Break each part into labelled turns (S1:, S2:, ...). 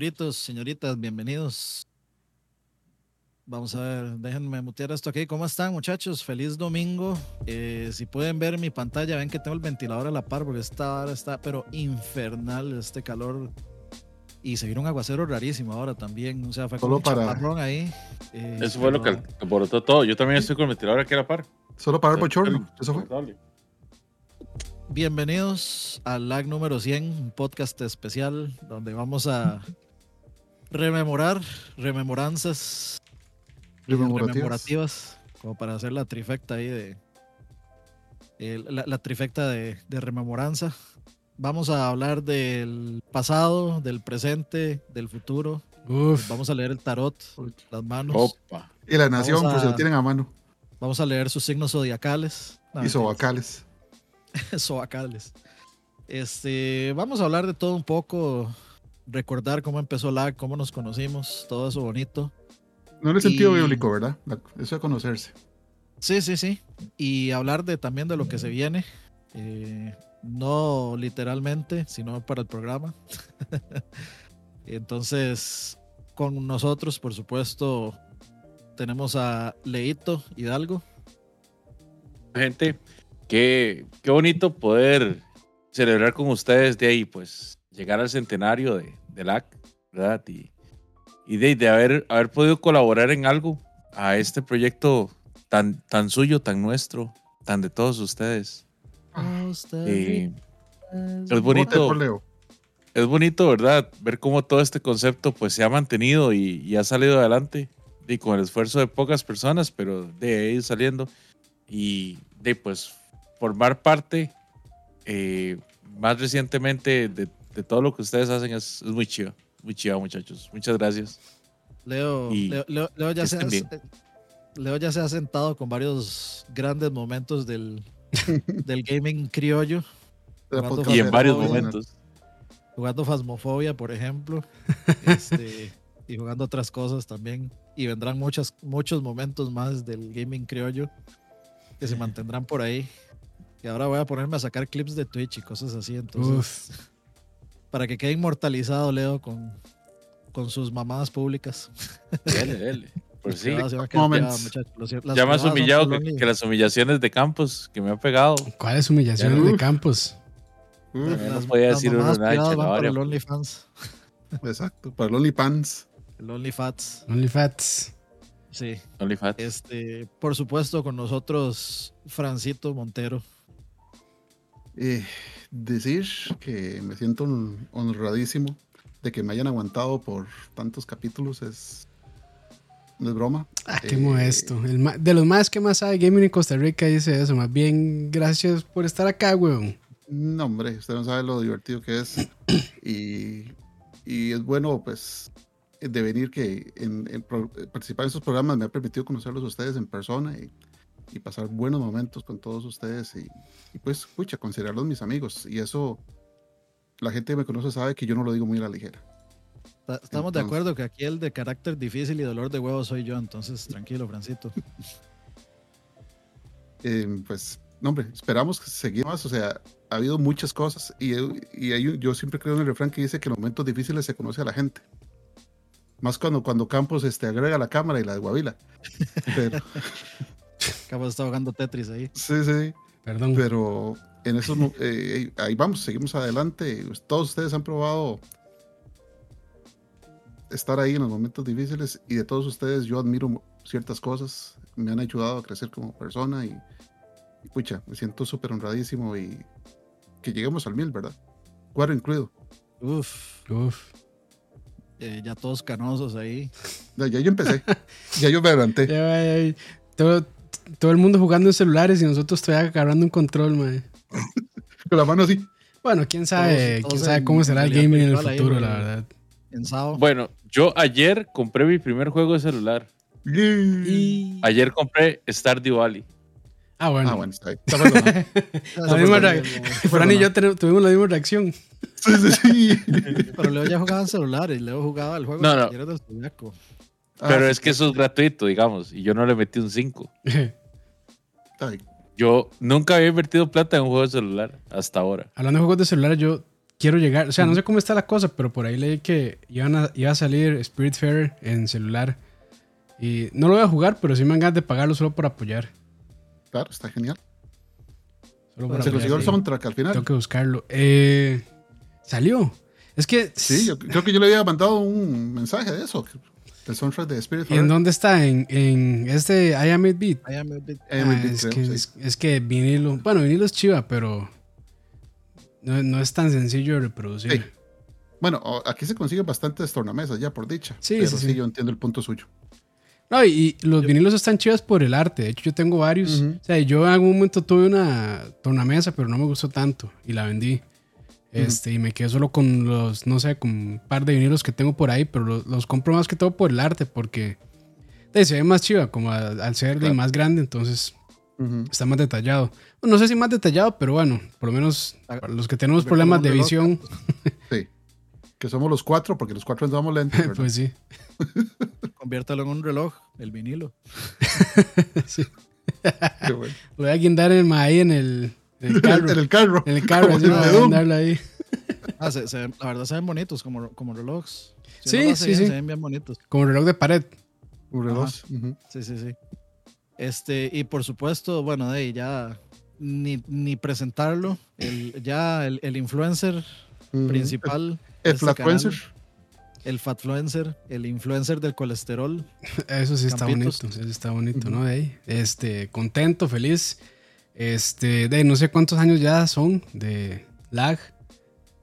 S1: señoritos, señoritas, bienvenidos. Vamos a ver, déjenme mutear esto aquí. ¿Cómo están, muchachos? Feliz domingo. Eh, si pueden ver mi pantalla, ven que tengo el ventilador a la par porque esta hora está, pero infernal este calor. Y se vino un aguacero rarísimo ahora también. O sea, fue como
S2: Solo
S1: un
S2: para-
S1: chaparrón ahí. Eh,
S3: Eso fue lo que alborotó todo. Yo también estoy con el ventilador aquí a la par.
S2: Solo para el bochorno. Eso fue.
S1: Bienvenidos al LAG número 100, un podcast especial donde vamos a rememorar rememoranzas eh,
S2: Rememorativas.
S1: rememorativas, como para hacer la trifecta ahí de eh, la, la trifecta de, de rememoranza. Vamos a hablar del pasado, del presente, del futuro.
S4: Uf,
S1: Vamos a leer el tarot, las manos.
S3: Opa.
S2: Y la nación, pues se lo tienen a mano.
S1: Vamos a leer sus signos zodiacales. No,
S2: Y sobacales.
S1: Sobacales. Este, vamos a hablar de todo un poco, recordar cómo empezó la, cómo nos conocimos, todo eso bonito.
S2: No en el sentido
S1: Y-
S2: bíblico, ¿verdad? Eso de conocerse.
S1: Sí, sí, sí. Y hablar de también de lo que se viene. eh, no literalmente, sino para el programa. Entonces, con nosotros, por supuesto, tenemos a Leito Hidalgo.
S3: Gente, qué, qué bonito poder celebrar con ustedes de ahí, pues, llegar al centenario de, de LAC, ¿verdad? Y, y de, de haber, haber podido colaborar en algo a este proyecto tan, tan suyo, tan nuestro, tan de todos ustedes. Eh, es bonito. es bonito, ¿verdad? Ver cómo todo este concepto pues se ha mantenido y, y ha salido adelante y con el esfuerzo de pocas personas, pero de ir saliendo y de pues formar parte eh, más recientemente de, de todo lo que ustedes hacen es, es muy chido, muy chido muchachos. Muchas gracias.
S1: Leo, Leo, Leo- Leo ya se ha,
S3: estén
S1: Leo ya se ha sentado con varios grandes momentos del, del gaming criollo,
S3: Y en varios momentos.
S1: jugando Phasmophobia, por ejemplo, este, y jugando otras cosas también. Y vendrán muchas, muchos momentos más del gaming criollo que se mantendrán por ahí. Y ahora voy a ponerme a sacar clips de Twitch y cosas así. Entonces, para que quede inmortalizado Leo con, con sus mamadas públicas.
S3: Dele, dele. Pues sí.
S1: Las
S3: Ya
S1: son
S3: humillado que, las humillaciones de Campos que me ha pegado.
S4: ¿cuáles humillaciones de. Campos?
S3: No podía
S1: las
S3: decir uno
S1: mamadas
S3: nada,
S1: privadas van para el OnlyFans.
S2: exacto. Para el OnlyPants.
S1: El OnlyFats.
S4: OnlyFats.
S1: Sí.
S3: OnlyFans.
S1: Este, por supuesto, con nosotros, Francito Montero.
S2: Eh, decir que me siento hon- honradísimo de que me hayan aguantado por tantos capítulos es. No es broma.
S4: Ah, qué
S2: Eh,
S4: modesto. El de los más que más sabe gaming en Costa Rica dice eso. Más bien, gracias por estar acá, weón.
S2: No, hombre, usted no sabe lo divertido que es. Y, y es bueno, pues, de venir que en, en participar en estos programas me ha permitido conocerlos a ustedes en persona y, y pasar buenos momentos con todos ustedes. Y, y, pues, escucha, considerarlos mis amigos. Y eso, la gente que me conoce sabe que yo no lo digo muy a la ligera.
S1: Ta- Estamos de acuerdo que aquí el de carácter difícil y dolor de huevo soy yo, entonces tranquilo, Francito.
S2: Eh, pues, no, hombre, esperamos que seguir más. O sea, ha habido muchas cosas y, y hay yo siempre creo en el refrán que dice que en los momentos difíciles se conoce a la gente. Más cuando, cuando Campos este, agrega la cámara y la de Guavila. Pero,
S1: De estar jugando Tetris ahí.
S2: sí, sí,
S4: Perdón.
S2: pero en esos, mo- eh, ahí vamos, seguimos adelante. Todos ustedes han probado estar ahí en los momentos difíciles y de todos ustedes yo admiro ciertas cosas. Me han ayudado a crecer como persona y, y pucha, me siento súper honradísimo y que lleguemos al mil, ¿verdad? Cuadro incluido.
S1: Uf,
S4: Uf.
S1: eh, ya todos canosos ahí.
S2: Ya, ya yo empecé, ya yo me adelanté.
S4: Ya, ya, ya. Todo, todo el mundo jugando en celulares y nosotros todavía agarrando un control, man.
S2: Con la mano así.
S4: Bueno, quién sabe,
S1: Todos-
S4: quién sabe cómo será el gaming en el
S1: ahí,
S4: futuro, la verdad.
S1: En SAO.
S3: Bueno, yo ayer compré mi primer juego de celular.
S2: Y...
S3: Ayer compré Stardew Valley.
S4: Ah, bueno.
S2: Ah, bueno, está ahí. Está.
S4: La misma Fran y yo tuvimos la misma reacción.
S2: Sí, sí, sí.
S1: Pero Leo ya jugaba en celular y Leo jugaba el juego
S3: No,
S1: de
S3: no.
S1: Del.
S2: Ah,
S3: Pero
S2: sí,
S3: es que eso es gratuito, digamos, y yo no le metí un 5.
S2: está ahí.
S3: Yo nunca había invertido plata en un juego de celular hasta ahora.
S4: Hablando de juegos de celular, yo quiero llegar. O sea, no sé cómo está la cosa, pero por ahí leí que iban a, iba a salir Spiritfarer en celular. Y no lo voy a jugar, pero sí me han ganas de pagarlo solo por apoyar.
S2: Claro, está genial.
S4: Solo por
S2: Se
S4: apoyar,
S2: consiguió el
S4: sí.
S2: soundtrack al final.
S4: Tengo que buscarlo. Eh, salió. Es que.
S2: Sí, yo creo que yo le había mandado un mensaje de eso. El soundtrack de Spirit
S4: ¿Y en dónde está? En, en este I Am It Beat.
S1: I am
S4: es, que, es, es que vinilo. Bueno, vinilo es chiva, pero. No, no es tan sencillo de reproducir.
S2: Sí. Bueno, aquí se consiguen bastantes tornamesas ya por dicha.
S4: Sí,
S2: pero
S4: sí,
S2: sí,
S4: sí.
S2: yo entiendo el punto suyo.
S4: No, y, y los vinilos están chivas por el arte. De hecho, yo tengo varios. O sea, yo en algún momento tuve una tornamesa, pero no me gustó tanto y la vendí. Este, y me quedé solo con los, no sé, con un par de vinilos que tengo por ahí, pero los, los compro más que todo por el arte, porque de, se ve más chiva, como a- al ser
S2: Claro.
S4: más grande, entonces está más detallado. Bueno, no sé si más detallado, pero bueno, por lo menos
S1: Ah,
S4: para los que tenemos problemas de visión,
S2: Sí. Que somos los cuatro, porque los cuatro andamos lentos. ¿verdad?
S4: pues sí.
S1: Conviértalo en un reloj, el vinilo.
S4: sí.
S2: Qué bueno.
S4: Lo voy a guindar en, ahí en el, el carro.
S2: en el carro.
S4: En el carro, así
S2: el
S4: ahí.
S1: Ah, se- se ven- la verdad se ven bonitos como, como relojes. Si
S4: Sí,
S1: hace
S4: sí,
S1: bien,
S4: sí.
S1: Se ven bien bonitos.
S4: Como reloj de pared.
S2: Un reloj. Ujú.
S1: Sí, sí, sí. Este, y por supuesto, bueno, de ahí ya ni, ni presentarlo. El, ya el, el influencer
S2: Ujú.
S1: principal.
S2: El
S1: este
S2: Flatfluencer.
S1: canal, El fatfluencer, el influencer del colesterol.
S4: Eso sí está
S1: Campitos.
S4: bonito, eso está bonito, ¿no? De ahí, este, contento, feliz. Este, de no sé cuántos años ya son de lag.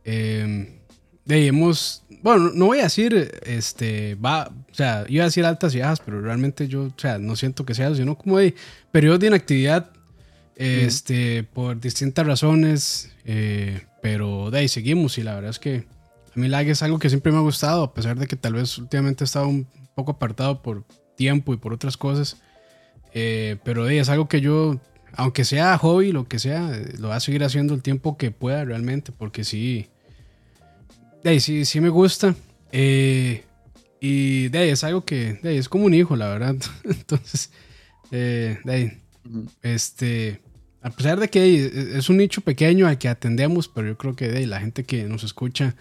S4: Eh, de hemos, bueno, no voy a decir, este, va, o sea, iba a decir altas y bajas, pero realmente yo, o sea, no siento que sea eso, sino como de periodos de inactividad, este, por distintas razones, eh, pero de ahí seguimos y la verdad es que a mí lag es algo que siempre me ha gustado, a pesar de que tal vez últimamente he estado un poco apartado por tiempo y por otras cosas. Eh, pero de ahí es algo que yo, aunque sea hobby, lo que sea, eh, lo voy a seguir haciendo el tiempo que pueda realmente, porque sí, de ahí sí, sí me gusta. Eh, y de ahí es algo que de ahí es como un hijo, la verdad. Entonces, eh, de ahí, este, a pesar de que eh, es un nicho pequeño al que atendemos, pero yo creo que de ahí, la gente que nos escucha,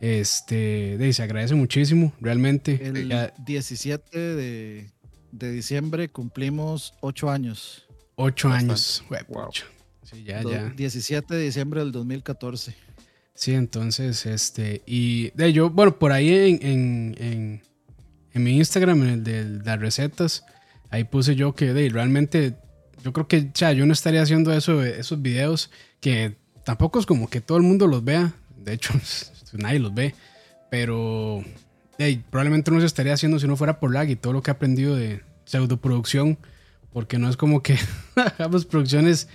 S4: este, de ahí, se agradece muchísimo, realmente.
S1: El
S4: Ya
S1: 17 de, de diciembre cumplimos 8 años.
S4: Ocho
S2: Bastante.
S4: años. Jue-
S2: Wow.
S4: Sí, ya,
S1: Do-
S4: ya.
S1: 17 de diciembre del 2014.
S4: Sí, entonces, este, y de yo, bueno, por ahí en, en, en, en mi Instagram, en el de las recetas, ahí puse yo que de, realmente, yo creo que, o sea, yo no estaría haciendo eso, esos videos, que tampoco es como que todo el mundo los vea, de hecho, nadie los ve, pero de probablemente no se estaría haciendo si no fuera por lag y todo lo que he aprendido de pseudoproducción, porque no es como que hagamos producciones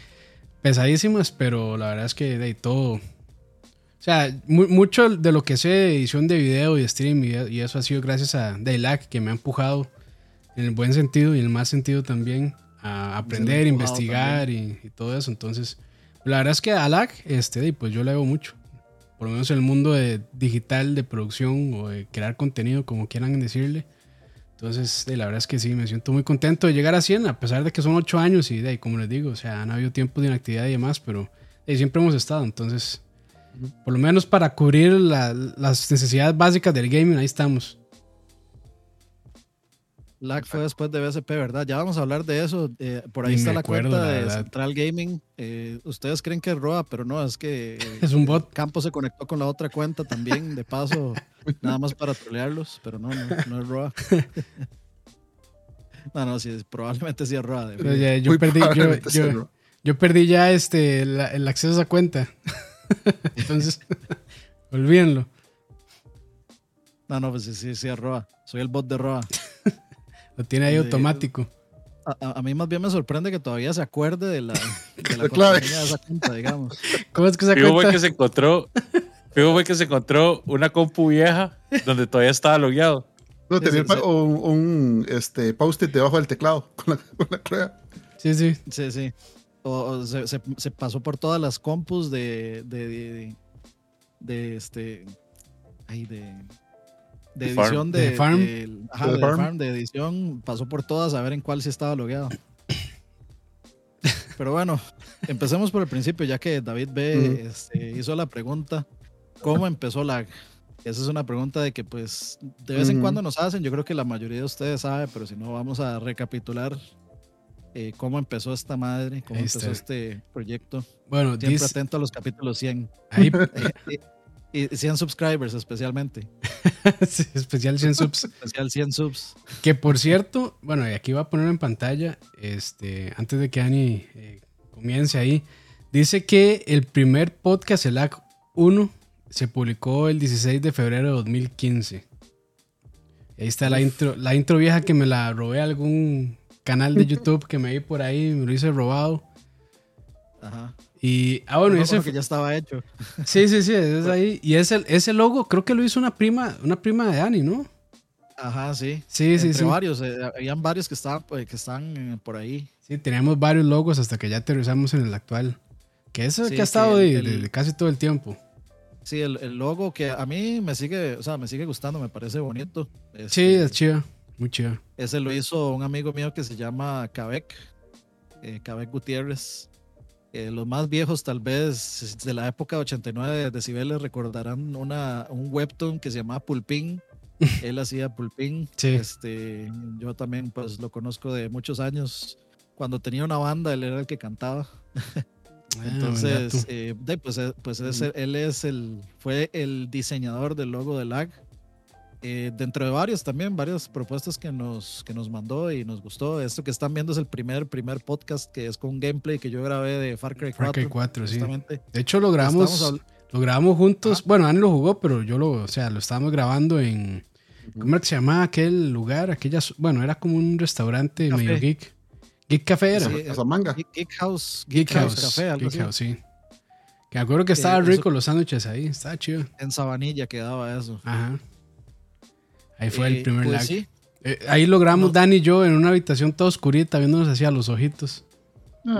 S4: pesadísimas, pero la verdad es que de todo... O sea, mu- mucho de lo que sé de edición de video y stream y, y eso ha sido gracias a Daylac que me ha empujado en el buen sentido y en el mal sentido también a aprender, investigar y, y todo eso. Entonces, la verdad es que a LAC, este, pues yo le hago mucho. Por lo menos en el mundo de digital, de producción o de crear contenido, como quieran decirle. Entonces, la verdad es que sí, me siento muy contento de llegar a 100, a pesar de que son 8 años y de, ahí, como les digo, o sea, han habido tiempos de inactividad y demás, pero de, ahí siempre hemos estado. Entonces, por lo menos para cubrir la- las necesidades básicas del gaming, ahí estamos.
S1: LAG fue después de BSP, ¿verdad? Ya vamos a hablar de eso. eh, por ahí
S4: Ni
S1: está la
S4: acuerdo,
S1: cuenta
S4: la
S1: de. Central Gaming. Eh, Ustedes creen que es ROA, pero no, es que eh,
S4: Es un bot.
S1: Campo se conectó con la otra cuenta también, de paso, nada más para trolearlos, pero no, no, no es ROA. No, no, sí, probablemente sí es ROA.
S4: ya, yo,
S2: Muy
S4: perdí, yo,
S2: probablemente sea,
S4: yo-
S2: ¿no?
S4: yo perdí ya este, la- el acceso a esa cuenta. Entonces, olvídenlo.
S1: No, no, pues sí, sí, sí es ROA. Soy el bot de ROA.
S4: Lo tiene ahí
S1: Sí.
S4: automático.
S1: A, mí más bien me sorprende que todavía se acuerde de la, de la
S2: La clave.
S1: contraseña de esa cuenta, digamos.
S4: ¿Cómo es que esa
S3: Fijo fue que se encontró, fijo fue que se encontró una compu vieja donde todavía estaba logueado.
S2: No,
S1: Sí,
S2: tenía
S1: sí, sí.
S2: un, un, este, post-it debajo del teclado con la, con la clave.
S4: Sí, sí.
S1: Sí, sí. O, o se, se- se pasó por todas las compus de. de, de, de este. Ay, de. De
S3: De farm.
S1: edición de.
S4: De farm.
S1: ajá,
S2: De farm.
S1: farm, de edición. Pasó por todas a ver en cuál sí estaba logueado. Pero bueno, empecemos por el principio, ya que David B
S2: Ujú.
S1: este, hizo la pregunta. ¿cómo empezó lag? Esa es una pregunta de que pues de vez en
S2: Ujú.
S1: cuando nos hacen, yo creo que la mayoría de ustedes sabe, pero si no vamos a recapitular eh, cómo empezó esta madre, cómo empezó este proyecto.
S4: Bueno,
S1: Siempre
S4: dice,
S1: atento a los capítulos 100.
S4: ahí,
S1: Eh, y, y 100 subscribers especialmente.
S4: sí, especial 100 subs.
S1: Especial 100 subs.
S4: Que por cierto, bueno, y aquí voy a poner en pantalla, este, antes de que Ani eh, comience ahí, dice que el primer podcast, el AC 1, se publicó el 16 de febrero de 2015. Ahí está la intro, la intro vieja que me la robé a algún canal de YouTube que me vi por ahí, me lo hice robado.
S1: Ajá.
S4: Y, ah, bueno,
S1: No,
S4: ese
S1: porque ya estaba hecho.
S4: Sí, sí, sí, es ahí. Y ese, ese logo creo que lo hizo una prima, una prima de Ani, ¿no?
S1: Ajá, sí.
S4: Sí, sí,
S1: Entre
S4: sí.
S1: varios. eh, habían varios que estaban, pues, que están eh, por ahí.
S4: Sí, teníamos varios logos hasta que ya aterrizamos en el actual. Que eso es el
S1: Sí,
S4: que ha estado
S1: sí,
S4: de,
S1: el-
S4: de- de casi todo el tiempo.
S1: Sí, el, el logo que a mí me sigue, o sea, me sigue gustando, me parece bonito. Este,
S4: Sí, es chido, muy chido.
S1: Ese lo hizo un amigo mío que se llama Cabek, eh, Cabek Gutiérrez. Eh, los más viejos, tal vez de la época de 89 decibeles, recordarán una, un webtoon que se llamaba Pulpín. Él hacía Pulpín.
S4: Sí.
S1: Este, yo también pues lo conozco de muchos años. Cuando tenía una banda, él era el que cantaba.
S4: Ah,
S1: Entonces, eh, de, pues, eh, pues es el- él es el, fue el diseñador del logo de LAG. Eh, dentro de varios también, varias propuestas que nos, que nos mandó y nos gustó. Esto que están viendo es el primer, primer podcast que es con gameplay que yo grabé de Far Cry 4.
S4: Far Cry 4, sí. De hecho, lo grabamos, lo grabamos juntos. Bueno, Ani lo jugó, pero yo lo, o sea, lo estábamos grabando en. ¿Cómo era que se llamaba aquel lugar? Aquella, bueno, era como un restaurante
S1: Café.
S4: medio geek. Geek Café era.
S1: Sí. Geek, Geek House,
S4: Geek House.
S1: Café, algo
S4: Geek
S1: así.
S4: House, sí. Que me acuerdo que estaba
S1: Eh, eso-
S4: rico los sándwiches ahí. Estaba chido.
S1: En Sabanilla quedaba eso.
S4: Ajá. Ahí fue
S1: Eh,
S4: el primer
S1: pues
S4: lag.
S1: sí,
S4: Eh, ahí logramos
S1: No.
S4: Dani y yo en una habitación toda oscurita viéndonos hacia los ojitos.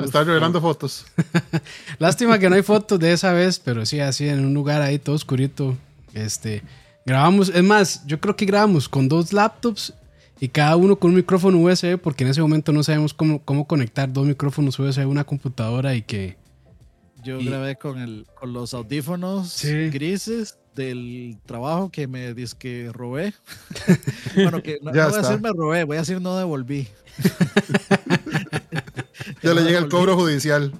S2: Está revelando fotos.
S4: Lástima que no hay fotos de esa vez, pero sí, así en un lugar ahí todo oscurito. Este, grabamos, es más, yo creo que grabamos con dos laptops y cada uno con un micrófono USB, porque en ese momento no sabemos cómo, cómo conectar dos micrófonos USB a una computadora y que.
S1: yo
S4: y-
S1: grabé con, el, con los audífonos
S4: Sí.
S1: grises del trabajo que me que robé. bueno, que no,
S2: Ya
S1: no voy a decir me robé, voy a decir no devolví.
S2: Ya le llega el cobro judicial.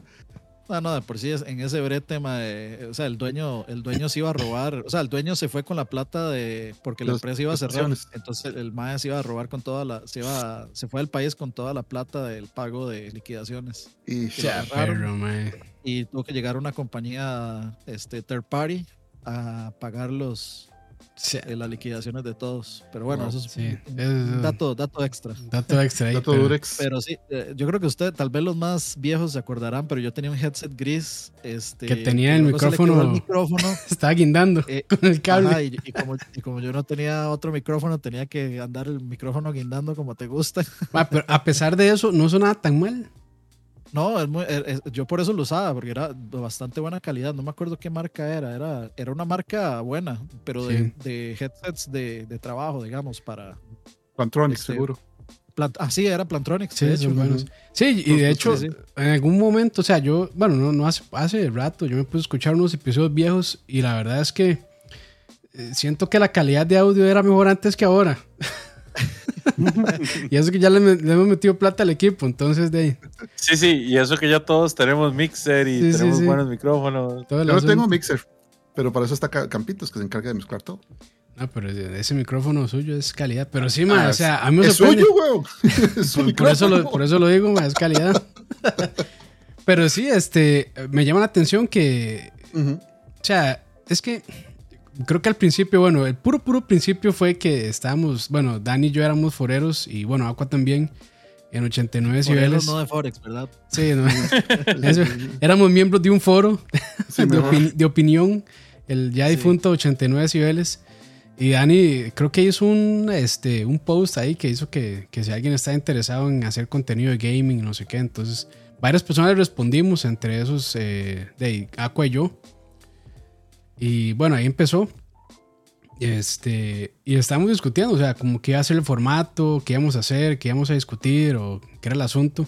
S1: No, no, de por sí es- en ese brete, mae, o sea, el dueño, el dueño se iba a robar, o sea, el dueño se fue con la plata de, porque la empresa iba a cerrar, entonces el mae se iba a robar con toda la, se iba, a- se fue al país con toda la plata del pago de liquidaciones
S2: Y
S1: Ya. Agarraron.
S4: perro,
S1: y tuvo que llegar una compañía, este, third party a pagar los,
S4: Sí,
S1: eh, las liquidaciones de todos, pero bueno,
S2: Wow.
S1: eso es
S4: Sí,
S1: un
S4: es-
S1: dato, dato extra.
S4: dato extra ahí.
S2: dato
S4: pero-
S2: Durex.
S1: Pero sí, eh, yo creo que usted, tal vez los más viejos se acordarán, pero yo tenía un headset gris. Este,
S4: Que tenía el micrófono-
S1: el micrófono.
S4: Estaba guindando
S1: eh,
S4: con el cable.
S1: ajá, y, y como, y como yo no tenía otro micrófono, tenía que andar el micrófono guindando como te gusta.
S4: Ah, pero a pesar de eso, no sonaba tan mal.
S1: No, es muy- eh, yo por eso lo usaba, porque era de bastante buena calidad. No me acuerdo qué marca era. Era, era una marca buena, pero de,
S4: Sí.
S1: de headsets de, de trabajo, digamos, para...
S2: Plantronics,
S1: este,
S2: seguro.
S1: Plant- ah, sí, era Plantronics.
S4: Sí,
S1: de hecho.
S4: son buenos. Sí, y de hecho,
S1: sí, sí.
S4: en algún momento, o sea, yo, bueno, no, no hace, hace rato, yo me puse a escuchar unos episodios viejos y la verdad es que eh, siento que la calidad de audio era mejor antes que ahora. y eso que ya le, hemos metido plata al equipo, entonces de ahí,
S3: Sí, sí, y eso que ya todos tenemos mixer y
S4: Sí,
S3: tenemos
S4: sí.
S3: buenos micrófonos.
S4: todo
S2: Yo no tengo mixer, pero para eso está Ca- Campitos, que se encarga de mezclar todo.
S4: No, pero ese micrófono suyo es calidad. Pero sí, ma,
S2: Ah,
S4: o sea, a mí me
S2: Es
S4: sorprende.
S2: suyo, weón. Es su
S4: Por, por eso lo,
S2: micrófono.
S4: por eso lo digo, ma, es calidad. Pero sí, este, me llama la atención que. O sea, es que creo que al principio, bueno, el puro, puro principio fue que estábamos, bueno, Dani y yo éramos foreros y bueno, Aqua también en 89
S1: Por eso
S4: niveles.
S1: no de Forex, ¿verdad?
S4: Sí, no, eso, éramos miembros de un foro
S2: Sí,
S4: de, de opinión, el ya
S1: Sí.
S4: difunto 89 niveles. Y Dani creo que hizo un, este, un post ahí que hizo que, que si alguien está interesado en hacer contenido de gaming, no sé qué, entonces varias personas le respondimos, entre esos eh, de Aqua y yo. Y bueno, ahí empezó. Este, y estábamos discutiendo, o sea, como qué iba a ser el formato, qué íbamos a hacer, qué íbamos a discutir o qué era el asunto.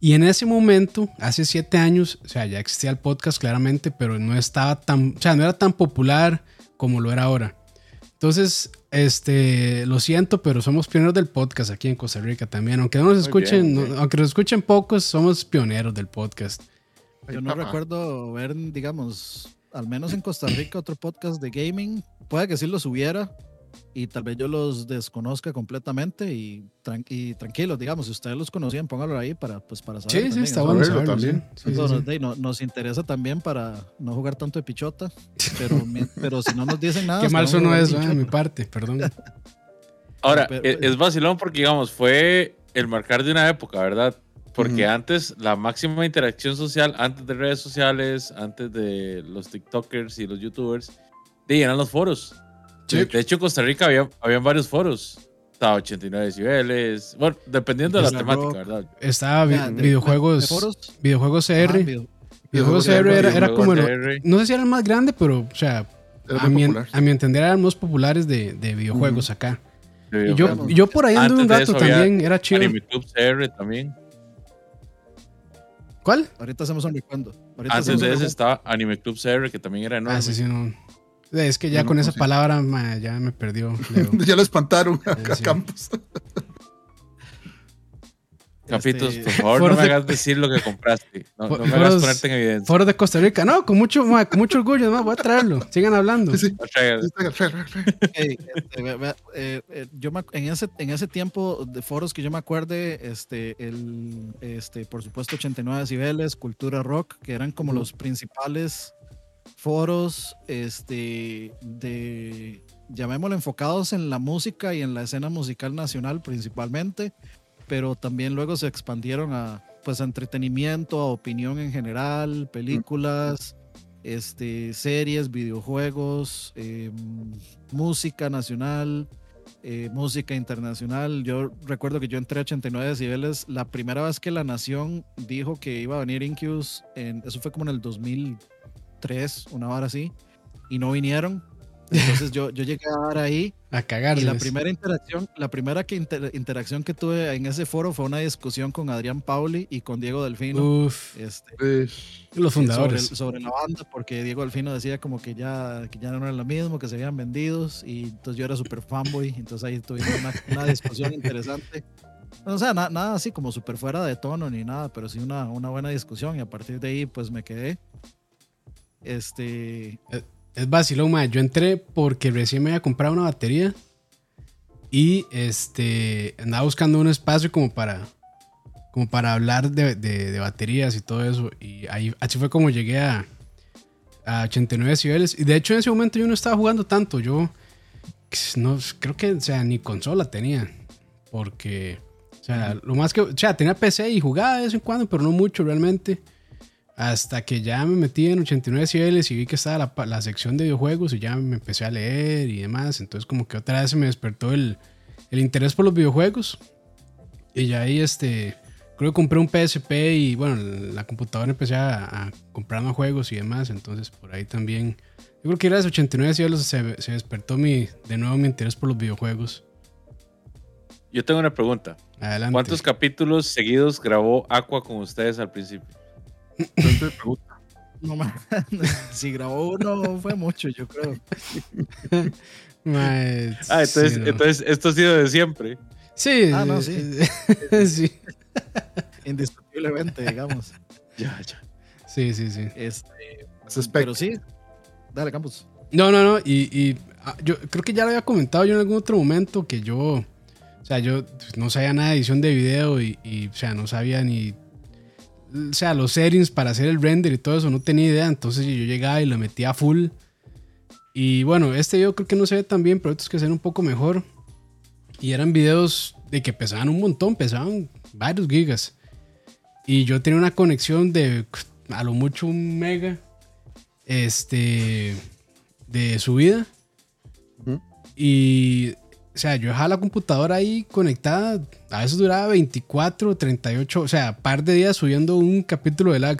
S4: Y en ese momento, hace siete años, o sea, ya existía el podcast claramente, pero no estaba tan, o sea, no era tan popular como lo era ahora. Entonces, este, lo siento, pero somos pioneros del podcast aquí en Costa Rica también. Aunque no nos escuchen,
S3: bien,
S4: no- aunque nos escuchen pocos, somos pioneros del podcast.
S1: Yo no
S2: Papá.
S1: recuerdo ver, digamos, al menos en Costa Rica, otro podcast de gaming. Puede que sí los hubiera y tal vez yo los desconozca completamente y, tran- y tranquilos, digamos, si ustedes los conocían, pónganlo ahí para, pues, para saber.
S4: Sí, sí, está bueno saberlo,
S2: también.
S4: sí. Sí,
S1: eso
S4: sí,
S1: nos,
S4: sí.
S1: de- no- nos interesa también para no jugar tanto de pichota, pero, si no nos dicen nada.
S4: Qué mal
S1: jugando
S4: eso, eh, de mi parte, perdón.
S3: Ahora,
S1: Pero-
S3: e- es vacilón porque, digamos, fue el marcar de una época, ¿verdad? Porque antes la máxima interacción social, antes de redes sociales, antes de los TikTokers y los YouTubers, de eran los foros.
S4: Sí.
S3: De hecho, en Costa Rica había, habían varios foros. Estaba 89 decibeles. Bueno, dependiendo de la
S1: Isla
S3: temática,
S1: Rock.
S3: ¿verdad?
S4: Estaba vi-
S1: Ya, de-
S4: videojuegos,
S1: de foros,
S4: videojuegos CR.
S1: video-
S4: videojuegos
S2: CR,
S4: CR era, era
S3: Videojuegos
S4: como el, no sé si era el más grande, pero, o sea,
S2: Era
S4: a mi,
S2: popular.
S4: a mi entender eran los más populares de, de videojuegos acá.
S3: de
S4: yo,
S3: videojuegos.
S4: y yo por ahí anduve un
S3: Antes de
S4: rato también, era chido.
S3: Anime Club CR también.
S4: ¿Cuál?
S1: Ahorita hacemos un recuento. Ahorita
S3: Antes
S1: hacemos
S3: de ese estaba Anime Club CR, que también era enorme.
S4: Ah, sí, sí, no. Es que ya
S2: No,
S4: con
S2: no,
S4: esa
S2: sí.
S4: palabra ma, ya me perdió.
S2: Ya lo espantaron a,
S4: Sí,
S2: a
S4: sí.
S2: Campos.
S3: Capitos,
S1: Este,
S3: por favor,
S4: Foros
S3: no me
S4: de-
S3: hagas decir lo que compraste. No, me hagas
S4: foros-
S3: ponerte en evidencia.
S4: Foro de Costa Rica. No, con mucho, ma, con mucho orgullo, ma, voy a traerlo. Sigan hablando.
S2: Sí, sí.
S1: Este, eh, eh, yo me en ese en ese tiempo de foros que yo me acuerde este el este por supuesto 89 decibeles cultura rock que eran como los principales foros este de llamémoslo enfocados en la música y en la escena musical nacional principalmente pero también luego se expandieron a pues entretenimiento a opinión en general películas este, series, videojuegos, eh, música nacional, eh, música internacional. Yo recuerdo que yo entré a 89 decibeles la primera vez que La Nación dijo que iba a venir Incubus, en, eso fue como en el 2003, una hora así, y no vinieron. Entonces yo, yo llegué a dar ahí
S4: A
S1: y
S4: cagarse.
S1: la primera interacción, la primera que inter- interacción que tuve en ese foro fue una discusión con Adrián Pauli y con Diego Delfino.
S4: Uf,
S1: Este,
S2: Eh,
S4: los fundadores.
S1: sobre, sobre la banda, porque Diego Alfino decía como que ya, que ya no era lo mismo, que se habían vendidos, y entonces yo era súper fanboy, entonces ahí tuvimos una, una discusión interesante. O sea, na- nada así como súper fuera de tono ni nada, pero sí una, una buena discusión, y a partir de ahí pues me quedé. Este,
S4: Es vacilón, ma. Yo entré porque recién me había comprado una batería y este andaba buscando un espacio como para como para hablar de, de- de baterías y todo eso. Y ahí así fue como llegué a, a 89 decibeles. Y de hecho en ese momento yo no estaba jugando tanto. Yo no creo que, o sea, ni consola tenía. Porque, o sea, lo más que, o sea, tenía PC y jugaba de vez en cuando, pero no mucho realmente. Hasta que ya me metí en 89 decibeles y vi que estaba la, sección de videojuegos y ya me empecé a leer y demás. Entonces como que otra vez se me despertó el, el interés por los videojuegos. Y ya ahí este, creo que compré un PSP y bueno, la computadora empecé a, a comprar más juegos y demás. Entonces por ahí también, yo creo que era 89 decibeles se, se despertó mi, de nuevo mi interés por los videojuegos.
S3: Yo tengo una pregunta.
S4: Adelante.
S3: ¿Cuántos capítulos seguidos grabó Aqua con ustedes al principio?
S1: No ma- si grabó uno fue mucho, yo creo.
S4: Mae,
S3: Ah, entonces,
S4: sí, no.
S3: entonces esto ha sido de siempre.
S4: Sí,
S1: Ah, no, sí.
S4: sí.
S1: Indiscutiblemente, digamos.
S3: Ya, ya.
S4: Sí, sí, sí.
S1: Este, pero sí, dale, Campos.
S4: No, no, no. Y, y, ah, yo creo que ya lo había comentado yo en algún otro momento que yo, o sea, yo pues, no sabía nada de edición de video y, y, o sea, no sabía ni, o sea, los settings para hacer el render y todo eso, no tenía idea. Entonces yo llegaba y lo metía a full. Y bueno, este video creo que no se ve tan bien, pero otros que se ven un poco mejor. Y eran videos de que pesaban un montón, pesaban varios gigas. Y yo tenía una conexión de a lo mucho un mega. Este de subida.
S2: Ujú.
S4: Y, o sea, yo dejaba la computadora ahí conectada. A veces duraba 24, 38, o sea, par de días subiendo un capítulo de lag.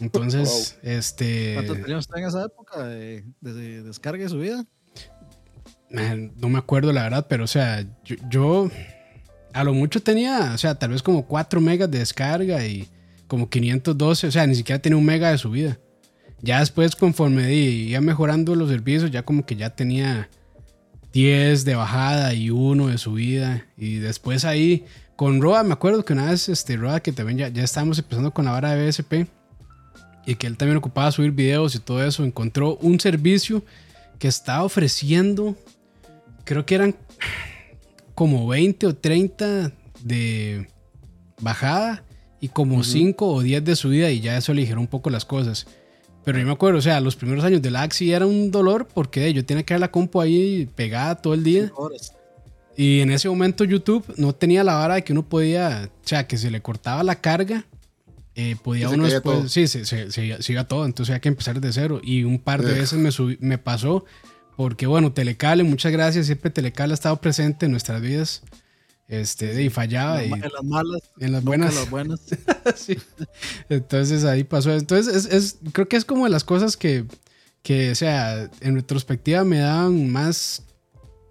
S4: Entonces, este.
S1: ¿Cuánto tenía usted en esa época de, de- de descarga de su vida?
S4: man, No me acuerdo la verdad, pero o sea, yo, yo, a lo mucho tenía, o sea, tal vez como 4 megas de descarga y como 512, o sea, ni siquiera tenía un mega de subida. Ya después, conforme iba mejorando los servicios, ya como que ya tenía 10 de bajada y 1 de subida. Y después ahí, con Roa, me acuerdo que una vez, este, Roa, que también ya, ya estábamos empezando con la vara de BSP, y que él también ocupaba subir videos y todo eso, encontró un servicio que estaba ofreciendo, creo que eran como 20 o 30 de bajada y como 5 o 10 de subida y ya eso aligeró un poco las cosas. Pero yo me acuerdo, o sea, los primeros años del Axi era un dolor porque yo tenía que ver la compu ahí pegada todo el día. Y en ese momento YouTube no tenía la vara de que uno podía, o sea, que se le cortaba la carga, eh, podía uno después, sí, se, se, se, iba todo, entonces había que empezar de cero. Y un par de veces me, me pasó porque, bueno, Telecable, muchas gracias, siempre Telecable ha estado presente en nuestras vidas. Este, y fallaba.
S1: En,
S4: y,
S1: las malas.
S4: En las buenas.
S1: En las buenas.
S4: sí. Entonces ahí pasó. Entonces es, es, creo que es como de las cosas que, que, o sea, en retrospectiva me dan más,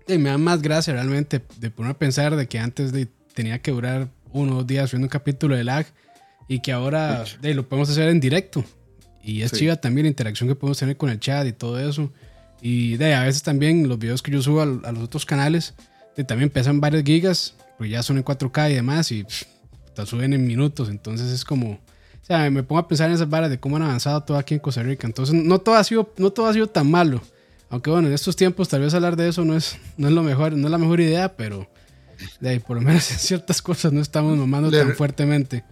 S4: me dan más gracia realmente de poner a pensar de que antes de, tenía que durar uno o dos días viendo un capítulo de lag y que ahora de, lo podemos hacer en directo. Y es sí. chiva también la interacción que podemos tener con el chat y todo eso. Y de, a veces también los videos que yo subo a, a los otros canales de, también pesan varios gigas porque ya son en 4K y demás y pff, te suben en minutos. Entonces es como, o sea, me pongo a pensar en esas varas de cómo han avanzado todo aquí en Costa Rica. Entonces no todo ha sido, no todo ha sido tan malo. Aunque bueno, en estos tiempos tal vez hablar de eso no es, no es lo mejor, no es la mejor idea, pero de ahí, por lo menos en ciertas cosas no estamos mamando le, tan fuertemente.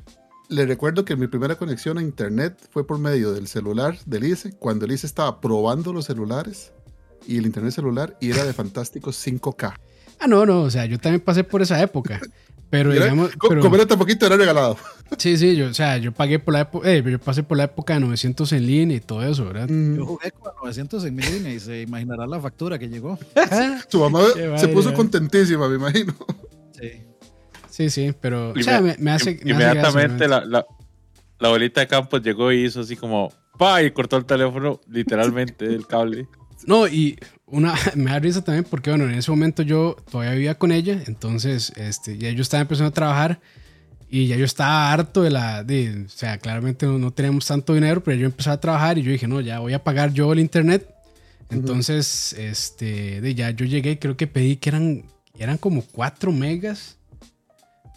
S2: Le recuerdo que mi primera conexión a internet fue por medio del celular del ICE, cuando el ICE estaba probando los celulares y el internet celular y era de fantásticos 5K.
S4: Ah, no, no, o sea, yo también pasé por esa época. Pero
S2: era,
S4: digamos.
S2: Pero, tan poquito, era regalado.
S4: Sí, sí, yo, o sea, yo pagué por la época. Eh, yo pasé por la época de 900 en línea y todo eso, ¿verdad?
S1: Mm. Yo jugué con 900 en mi línea y se imaginará la factura que llegó.
S2: Su mamá se puso contentísima, me imagino.
S1: Sí.
S4: Sí, sí, pero. o sea, me, me, hace. Me
S3: inmediatamente
S4: hace
S3: la, la, la abuelita de Campos llegó y hizo así como. ¡Pa! Y cortó el teléfono, literalmente, el cable.
S4: No, y una, me da risa también porque, bueno, en ese momento yo todavía vivía con ella, entonces este, ya yo estaba empezando a trabajar y ya yo estaba harto de la, de, o sea, claramente no, no teníamos tanto dinero, pero yo empecé a trabajar y yo dije, no, ya voy a pagar yo el internet. Entonces, uh -huh. este, de ya yo llegué creo que pedí que eran, eran como 4 megas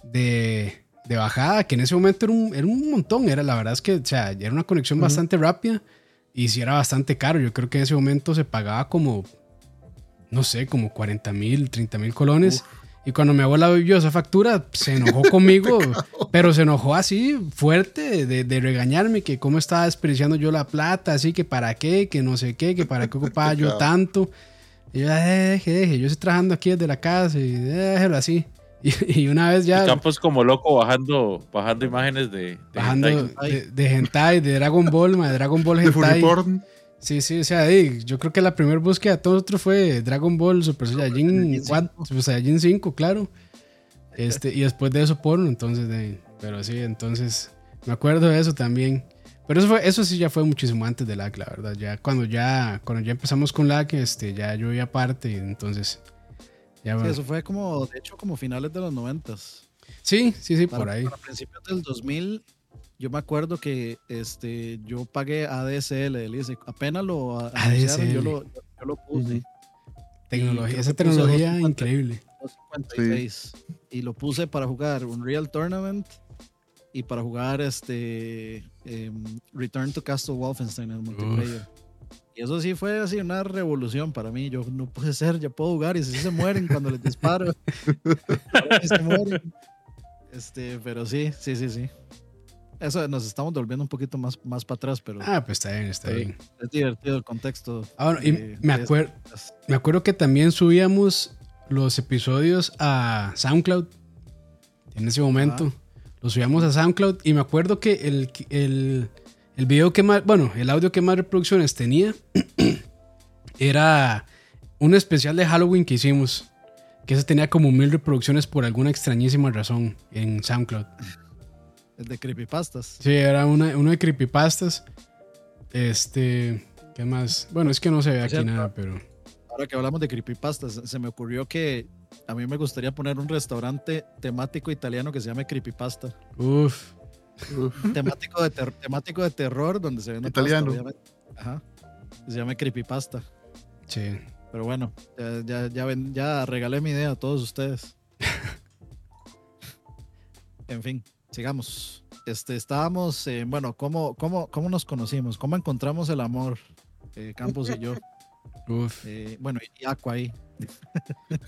S4: de, de bajada, que en ese momento era un, era un montón, era la verdad es que, o sea, era una conexión uh -huh. bastante rápida y si era bastante caro. Yo creo que en ese momento se pagaba como, no sé, como 40 mil, 30 mil colones. Uf. Y cuando mi abuela vio esa factura, se enojó conmigo, pero se enojó así fuerte de, de, regañarme que cómo estaba desperdiciando yo la plata, así que para qué, que no sé qué, que para qué ocupaba yo tanto. Y yo, deje, deje, yo estoy trabajando aquí desde la casa y déjelo así. Y, y, una vez ya.
S3: El Campos como loco bajando, bajando imágenes de. de
S4: bajando hentai. De, de, hentai, de Dragon Ball, de Dragon Ball Hentai.
S2: De
S4: sí, sí, o sea, hey, yo creo que la primera búsqueda de todos nosotros fue Dragon Ball Super Saiyajin 4, Super Saiyajin 5, claro. Este, y después de eso porno, entonces, de, pero sí, entonces me acuerdo de eso también. Pero eso, fue, eso sí ya fue muchísimo antes de LAC, la verdad. Ya cuando ya, cuando ya empezamos con LAC, este, ya yo iba aparte, entonces
S1: ya, sí, eso fue como, de hecho, como finales de los noventas.
S4: Sí, sí, sí,
S1: para,
S4: por ahí.
S1: A principios del 2000, yo me acuerdo que este, yo pagué ADSL del ICE. Apenas lo
S4: ADSL.
S1: Yo lo, yo lo puse. Uh -huh.
S4: Tecnología, esa tecnología 250, increíble.
S1: 256. Sí. Y lo puse para jugar Unreal Tournament y para jugar este um, Return to Castle Wolfenstein en el multiplayer. Uf. Y eso sí fue así una revolución para mí. Yo no puede ser, ya puedo jugar y si se mueren cuando les disparo. se mueren. Este, pero sí, sí, sí, sí. Eso nos estamos volviendo un poquito más, más para atrás, pero.
S4: Ah, pues está bien, está bien.
S1: Es divertido el contexto.
S4: Ah, bueno, y me, acuer me acuerdo que también subíamos los episodios a SoundCloud en ese momento. Ah. Los subíamos a SoundCloud y me acuerdo que el, el, el video que más, bueno, el audio que más reproducciones tenía era un especial de Halloween que hicimos. Que ese tenía como mil reproducciones por alguna extrañísima razón en SoundCloud.
S1: El de creepypastas.
S4: Sí, era una, uno de creepypastas. Este. ¿Qué más? Bueno, es que no se ve aquí o sea, nada, pero.
S1: Ahora que hablamos de creepypastas, se me ocurrió que a mí me gustaría poner un restaurante temático italiano que se llame Creepypasta.
S4: Uf.
S1: Temático de, ter- temático de terror donde se vende
S2: Italiano.
S1: pasta, obviamente. Ajá. Que se llame Creepypasta.
S4: Sí.
S1: Pero bueno, ya, ya, ya, ven- ya regalé mi idea a todos ustedes. en fin, sigamos. Este, estábamos, eh, bueno, ¿cómo, cómo, ¿cómo nos conocimos? ¿Cómo encontramos el amor? Eh, Campos y yo.
S4: Uf.
S1: Eh, bueno, y Aqua ahí.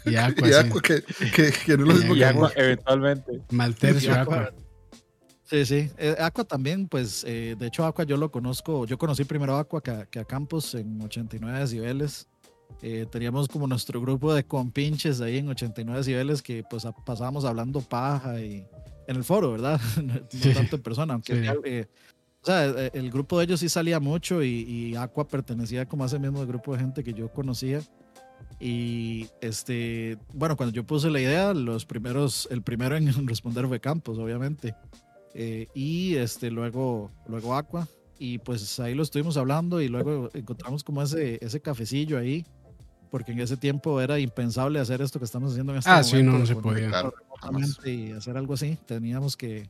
S4: Y Aqua,
S2: Y
S4: sí.
S2: Aqua, que, que, que no es lo mismo
S3: Y
S2: que
S3: agua,
S2: Aqua.
S3: eventualmente.
S4: Maltercio. Aqua.
S1: Sí, sí. Eh, Aqua también, pues, eh, de hecho, Aqua yo lo conozco. Yo conocí primero a Aqua que, a- que a Campos en 89 decibeles. Eh, teníamos como nuestro grupo de compinches ahí en 89 decibeles que pues a- pasábamos hablando paja y en el foro, ¿verdad? no
S4: Sí.
S1: tanto en persona, aunque
S4: Sí.
S1: eh, o sea, el grupo de ellos sí salía mucho y, y Aqua pertenecía como a ese mismo grupo de gente que yo conocía. Y este, bueno, cuando yo puse la idea, los primeros, el primero en responder fue Campos, obviamente. Eh, y este, luego, luego Aqua. Y pues ahí lo estuvimos hablando y luego encontramos como ese, ese cafecillo ahí. Porque en ese tiempo era impensable hacer esto que estamos haciendo en este
S4: Ah, sí,
S1: momento.
S4: no, no se podía.
S2: Claro,
S1: y hacer algo así. Teníamos que,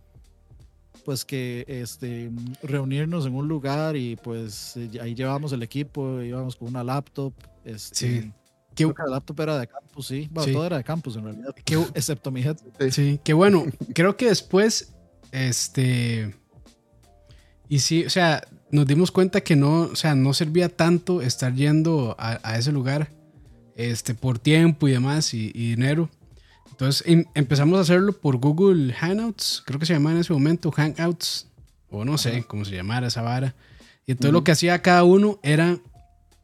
S1: pues que, este, reunirnos en un lugar y pues eh, ahí llevábamos el equipo, íbamos con una laptop. Este,
S4: Sí. Qué,
S1: Creo que la laptop era de campus, sí. Bueno,
S4: Sí.
S1: todo era de campus en realidad,
S4: qué,
S1: excepto mi headset.
S4: Sí, que bueno, creo que después, este, y sí, o sea, nos dimos cuenta que no, o sea, no servía tanto estar yendo a, a ese lugar, este, por tiempo y demás y, y dinero. Entonces em- empezamos a hacerlo por Google Hangouts, creo que se llamaba en ese momento Hangouts, o no sé cómo se llamara esa vara. Y entonces lo que hacía cada uno era,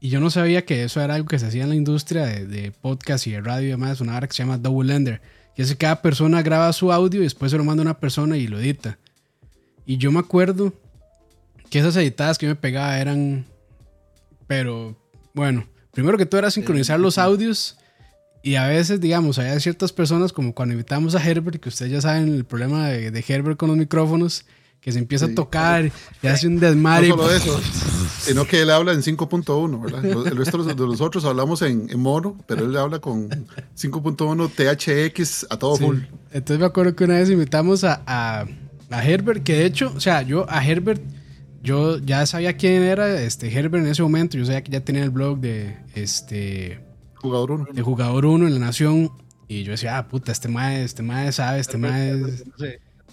S4: y yo no sabía que eso era algo que se hacía en la industria de, de podcast y de radio y demás, una vara que se llama Double Ender. Y es que cada persona graba su audio y después se lo manda a una persona y lo edita. Y yo me acuerdo que esas editadas que yo me pegaba eran. Pero bueno, primero que todo era sincronizar los audios. Y a veces, digamos, hay ciertas personas, como cuando invitamos a Herbert, que ustedes ya saben el problema de, de Herbert con los micrófonos, que se empieza
S2: Sí.
S4: a tocar y hace un
S2: No
S4: desmadre.
S2: solo eso, sino que él habla en 5.1, ¿verdad? Los- El resto de los- de nosotros hablamos en, en mono, pero él habla con 5.1 THX a todo
S4: Sí.
S2: full.
S4: Entonces me acuerdo que una vez invitamos a, a, a Herbert, que de hecho, o sea, yo a Herbert, yo ya sabía quién era este Herbert en ese momento, yo sabía que ya tenía el blog de este
S2: Jugador 1.
S4: de jugador 1 en la nación y yo decía, ah, puta, este mae, este mae sabe, este mae es,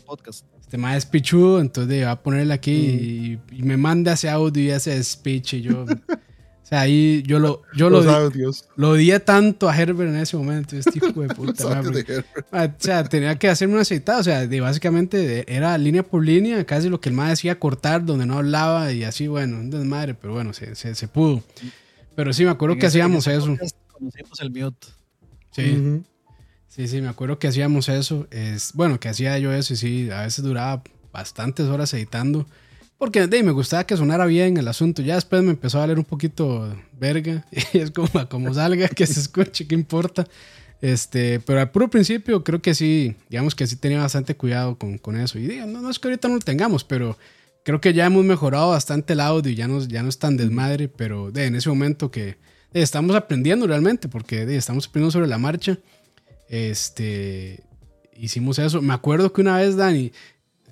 S1: podcast.
S4: Este mae es pichudo, entonces va a ponerle aquí y, y me manda ese audio y ese speech y yo, o sea, ahí yo lo, yo lo,
S2: Los
S4: di-
S2: audios.
S4: lo odié tanto a Herbert en ese momento, este hijo de puta. mae,
S2: de
S4: O sea, tenía que hacerme una aceitada. O sea, de, básicamente de- era línea por línea, casi lo que el más decía cortar, donde no hablaba y así, bueno, un desmadre, pero bueno, se, se, se pudo. Pero sí, me acuerdo
S1: En
S4: que
S1: ese-
S4: hacíamos eso.
S1: podcast Conocimos el mute.
S4: Sí,
S2: Ujú.
S4: Sí, sí, me acuerdo que hacíamos eso. Es, bueno, que hacía yo eso y sí, a veces duraba bastantes horas editando. Porque de, me gustaba que sonara bien el asunto. Ya después me empezó a valer un poquito verga. Y es como, como salga, que se escuche, ¿qué importa? Este, pero al puro principio creo que sí, digamos que sí tenía bastante cuidado con, con eso. Y digo, no, no es que ahorita no lo tengamos, pero creo que ya hemos mejorado bastante el audio y ya no, ya no es tan desmadre. Pero de, en ese momento que de, estamos aprendiendo realmente, porque de, estamos aprendiendo sobre la marcha. Este, hicimos eso. Me acuerdo que una vez, Dani,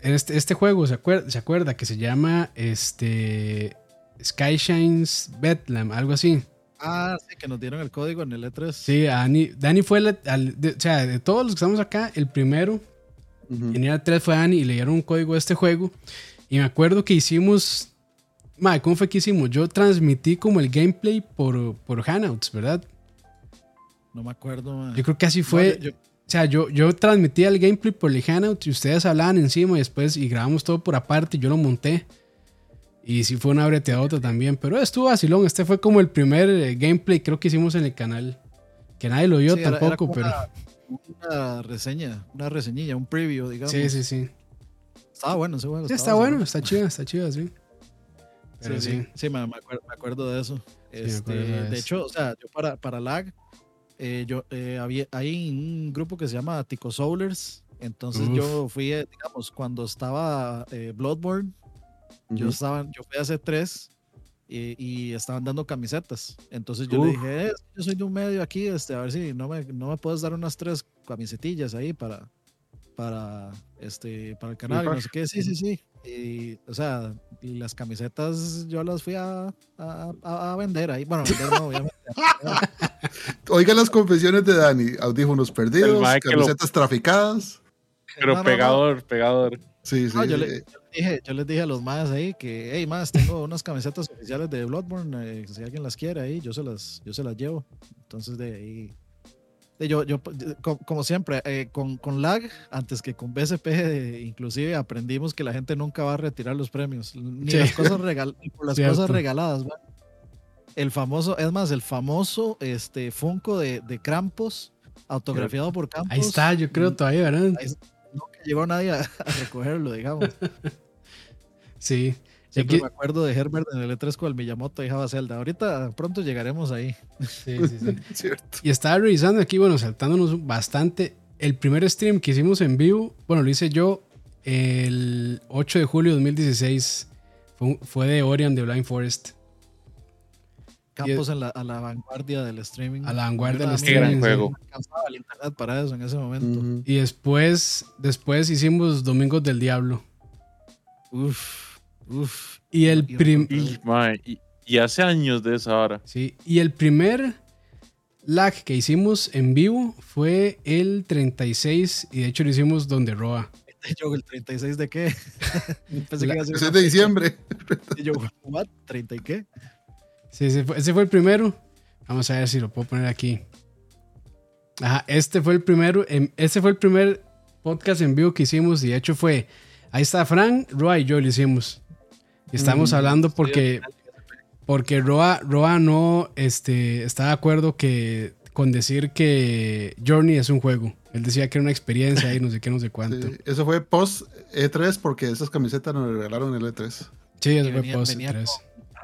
S4: en este, este juego, ¿se acuerda, ¿se acuerda? Que se llama este, Skyshines Bedlam, algo así.
S1: Ah, sí, que nos dieron el código en el E E3.
S4: Sí, a Dani, Dani fue, la- al- de- o sea, de todos los que estamos acá, el primero
S2: Ujú.
S4: en ir al 3 fue Dani y le dieron un código de este juego. Y me acuerdo que hicimos, madre, ¿cómo fue que hicimos? Yo transmití como el gameplay por, por Hangouts, ¿verdad?
S1: No me acuerdo. man.
S4: Yo creo que así fue.
S1: No, yo- yo-
S4: O sea, yo, yo transmitía el gameplay por el Hangout y ustedes hablaban encima y después y grabamos todo por aparte y yo lo monté. Y sí fue una breteadota también, pero estuvo vacilón. Este fue como el primer eh, gameplay creo que hicimos en el canal. Que nadie lo vio
S1: sí, era- era
S4: tampoco,
S1: como
S4: pero...
S1: Una, una reseña, una reseñilla, un preview, digamos.
S4: Sí, sí, sí.
S1: Estaba bueno ese juego.
S4: Sí,
S1: estaba
S4: está bueno,
S1: bueno.
S4: está chido, está chido, sí. Pero
S1: sí,
S4: sí.
S1: sí, sí, me, me acuerdo, me acuerdo de eso.
S4: me
S1: Este,
S4: acuerdo de
S1: de hecho, o sea, yo para, para lag, eh, yo eh, había, hay un grupo que se llama Tico Soulers. Entonces
S4: Uf.
S1: yo fui, eh, digamos, cuando estaba eh, Bloodborne, yo
S2: Ujú.
S1: estaba, yo fui a C3 y, y estaban dando camisetas. Entonces yo le
S3: Uf.
S1: dije, "Eh, yo soy de un medio aquí, este, a ver si no me, no me puedes dar unas tres camisetillas ahí para, para, este, para el canal. Y no sé qué, sí, sí, sí. Y, o sea, y las camisetas yo las fui a, a, a- a vender ahí. Bueno, vender no, obviamente.
S2: Oiga las confesiones de Dani. Audífonos perdidos,
S3: que lo-
S2: camisetas traficadas.
S3: Pero
S1: No, no, no.
S3: pegador, pegador.
S2: Sí, sí.
S1: No, yo, le,
S2: eh,
S1: yo le dije, yo les dije a los más ahí que, hey, más, tengo unas camisetas oficiales de Bloodborne, eh, si alguien las quiere ahí, yo se las, yo se las llevo. Entonces de ahí, de yo, yo, como, siempre, eh, con, con lag, antes que con BSP, eh, inclusive aprendimos que la gente nunca va a retirar los premios, ni
S4: Sí.
S1: las cosas regal, por las
S4: Cierto.
S1: cosas regaladas. El famoso, es más, el famoso este Funko de, de Krampus, autografiado por Campos.
S4: Ahí está, yo creo todavía, ¿verdad?
S1: Ahí Nunca llegó nadie a, a recogerlo, digamos.
S4: Sí.
S1: Siempre me acuerdo de Herbert en el E3 con el Miyamoto y Java Zelda. Ahorita pronto llegaremos ahí.
S4: sí, sí, sí.
S2: cierto.
S4: Y estaba revisando aquí, bueno, saltándonos bastante. El primer stream que hicimos en vivo, bueno, lo hice yo el 8 de julio de 2016. Fue, fue de Orion de Blind Forest.
S1: Campos en la, a la vanguardia del streaming.
S4: A la vanguardia del
S1: también
S3: gran
S4: streaming.
S3: juego.
S1: El internet para eso en ese momento.
S4: Y después, después hicimos Domingos del Diablo.
S1: Uf, uf.
S4: Y el,
S1: Y-
S4: prim-
S3: Y, y, y hace años de esa hora.
S4: sí, y el primer lag que hicimos en vivo fue el 36 y de hecho lo hicimos donde Roa.
S1: Yo, ¿el 36 de qué? Pensé
S4: La-
S1: que iba a ser
S2: Ese es
S1: una
S2: de diciembre.
S1: Y yo, ¿what? ¿30 y qué?
S4: Sí, ese fue, ese fue el primero. Vamos a ver si lo puedo poner aquí. Ajá, este fue el primero. Este fue el primer podcast en vivo que hicimos. Y de hecho fue. Ahí está Fran, Roa y yo lo hicimos. Y estamos
S2: Mm,
S4: hablando porque. Porque Roa, Roa no este, está de acuerdo que, con decir que Journey es un juego. Él decía que era una experiencia y no sé qué, no sé cuánto.
S2: Sí, Eso fue post E3 porque esas camisetas nos regalaron el E E3.
S4: Sí, eso
S1: Y
S4: fue
S1: venía-
S4: post
S1: venía
S4: 3.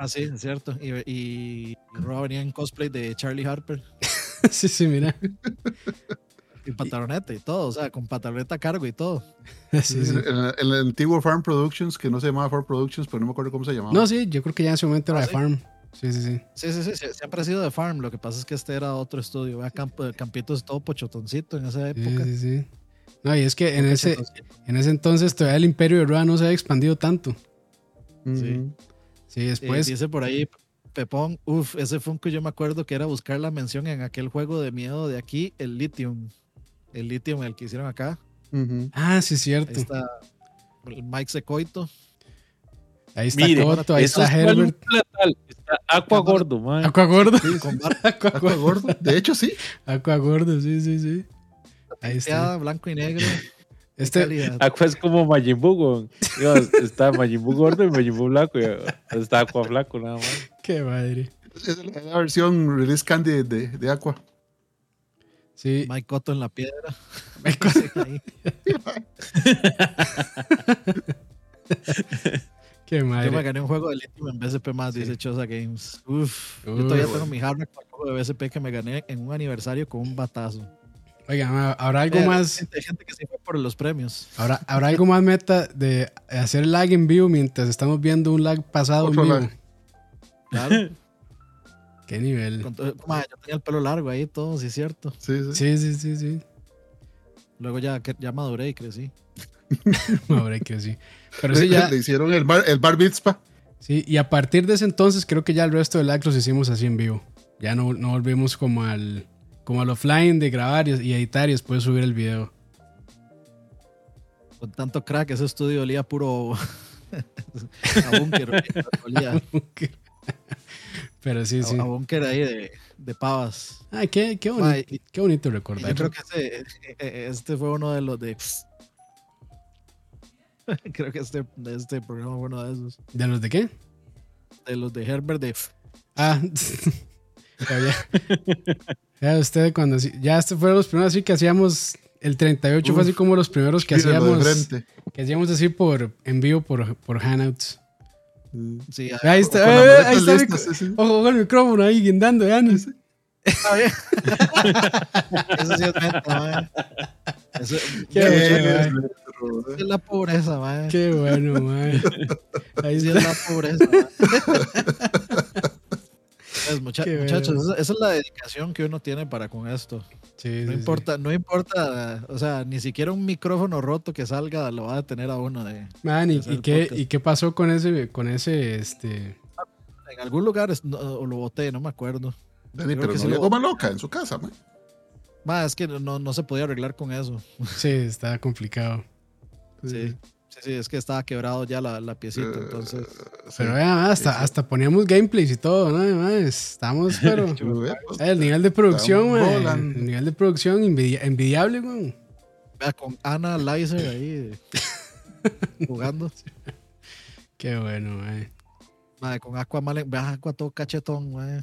S1: Ah, sí, es cierto. Y, y, y Roa venía en cosplay de Charlie Harper.
S4: sí, sí, mira.
S1: Y pantaloneta y todo. O sea, con pantaloneta a cargo y todo.
S4: Sí, sí.
S2: En, el- en el antiguo Farm Productions, que no se llamaba Farm Productions, pero no me acuerdo cómo se llamaba.
S4: No, sí, yo creo que ya en ese momento era
S1: Ah,
S4: de
S1: ¿sí?
S4: Farm. Sí, sí, sí.
S1: Sí, sí, sí, sí, siempre ha sido de Farm. Lo que pasa es que este era otro estudio. Vea, Campo, Campitos todo pochotoncito en esa
S4: Sí,
S1: época.
S4: sí, sí. No, y es que en ese, en ese entonces todavía el imperio de Roa no se había expandido tanto.
S2: Ujú.
S1: Sí.
S4: Sí,
S1: Eh,
S4: después.
S1: dice por ahí Pepón, uff, ese Funko yo me acuerdo que era buscar la mención en aquel juego de miedo de aquí, el Lithium. El Lithium, el que hicieron acá.
S4: Ah, sí, es
S1: Ahí
S4: cierto.
S1: está el Mike Secoito.
S4: Ahí está
S3: Mire,
S4: Coto, ahí
S3: Eso
S4: está
S3: es
S4: Herbert.
S3: Está Aqua Gordo, mae.
S4: Aqua Gordo.
S1: Con barba
S4: Aqua
S2: Aqua
S4: Gordo.
S2: Gordo. De hecho, sí.
S4: Aqua Gordo, sí, sí, sí. Ahí está.
S1: blanco y negro.
S4: Este,
S1: calidad.
S3: Aqua es como Majin Buu, Está Majin Buu gordo y Majin Buu blanco. y está Aqua flaco, nada más.
S4: qué madre.
S2: Es la, versión release candy de, de Aqua.
S4: Sí.
S1: Mike Cotto en la piedra.
S4: Mike
S1: Sí, ahí.
S4: Qué
S1: Yo me
S4: madre.
S1: gané un juego de Lithium en BSP más, dice Chosa Games. Uf, yo todavía
S2: bueno.
S1: tengo mi hardware con el juego de BSP que me gané en un aniversario con un batazo.
S4: Oiga, ¿habrá algo
S1: Eh,
S4: más?
S1: Hay gente que se fue por los premios.
S4: ¿Habrá, ¿Habrá algo más meta de hacer lag en vivo mientras estamos viendo un lag pasado en vivo?
S2: lag.
S1: Claro.
S4: Qué nivel.
S1: con todo- ma, yo tenía el pelo largo ahí, todo, sí es cierto.
S2: Sí, sí.
S4: Sí, sí, sí, sí.
S1: Luego ya, ya maduré y crecí.
S4: Ahora que sí. Pero sí, ya.
S2: Le hicieron el bar, el bar mitzvah.
S4: Sí, y a partir de ese entonces creo que ya el resto de lag los hicimos así en vivo. Ya no, no volvimos como al, como al offline de grabar y, editar y después subir el video.
S1: Con tanto crack, ese estudio olía puro a búnker. olía
S4: Pero sí, sí.
S1: a, búnker ahí de, de pavas.
S4: Ay, qué, qué,
S1: Ma,
S4: boni-
S1: y-
S4: qué bonito recordar.
S1: yo creo que eh, este fue uno de los de... creo que este, este programa fue uno de esos.
S4: ¿De los de qué?
S1: De los de Herbert de...
S4: Ah, ya, usted cuando ya este fueron los primeros así que hacíamos el 38 fue
S2: Uf.
S4: así como los primeros que hacíamos que hacíamos así por en vivo por, por Hangouts.
S2: Mm.
S1: Sí,
S4: Ahí está,
S2: Con las
S4: eh, ahí está
S2: listas, sí, sí.
S4: Ojo, ojo el micrófono ahí guindando, ya. ¿no?
S1: Está bien. Eso sí es meta, man. Eso,
S4: Qué bueno, mae.
S1: es la pobreza, man.
S4: Qué bueno, man. Ahí
S1: Sí
S4: está.
S1: es la pobreza, man. Pues, mucha-
S4: Qué
S1: muchachos, esa, esa es la dedicación que uno tiene para con esto.
S4: Sí,
S1: No
S4: sí, sí.
S1: importa, no importa, o sea, ni siquiera un micrófono roto que salga lo va a detener a uno de.
S4: Man, ¿y, qué. ¿y qué pasó con ese, con ese, este...
S1: En algún lugar es- no, o lo boté, no me acuerdo.
S2: Dani, pero
S1: que
S2: no
S1: lo-
S2: goma loca en su casa, man.
S1: Más es que no, no se podía arreglar con eso.
S4: Sí, está complicado.
S1: Sí, sí, sí, es que estaba quebrado ya la, la piecita,
S2: Eh,
S1: entonces.
S2: sí.
S4: Pero vean, hasta,
S2: sí, sí.
S4: hasta poníamos gameplays y todo, ¿no? Además, estamos, pero...
S2: Pues,
S4: El nivel de producción, man. El nivel de producción envidia- envidiable, güey.
S1: Vea, con Ana Lizer ahí jugando.
S4: Qué bueno, man.
S1: Madre, con Aqua Malen, vea Aqua todo cachetón, madre.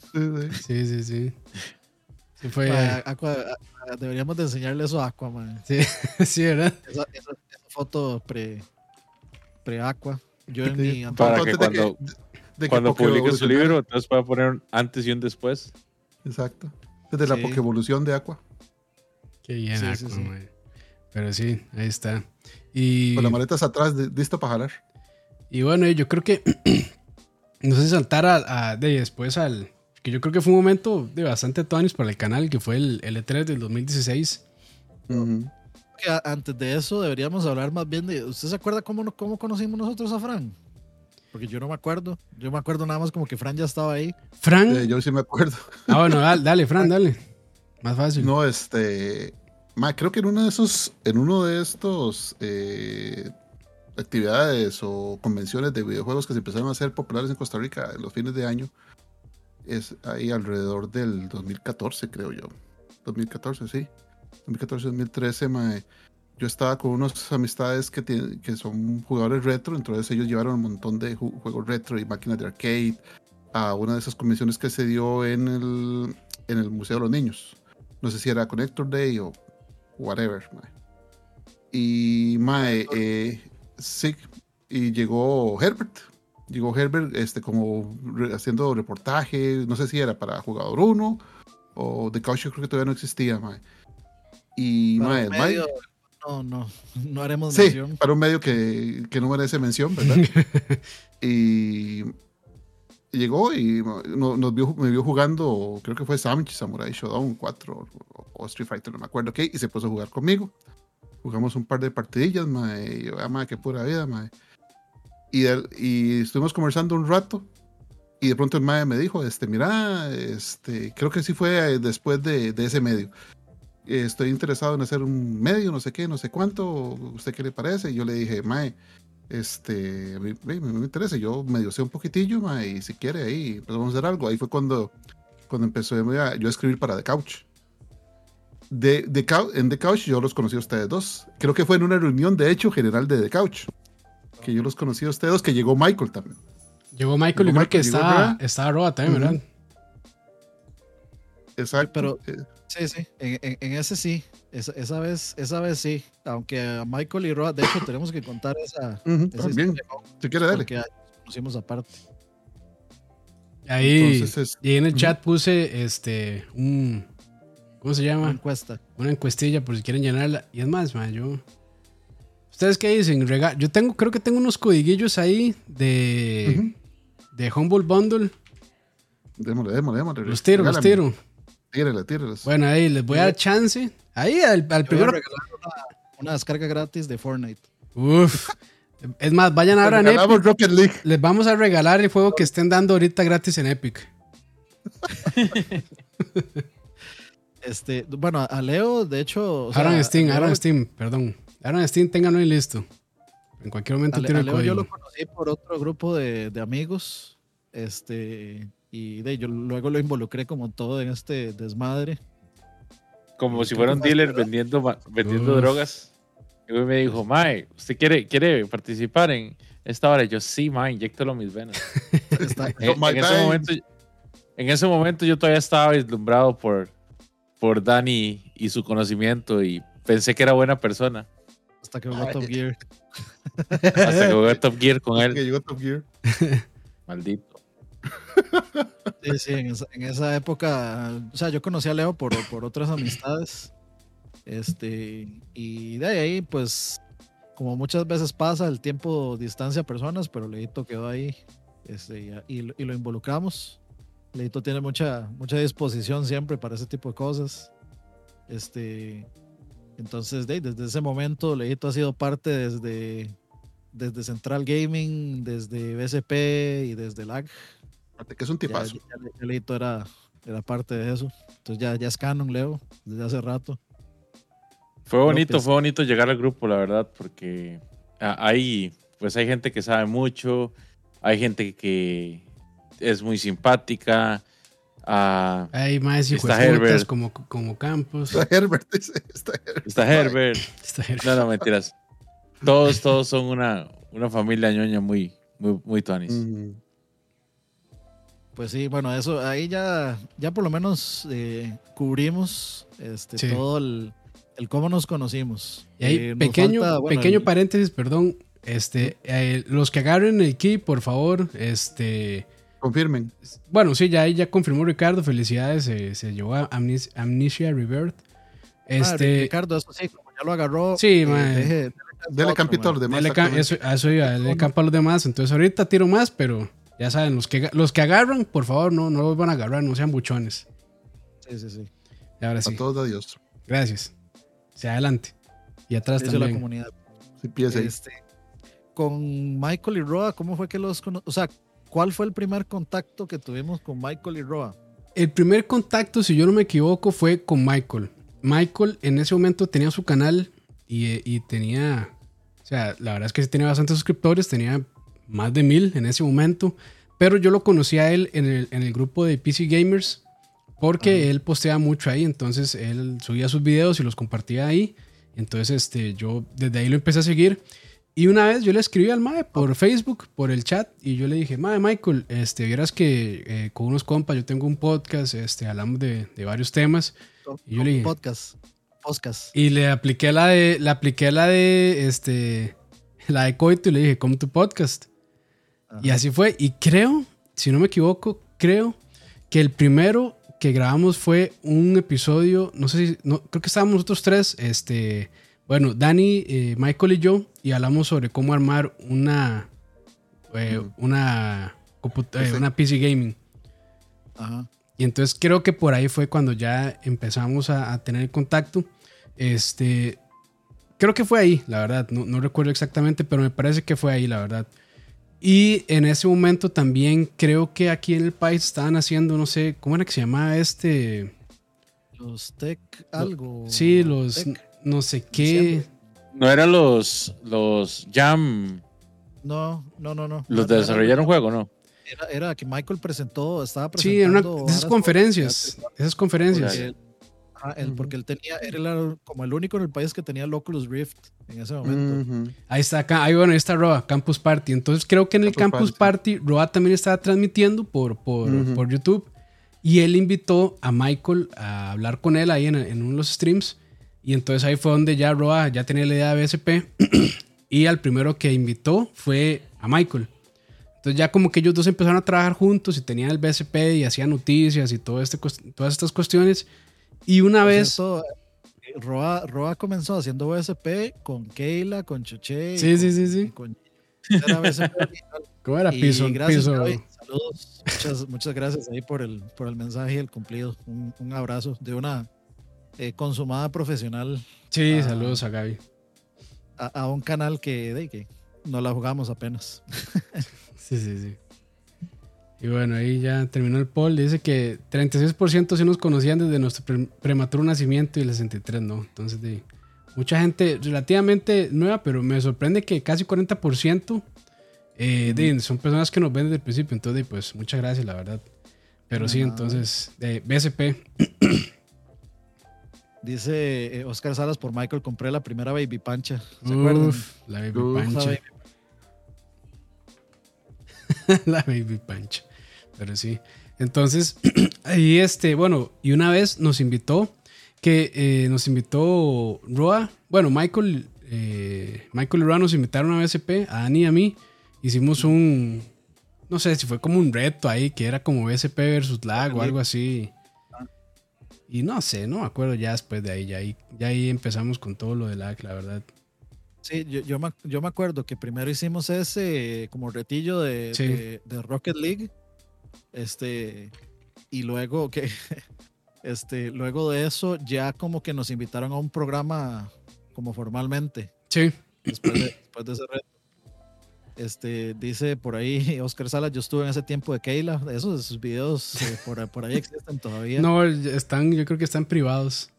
S2: sí, sí.
S4: Sí, sí, fue...
S1: Aqua, deberíamos de enseñarle eso a Aqua, madre.
S4: Sí, sí, ¿verdad?
S1: Esa, esa- esa foto pre, pre Aqua. Yo en mi
S3: Para que
S2: de
S3: cuando,
S2: de- de que
S3: cuando
S2: Poké
S3: publique su libro, entonces va a poner un antes y un después.
S2: Exacto. Desde la
S1: Sí.
S2: Pokevolución de Aqua.
S4: Qué bien,
S1: Sí,
S4: Aqua,
S1: sí.
S4: Pero sí, ahí está. Y,
S2: Con las maletas atrás, de- listo para jalar.
S4: y bueno, yo creo que... no sé si saltar a, a- de después al... Que yo creo que fue un momento de bastante tonis para el canal, que fue el, el E3 del 2016.
S2: Ujú.
S1: Que antes de eso deberíamos hablar más bien de. ¿Usted se acuerda cómo, no- cómo conocimos nosotros a Fran? Porque yo no me acuerdo. Yo me acuerdo nada más como que Fran ya estaba ahí.
S4: Fran...
S2: Eh, yo sí me acuerdo.
S4: Ah, bueno, dale, dale, Fran, dale. Más fácil.
S2: No, este. ma, creo que en uno de esos. En uno de estos. eh, actividades o convenciones de videojuegos que se empezaron a hacer populares en Costa Rica en los fines de año. Es ahí alrededor del 2014, creo yo. 2014, sí. 2014-2013, mae, yo estaba con unas amistades que, tienen- que son jugadores retro, entonces ellos llevaron un montón de ju- juegos retro y máquinas de arcade a una de esas convenciones que se dio en el, en el Museo de los Niños. No sé si era Connector Day o whatever. mae. Y mae, eh, sí, y llegó Herbert. Llegó Herbert este, como re- haciendo reportaje, no sé si era para jugador 1 o The Couch, yo creo que todavía no existía, mae. Y
S1: Para
S2: mae,
S1: medio, no, no, no haremos
S2: Sí,
S1: mención.
S2: para un medio que, que no merece mención, ¿verdad? y llegó y no- nos vio, me vio jugando, creo que fue Samchi Samurai Shodown 4 o, o Street Fighter, no me acuerdo qué, y se puso a jugar conmigo. Jugamos un par de partidillas, mae, y yo, ah, mae, qué pura vida, mae. Y, el- y estuvimos conversando un rato, y de pronto el mae me dijo, este, mira, este, creo que sí fue después de, de ese medio estoy interesado en hacer un medio, no sé qué, no sé cuánto, ¿usted qué le parece? Y yo le dije, Mae, este, a mí, me, me interesa, yo medio sé un poquitillo, Mae, y si quiere ahí, pues vamos a hacer algo. Ahí fue cuando, cuando empecé a- yo a escribir para The Couch. De, Cou- en The Couch yo los conocí a ustedes dos. Creo que fue en una reunión, de hecho, general de The Couch. Que yo los conocí a ustedes dos, que llegó Michael también.
S4: Llegó Michael y
S2: Llegó
S4: creo que estaba,
S2: Roa.
S4: estaba Roa también,
S2: Ujú.
S4: ¿verdad?
S2: Exacto.
S1: pero-
S2: Eh,
S1: Sí, sí, en, en- en ese sí. Esa, esa vez, esa vez sí. Aunque a Michael y Roa, de hecho, tenemos que contar esa.
S2: también,
S1: historia, ¿no?
S2: si quiere, dale.
S1: Porque conocimos aparte.
S4: Ahí,
S2: Entonces, es-
S4: y en el chat puse este un ¿cómo se
S1: Una
S4: llama?
S1: encuesta.
S4: Una encuestilla por si quieren llenarla. Y es más, man, yo. ¿Ustedes qué dicen? Rega- yo tengo, creo que tengo unos codiguillos ahí de,
S2: Ujú.
S4: de Humble Bundle.
S2: Démosle, démosle, démosle.
S4: Los tiro, los tiro.
S2: Tírale, tírale.
S4: Bueno, ahí les voy a dar chance. Ahí al, al
S1: Te voy a
S4: primero.
S1: una, una descarga gratis de Fortnite.
S4: Uf. Es más, vayan ahora en Epic.
S2: Rocket League.
S4: Les vamos a regalar el juego que estén dando ahorita gratis en Epic.
S1: Este, bueno, a Leo, de hecho. o sea,
S4: Aaron Steam,
S1: a Leo-
S4: Aaron Steam, perdón. Aaron Steam, ténganlo ahí listo. En cualquier momento
S1: a
S4: tiro
S1: a
S4: el
S1: Leo yo
S4: código.
S1: lo conocí por otro grupo de, de amigos. Este, y de yo luego lo involucré como todo en este desmadre.
S3: Como si fuera
S1: que
S3: un dealer
S1: ¿verdad?
S3: vendiendo, vendiendo
S4: Uf.
S3: drogas. Y me dijo, Mae, ¿usted quiere, quiere participar en esta hora? Y yo, sí, Mae, inyectalo mis venas. En, en ese momento, en ese momento yo todavía estaba vislumbrado por, por Dani y su conocimiento y pensé que era buena persona.
S1: hasta que jugó Top Gear.
S3: Hasta que jugué Top Gear con
S2: Que
S3: él.
S2: llegó Top Gear.
S3: Maldito.
S1: Sí, sí, en esa, en esa época, o sea, yo conocí a Leo por, por otras amistades. Este, y de ahí, pues, como muchas veces pasa, el tiempo distancia personas, pero Leito quedó ahí este, y, y lo involucramos. Leito tiene mucha, mucha disposición siempre para ese tipo de cosas. Este, entonces, de, desde ese momento, Leito ha sido parte desde, desde Central Gaming, desde BSP y desde LAG.
S2: Aparte que es un tipazo.
S1: ya- ya Leito era, era parte de eso. Entonces ya, ya es canon, Leo, desde hace rato.
S3: Fue bonito,
S1: López.
S3: fue bonito llegar al grupo, la verdad, porque ah, hay, pues hay gente que sabe mucho, hay gente que es muy simpática. ah,
S4: Hay más
S3: Está Herbert.
S4: como, como Campos.
S2: Está Herbert, dice, está Herbert.
S3: está Herbert.
S4: Está Herbert.
S3: No, no, mentiras. Todos, todos son una, una familia ñoña muy, muy, muy tuanis.
S2: Mm,
S1: Pues sí, bueno, eso ahí ya, ya por lo menos eh, cubrimos este,
S4: Sí.
S1: todo el, el cómo nos conocimos.
S4: Y ahí,
S1: Eh,
S4: pequeño,
S1: falta, bueno,
S4: pequeño
S1: el-
S4: paréntesis, perdón. Este, eh, los que agarren el key, por favor, este,
S2: confirmen.
S4: bueno, sí, ya ahí ya confirmó Ricardo, felicidades, se, se llevó a Amnis- Amnesia Rebirth.
S1: Ah,
S4: Este,
S1: Ricardo, eso sí, como ya lo agarró.
S4: Sí,
S1: eh, dele
S2: Dele
S1: otro,
S2: campitor
S1: mae.
S2: de más.
S4: dele ca- eso, a eso iba, dele campo a los demás. Entonces ahorita tiro más, pero ya saben, los que, los que agarran, por favor, no, no los van a agarrar, no sean buchones.
S1: Sí, sí, sí.
S4: Y ahora
S2: A
S4: sí,
S2: todos de Dios.
S4: gracias. Hacia adelante. Y atrás
S1: la
S4: también.
S1: comunidad.
S2: Si pies ahí.
S1: Este, con Michael y Roa, ¿cómo fue que los O sea, ¿cuál fue el primer contacto que tuvimos con Michael y Roa?
S4: El primer contacto, si yo no me equivoco, fue con Michael. Michael en ese momento tenía su canal y, eh, y tenía, o sea, la verdad es que sí tenía bastantes suscriptores, tenía más de mil en ese momento, pero yo lo conocí a él en el, en el grupo de PC Gamers porque
S1: Ajá.
S4: él posteaba mucho ahí, entonces él subía sus videos y los compartía ahí. Entonces este, yo desde ahí lo empecé a seguir. Y una vez yo le escribí al Mae por Facebook, por el chat, y yo le dije, Mae, Michael, este, vieras que eh, con unos compas yo tengo un podcast, este, hablamos de, de varios temas, Y yo le dije-
S1: Podcast. Podcast.
S4: y le apliqué la de, le apliqué la de, este, la de Coito y le dije, come tu podcast.
S1: Ajá.
S4: Y así fue, y creo, si no me equivoco, creo que el primero que grabamos fue un episodio, no sé si, no, creo que estábamos nosotros tres, este, bueno, Dani, eh, Michael y yo, y hablamos sobre cómo armar una, eh, una, eh,
S2: PC.
S4: una PC gaming.
S1: Ajá.
S4: Y entonces creo que por ahí fue cuando ya empezamos a, a tener contacto. Este, creo que fue ahí, la verdad. No, no recuerdo exactamente, pero me parece que fue ahí, la verdad. Y en ese momento también creo que aquí en el país estaban haciendo, no sé, ¿cómo era que se llamaba este?
S1: Los Tech algo.
S4: Sí, los
S1: Tech.
S4: no sé qué.
S3: No eran los, los Jam,
S1: No, no, no, no.
S3: los de
S1: no,
S3: desarrollar un juego, ¿no?
S1: Era, era que Michael presentó, estaba
S4: Sí, en una,
S1: presentando.
S4: esas conferencias. Esas conferencias.
S1: Porque él, ajá, él-
S2: Ujú.
S1: porque él tenía, él era como el único en el país que tenía el Oculus Rift en ese momento.
S2: Ujú.
S4: Ahí está, acá, ahí bueno, ahí está Roa, Campus Party. Entonces creo que en el
S2: Campus
S4: Campus Party, Roa también estaba transmitiendo por, por,
S2: Ujú.
S4: por YouTube. Y él invitó a Michael a hablar con él ahí en, en uno de los streams. Y entonces ahí fue donde ya Roa ya tenía la idea de BSP. y al primero que invitó fue a Michael. Entonces ya como que ellos dos empezaron a trabajar juntos y tenían el BSP y hacían noticias y todo este, todas estas cuestiones. Y una
S1: Por
S4: vez...
S1: cierto, eh, Roa, Roa comenzó haciendo BSP con Keila, con Choche.
S4: Sí, sí, sí, sí.
S1: Con, era BSP.
S4: ¿Cómo era? Piso,
S1: gracias,
S4: piso.
S1: Saludos. Muchas, muchas gracias ahí por el, por el mensaje y el cumplido. Un, un abrazo de una eh, consumada profesional
S4: Sí,
S1: Ah.
S4: saludos a Gaby.
S1: a, a un canal que, de, que no la jugamos apenas.
S4: Sí, sí, sí. Y bueno, ahí ya terminó el poll. Dice que 36% sí nos conocían desde nuestro pre- prematuro nacimiento y el 63% no. Entonces, de, mucha gente relativamente nueva, pero me sorprende que casi 40% eh, de- son personas que nos ven desde el principio. Entonces, de, pues muchas gracias, la verdad. Pero sí, entonces, de BSP.
S1: Dice eh, Oscar Salas por Michael, compré la primera Baby Pancha. ¿Se acuerdan?
S4: Uf, la Baby
S2: Uf,
S4: Pancha.
S1: Baby-
S4: la Baby Pancha. Pero sí. Entonces, ahí este, bueno, y una vez nos invitó, que eh, nos invitó Roa, bueno, Michael, eh, Michael y Roa nos invitaron a BSP, a Dani y a mí. Hicimos un, no sé si fue como un reto ahí, que era como BSP versus lag o algo así. Y no sé, no me acuerdo ya después de ahí, ya ahí, ya ahí empezamos con todo lo de lag, la verdad.
S1: Sí, yo, yo, me, yo me acuerdo que primero hicimos ese como retillo de,
S4: Sí.
S1: de, de Rocket League. Este, y luego que este, luego de eso ya como que nos invitaron a un programa como formalmente
S4: Sí.
S1: después de, después de ese reto. Este, dice por ahí Oscar Salas, yo estuve en ese tiempo de Keila, esos, esos videos eh, por, por ahí existen todavía.
S4: No, están, yo creo que están privados.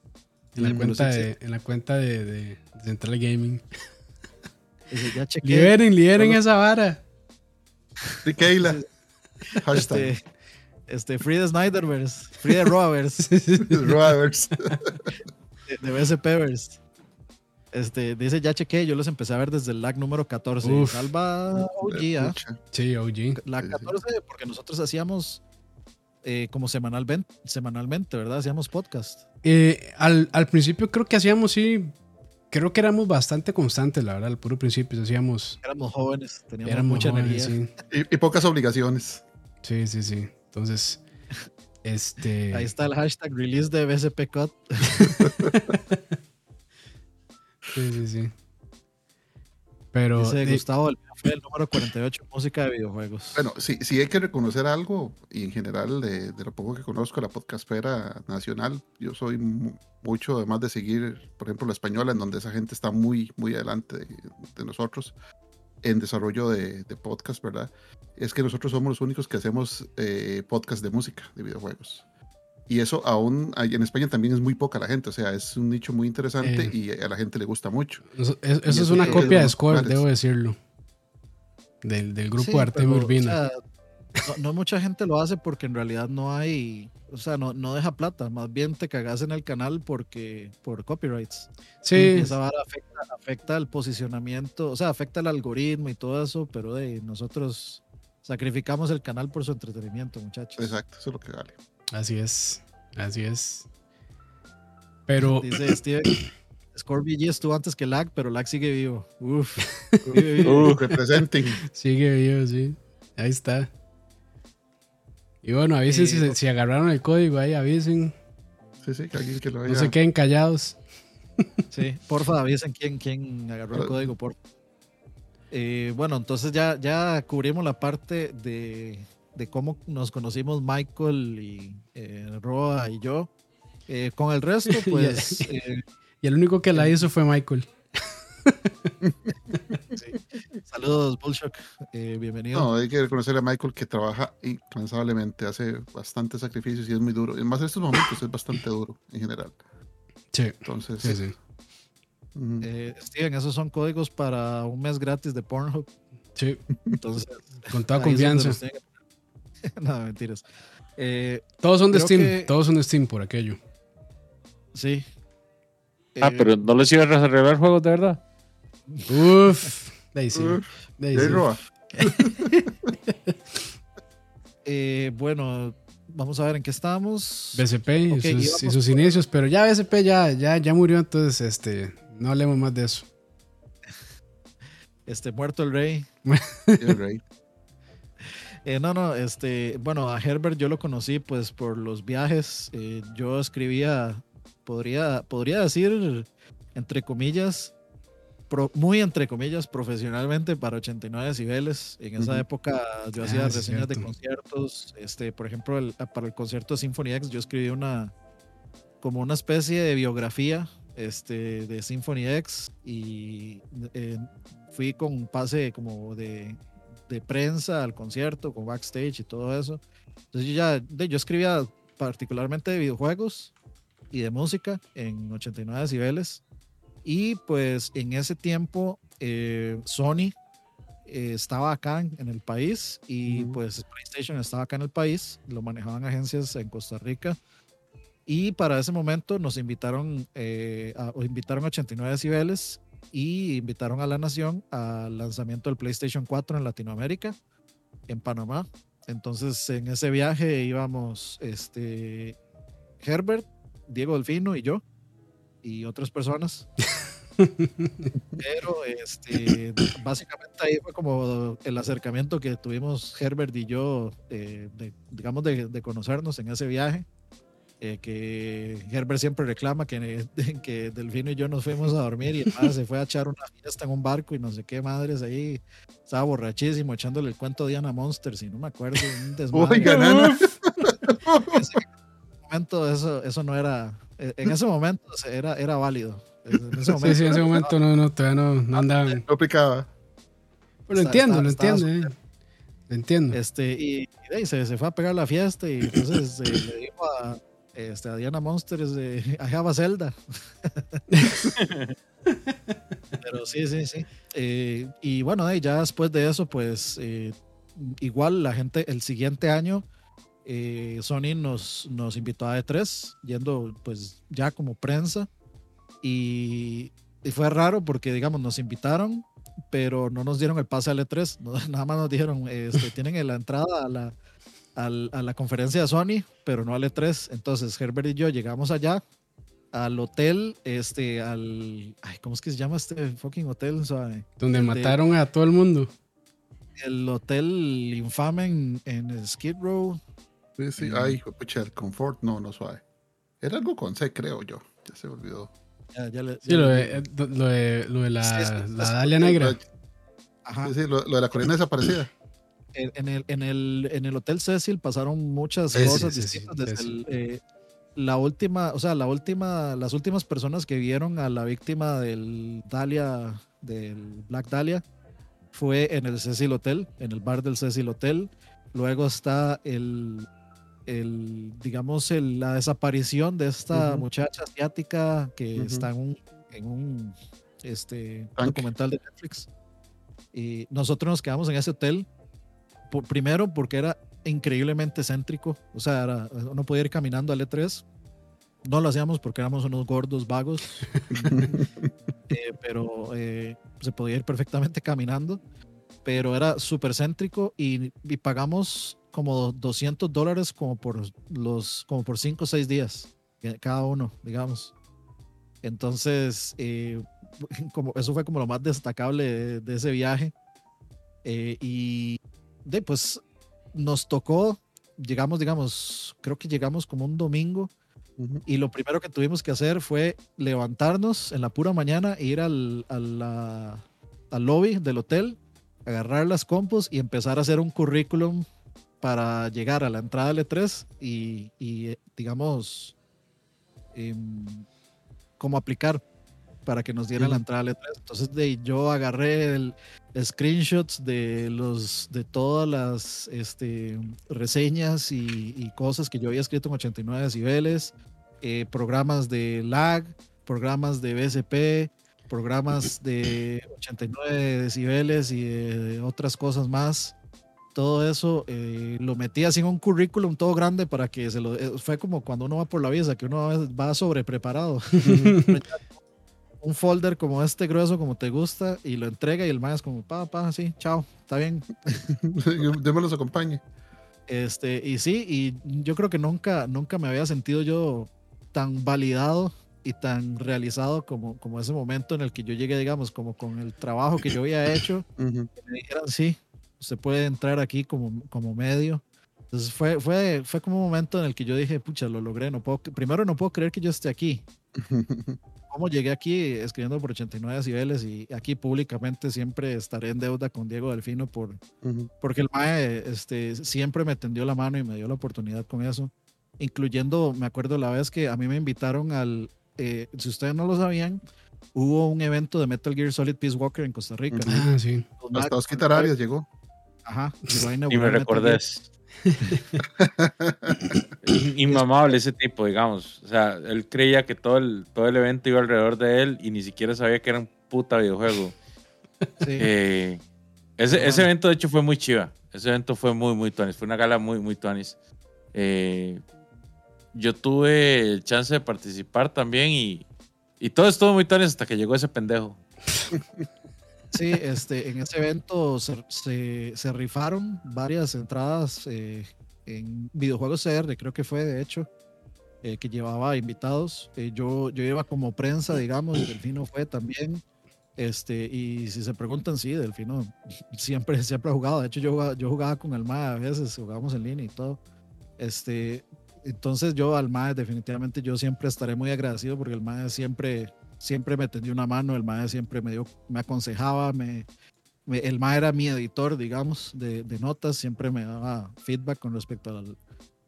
S4: En la
S1: pero
S4: cuenta, de, en la cuenta de, de- de Central Gaming.
S1: Dice, ya chequé.
S4: Liberen, liberen
S1: solo-
S4: esa vara.
S2: Sí, Keila. Hashtag.
S1: Este, este, Free the Snyderverse, Free the Roverse,
S2: Roberts.
S1: de, de BSPverse. Este, dice, ya chequé, yo los empecé a ver desde el lag número 14.
S4: Uf.
S1: Salva OG, ¿ah?
S2: Pucha.
S4: Sí, OG.
S1: La
S2: Sí, sí.
S1: 14, porque nosotros hacíamos eh, como semanalmente, semanalmente, ¿verdad? Hacíamos podcast.
S4: Eh, al, al principio creo que hacíamos, sí, creo que éramos bastante constantes, la sí. Sí, sí. Entonces, este...
S1: Ahí está el hashtag release de BSP Cut.
S4: Sí, sí, sí. Pero...
S1: Dice
S4: eh,
S1: Gustavo, el fue el número 48, música de videojuegos.
S2: Bueno, sí, sí hay que reconocer algo, y en general, de, de lo poco que conozco la podcastfera nacional, yo soy mu- mucho, además de seguir, por ejemplo, la española, en donde esa gente está muy, muy adelante de, de nosotros en desarrollo de, de podcast, ¿verdad? Es que nosotros somos los únicos que hacemos eh, podcast de música, de videojuegos. Y eso aún en España también es muy poca la gente, o sea, es un nicho muy interesante
S4: Eh.
S2: y a la gente le gusta mucho.
S4: Eso, es- eso una copia de Score, debo decirlo. Del, del grupo
S1: Sí, pero,
S4: Urbina.
S1: o sea, no, no mucha gente lo hace porque en realidad no hay, o sea, no, no deja plata, más bien te cagas en el canal porque por copyrights.
S4: sí,
S1: Y esa vara afecta, afecta el posicionamiento, o sea, afecta el algoritmo y todo eso, pero de nosotros sacrificamos el canal por su entretenimiento, muchachos.
S2: Exacto, eso es lo que vale.
S4: así es. Así es. Pero
S1: Dice Steven, Score BG estuvo antes que Lag, pero Lag sigue vivo. Uf, vive, vive.
S2: Representing.
S4: sigue vivo, sí. Ahí está. Y bueno, avisen si, se- si agarraron el código ahí, avisen.
S2: Sí, sí, que alguien que lo
S4: No se queden callados.
S1: Sí, porfa, avisen quién, quién agarró el código, por Eh, bueno, entonces ya, ya cubrimos la parte de, de cómo nos conocimos Michael y eh, Roa y yo. Eh, con el resto, pues eh,
S4: Y el único que la hizo fue Michael.
S1: saludos, Bullshock. Eh, bienvenido.
S2: No, hay que reconocerle a Michael que trabaja incansablemente, hace bastantes sacrificios y es muy duro. Y más en estos momentos es bastante duro en general.
S4: Sí,
S2: Entonces,
S4: sí, sí.
S2: ujú.
S1: Eh, Steven, esos son códigos para un mes gratis de Pornhub.
S4: Sí,
S1: Entonces,
S4: con toda confianza.
S1: no, mentiras. Eh,
S4: Todos son de Steam.
S1: que-
S4: Todos son de Steam por aquello.
S1: sí.
S3: Ah,
S1: Eh,
S3: pero no les iba a reservar juegos de verdad.
S4: Uf. De ahí sí.
S2: Uf,
S4: de ahí
S2: y ahí
S4: sí.
S2: roba.
S1: eh, bueno, vamos a ver en qué estamos.
S4: BCP y, sus, y inicios, pero ya BCP ya, ya, ya murió, entonces este, no hablemos más de eso.
S1: Este, muerto el rey.
S2: Yeah, right.
S1: Eh, no, no, este, bueno, a Herbert yo lo conocí pues por los viajes. Eh, yo escribía, podría, podría decir, entre comillas, pro- muy entre comillas, profesionalmente para 89 decibeles. En esa
S2: Ujú.
S1: época yo hacía
S4: Ah, sí,
S1: reseñas de
S4: cierto. conciertos.
S1: Este, por ejemplo, el- para el concierto de Symphony X yo escribí una, como una especie de biografía este, de Symphony X y eh, fui con pase como de, de prensa al concierto, con backstage y todo eso. Entonces yo ya, de- yo escribía particularmente de videojuegos y de música en 89 decibeles. Y pues en ese tiempo eh, Sony eh, estaba acá en, en el país y pues PlayStation estaba acá en el país, lo manejaban agencias en Costa Rica. Y para ese momento nos invitaron, eh, a, o invitaron a 89 decibeles y invitaron a la nación al lanzamiento del PlayStation 4 en Latinoamérica, en Panamá. Entonces en ese viaje íbamos este, Herbert, Diego Delfino y yo y otras personas. Pero este, básicamente ahí fue como el acercamiento que tuvimos Herbert y yo, eh, de- digamos, de, de conocernos en ese viaje. eh, que Herbert siempre reclama que, que Delfino y yo nos fuimos a dormir y además se fue a echar una fiesta en un barco y no sé qué madres ahí. Estaba borrachísimo echándole el cuento a Diana Monsters y no me acuerdo. Un desmadre.
S2: Oiga, nana.
S1: momento eso, eso no era, en ese momento era, era válido. En ese
S4: Sí,
S1: momento,
S4: sí, en ese momento no, no, todavía no, no andaban.
S2: No aplicaba.
S4: Pero lo
S1: Está-
S4: entiendo, lo entiendo, eh. Lo entiendo.
S1: Este, y, y se, se fue a pegar la fiesta y entonces eh, le dijo a, este, a Diana Monsters de I have a Zelda. Pero sí, sí, sí. Eh, y bueno, ya después de eso, pues eh, igual la gente, el siguiente año, eh, Sony nos, nos invitó a E3, yendo pues ya como prensa. Y, y fue raro porque, digamos, nos invitaron, pero no nos dieron el pase al E3. no- nada más nos dijeron, este, tienen la entrada a la, a la conferencia de Sony, pero no al E3. Entonces, Herbert y yo llegamos allá al hotel, este, al... Ay, ¿Cómo es que se llama este fucking hotel?
S4: Donde
S1: el de-
S4: mataron a todo el mundo.
S1: El hotel infame en, en Skid Row.
S2: Sí, sí.
S1: Mm.
S2: Ay, pucha, el confort, no, no suave. Era algo con C, creo yo. Ya se me olvidó.
S1: Ya, ya le-
S4: Sí,
S1: ya
S4: lo
S1: le-
S4: de, eh, lo de, lo de la,
S1: Sí, es-
S4: la
S1: es-
S4: Dalia Negra.
S1: Ajá.
S2: Sí, sí, lo, lo de la colina desaparecida.
S1: en, en el, en, el, en el Hotel Cecil pasaron muchas cosas distintas. Desde
S4: Cecil.
S1: el, eh, la última, o sea, la última, las últimas personas que vieron a la víctima del Dahlia, del Black Dahlia, fue en el Cecil Hotel, en el bar del Cecil Hotel. Luego está el, el digamos, el- la desaparición de esta
S2: Ujú.
S1: muchacha asiática que
S2: Ujú.
S1: está en un, en un este, documental de Netflix. Y nosotros nos quedamos en ese hotel por- primero porque era increíblemente céntrico, o sea, era- uno podía ir caminando al E3. No lo hacíamos porque éramos unos gordos vagos, eh, pero eh, se podía ir perfectamente caminando. Pero era súper céntrico y, y pagamos como 200 dólares como por los como por 5 o 6 días cada uno, digamos. Entonces, eh, como, eso fue como lo más destacable de, de ese viaje. Eh, y de, pues nos tocó, llegamos, digamos, creo que llegamos como un domingo y lo primero que tuvimos que hacer fue levantarnos en la pura mañana e ir al, a la- al lobby del hotel, agarrar las compus y empezar a hacer un currículum para llegar a la entrada del E3 y, y, eh, digamos, em, cómo aplicar para que nos dieran la
S2: Ujú.
S1: entrada al E3. Entonces de, yo agarré el, screenshots de los de todas las este, reseñas y, y cosas que yo había escrito en 89 decibeles, eh, programas de lag, programas de BSP, programas de 89 decibeles y de otras cosas más. Todo eso eh, lo metí así en un currículum todo grande para que se lo... eh, fue como cuando uno va por la visa, que uno va- sobrepreparado. un folder como este grueso, como te gusta, y lo entrega y el es como, pa, pa, sí, chao, está bien.
S2: Yo me los acompañe.
S1: Este, y sí, y yo creo que nunca, nunca me había sentido yo tan validado y tan realizado como, como ese momento en el que yo llegué, digamos, como con el trabajo que yo había hecho,
S2: Ujú.
S1: que me dijeran, sí, usted puede entrar aquí como, como medio. Entonces fue, fue, fue como un momento en el que yo dije, pucha, lo logré, no puedo, primero no puedo creer que yo esté aquí. cómo llegué aquí escribiendo por 89 decibeles y aquí públicamente siempre estaré en deuda con Diego Delfino por,
S2: Ujú.
S1: porque el MAE este, siempre me tendió la mano y me dio la oportunidad con eso, incluyendo, me acuerdo la vez que a mí me invitaron al, eh, si ustedes no lo sabían, hubo un evento de Metal Gear Solid Peace Walker en Costa Rica.
S4: Ah, sí.
S2: Hasta Oscar Arias llegó.
S1: Ajá, a
S3: Y me recordés. Inmamable ese tipo, digamos. O sea, él creía que todo el, todo el evento iba alrededor de él y ni siquiera sabía que era un puta videojuego.
S1: Sí.
S3: Eh, ese, ese evento, de hecho, fue muy chiva. Ese evento fue muy, muy tonis. Fue una gala muy, muy tonis. Eh, yo tuve el chance de participar también y, y todo estuvo muy tonis hasta que llegó ese pendejo.
S1: Sí, este, en ese evento se, se- rifaron varias entradas eh, en videojuegos CR, creo que fue de hecho, eh, que llevaba invitados. Eh, yo, yo iba como prensa, digamos, y Delfino fue también. Este, y si se preguntan, sí, Delfino siempre, siempre ha jugado. De hecho, yo yo jugaba con el MAE a veces, jugábamos en línea y todo. Este, entonces yo al MAE definitivamente yo siempre estaré muy agradecido porque el MAE siempre, siempre me tendió una mano, el MAE siempre me dio, me aconsejaba, me, el MAE era mi editor, digamos, de, de notas, siempre me daba feedback con respecto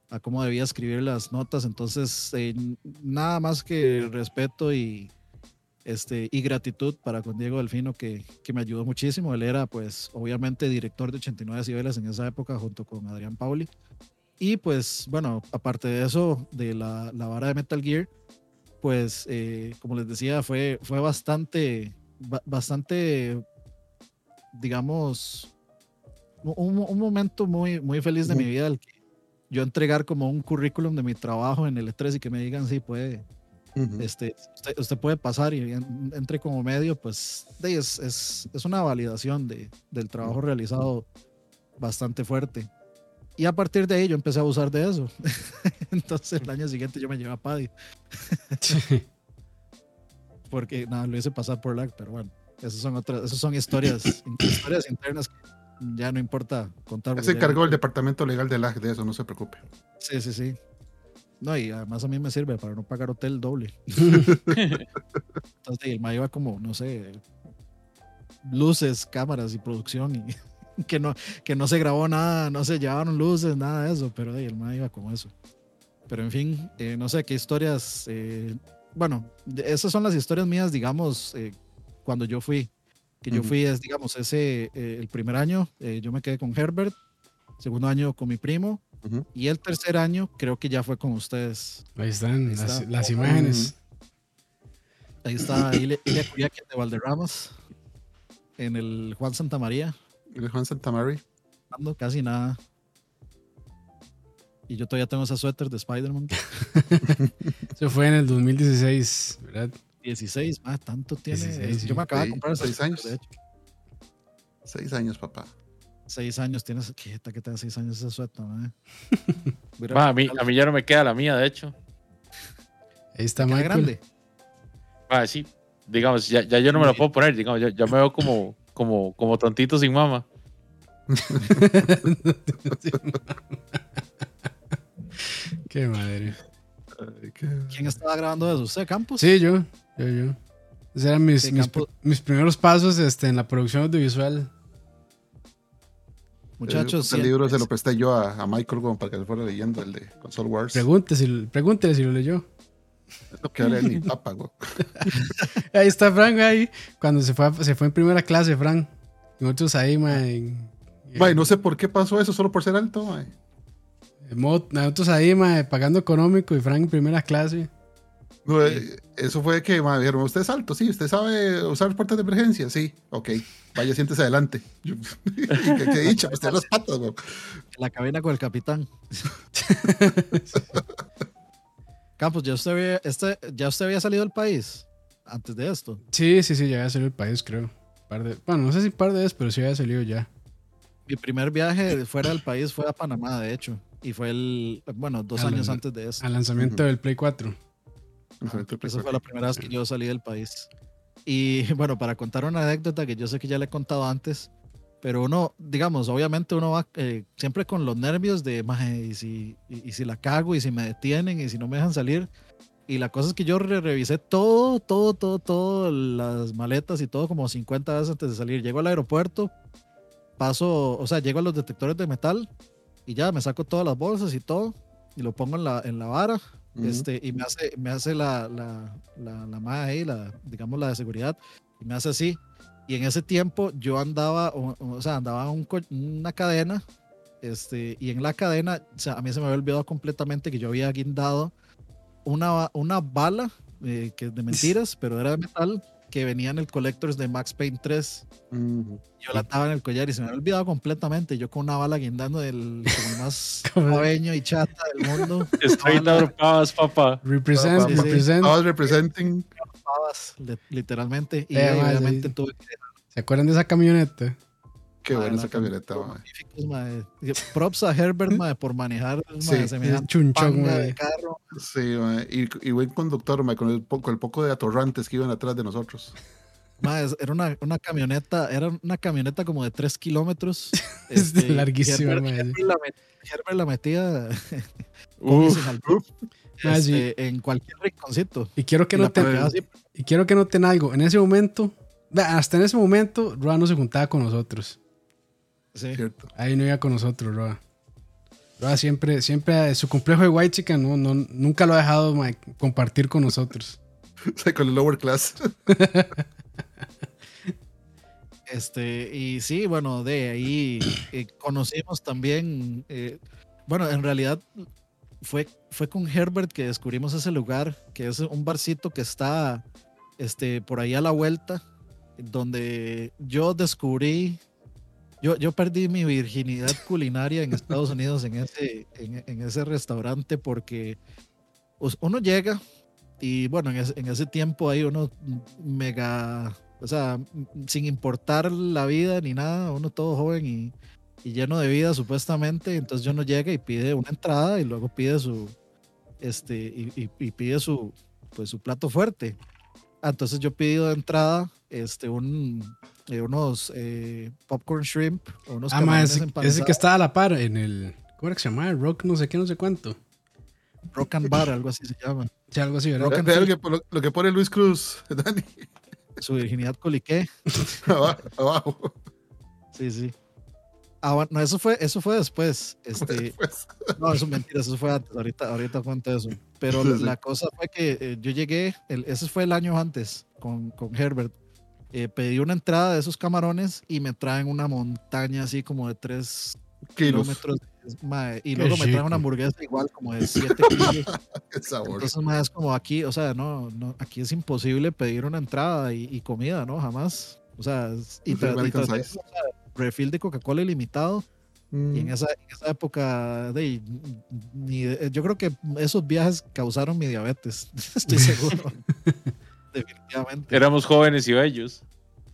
S1: a cómo debía escribir las notas. Entonces, eh, nada más que respeto y, este, y gratitud para con Diego Delfino, que, que, me ayudó muchísimo. Él era, pues, obviamente director de 89 decibeles en esa época, junto con Adrián Pauli. Y pues, bueno, aparte de eso, de la, la vara de Metal Gear, pues, eh, como les decía, fue, fue bastante, bastante, digamos, un, un, momento muy, muy feliz de mi vida, el que yo entregar como un currículum de mi trabajo en el E3 y que me digan, sí, puede, este, usted, puede pasar y entre como medio, pues es, es, es una validación de, del trabajo realizado bastante fuerte. Y a partir de ahí yo empecé a usar de eso. Entonces el año siguiente yo me llevé a Paddy. Porque nada, lo hice pasar por lag, pero bueno, esas son otras, esas son historias, historias internas que ya no importa contar.
S2: Se encargó el departamento legal de lag de eso, no se preocupe.
S1: Sí, sí, sí. No, y además a mí me sirve para no pagar hotel doble. Entonces, el ma iba como, no sé, luces, cámaras y producción y que no, que no se grabó nada, no se llevaron luces, nada de eso, pero el ma iba como eso. Pero en fin, eh, no sé qué historias, eh, bueno, esas son las historias mías, digamos, eh, cuando yo fui, que yo fui, es, digamos, ese, el primer año, yo me quedé con Herbert, segundo año con mi primo, y el tercer año creo que ya fue con ustedes.
S4: Ahí están las, imágenes.
S1: Ahí está Ilia Curiaque de Valderramas. En el Juan Santa María.
S2: El Juan Santa María.
S1: Casi nada. Y yo todavía tengo esa suéter de Spider-Man.
S4: Se fue en el 2016, ¿verdad?
S1: 16, ah, tanto tiene. yo me acabo de comprar
S2: seis años. De hecho. Seis años, papá
S1: seis años, tienes que que te seis años esa suelta,
S3: a, mí, a mí ya no me queda la mía, de hecho.
S4: Ahí está más grande.
S3: Ah, sí. Digamos, ya, ya yo no me la puedo poner, digamos, ya, me veo como, como, como tontito sin mama.
S4: qué madre.
S1: ¿Quién estaba grabando eso? ¿Usted, Campos?
S4: Sí, yo. Yo, yo. Esos eran mis, mis, mis, primeros pasos este, en la producción audiovisual.
S1: Muchachos.
S2: El, libro se lo presté yo a, Michael para que se fuera leyendo, el de Console Wars.
S4: Pregúntele si, lo leyó.
S2: Que ni papa,
S4: ahí está Frank, ahí. Cuando se fue, se fue en primera clase, Frank. Y nosotros ahí, man.
S2: no sé por qué pasó eso, solo por ser alto, man.
S4: Nosotros ahí, man, pagando económico y Frank en primera clase.
S2: Eso fue que me dijeron, usted es alto, sí, usted sabe usar puertas de emergencia, sí, ok, vaya, siéntese adelante. ¿Qué, qué dicha, pues las patas, güey.
S1: La cabina con el capitán. Campos, ¿ya usted, había, este, ¿ya usted había salido del país antes de esto?
S4: Sí, sí, sí, ya había salido del país, creo. bueno, no sé si par de veces, pero sí había salido ya.
S1: Mi primer viaje fuera del país fue a Panamá, de hecho. Y fue el, bueno, dos años antes de eso.
S4: Al lanzamiento del Play 4.
S1: Esa fue la primera vez que yo salí del país. Y bueno, para contar una anécdota que yo sé que ya le he contado antes, pero uno, digamos, obviamente uno va eh, siempre con los nervios de, y si, y, si la cago, y si me detienen, y si no me dejan salir. Y la cosa es que yo revisé todo, todo, todo, todo, las maletas y todo como 50 veces antes de salir. Llego al aeropuerto, paso, o sea, llego a los detectores de metal y ya me saco todas las bolsas y todo y lo pongo en la, en la vara este, y me hace, me hace la, la, la, la ahí, la, digamos la de seguridad, y me hace así. Y en ese tiempo yo andaba, o, sea, andaba un, una cadena, este, y en la cadena, o sea, a mí se me había olvidado completamente que yo había guindado una, una bala, eh, que de mentiras, pero era de metal, que venía en el Collectors de Max Payne 3. Yo la estaba en el collar y se me había olvidado completamente. Yo con una bala guindando del más joveño y chata del mundo.
S3: Pavas, papá.
S4: Represent,
S2: sí, represent. representing.
S1: Literalmente. Y eh, obviamente tuve que...
S4: ¿Se acuerdan de esa camioneta?
S2: Qué buena esa camioneta,
S1: mae. Props a Herbert, mae, por manejar sí, semejante chunchón, de carro.
S2: Sí, mae. Y, y, buen conductor, mae, con el, poco, el poco de atorrantes que iban atrás de nosotros.
S1: Mae, era una, una, camioneta, era una camioneta como de 3 kilómetros.
S4: Este, larguísima, Herbert,
S1: Herbert, la, metía uf, este, en cualquier rinconcito.
S4: Y quiero que noten, y quiero que noten algo. En ese momento, hasta en ese momento, Roa no se juntaba con nosotros.
S1: Sí.
S4: Ahí no iba con nosotros, Roa. Roa siempre, siempre su complejo de white chica no, no, nunca lo ha dejado compartir con nosotros.
S2: O sea, con el lower class.
S1: Este, y sí, bueno, de ahí eh, conocimos también, eh, bueno, en realidad fue, fue con Herbert que descubrimos ese lugar, que es un barcito que está este, por ahí a la vuelta, donde yo descubrí, yo, yo perdí mi virginidad culinaria en Estados Unidos en ese, en, ese restaurante porque pues, uno llega y bueno, en ese, en ese tiempo hay uno mega o sea, sin importar la vida ni nada, uno todo joven y, y lleno de vida supuestamente, entonces yo no llega y pide una entrada y luego pide su, este, y, y, y pide su, pues su plato fuerte. Ah, entonces yo pido de entrada, este, un, eh, unos eh, popcorn shrimp, o unos
S4: Ah, ma, ese, ese que estaba a la par en el. ¿Cómo era que se llamaba? Rock, no sé qué, no sé cuánto.
S1: rock and bar, algo así se llama.
S4: Sí, algo así, ¿verdad?
S2: Lo, que, lo- lo que pone Luis Cruz, Dani,
S1: Su virginidad coliqué.
S2: abajo. abajo.
S1: Sí, sí. Ah, bueno, no, eso fue, eso fue después. Este, No, eso es mentira, eso fue antes, ahorita, ahorita cuento eso. Pero
S2: Sí,
S1: la,
S2: sí.
S1: la cosa fue que eh, yo llegué, el, ese fue el año antes con, con Herbert. Eh, pedí una entrada de esos camarones y me traen una montaña así como de 3
S2: kilos.
S1: kilómetros. mae, y
S4: Qué
S1: luego me traen
S4: chico.
S1: una hamburguesa igual como de 7 kilos.
S2: Qué sabor.
S1: Entonces, más es como aquí, o sea, no, no, aquí es imposible pedir una entrada y, y comida, ¿no? Jamás. O sea, es- y, tra- refill de Coca-Cola ilimitado.
S2: Mm.
S1: Y en esa, en esa época, de, ni de- yo creo que esos viajes causaron mi diabetes, estoy seguro. Definitivamente.
S3: Éramos jóvenes y bellos.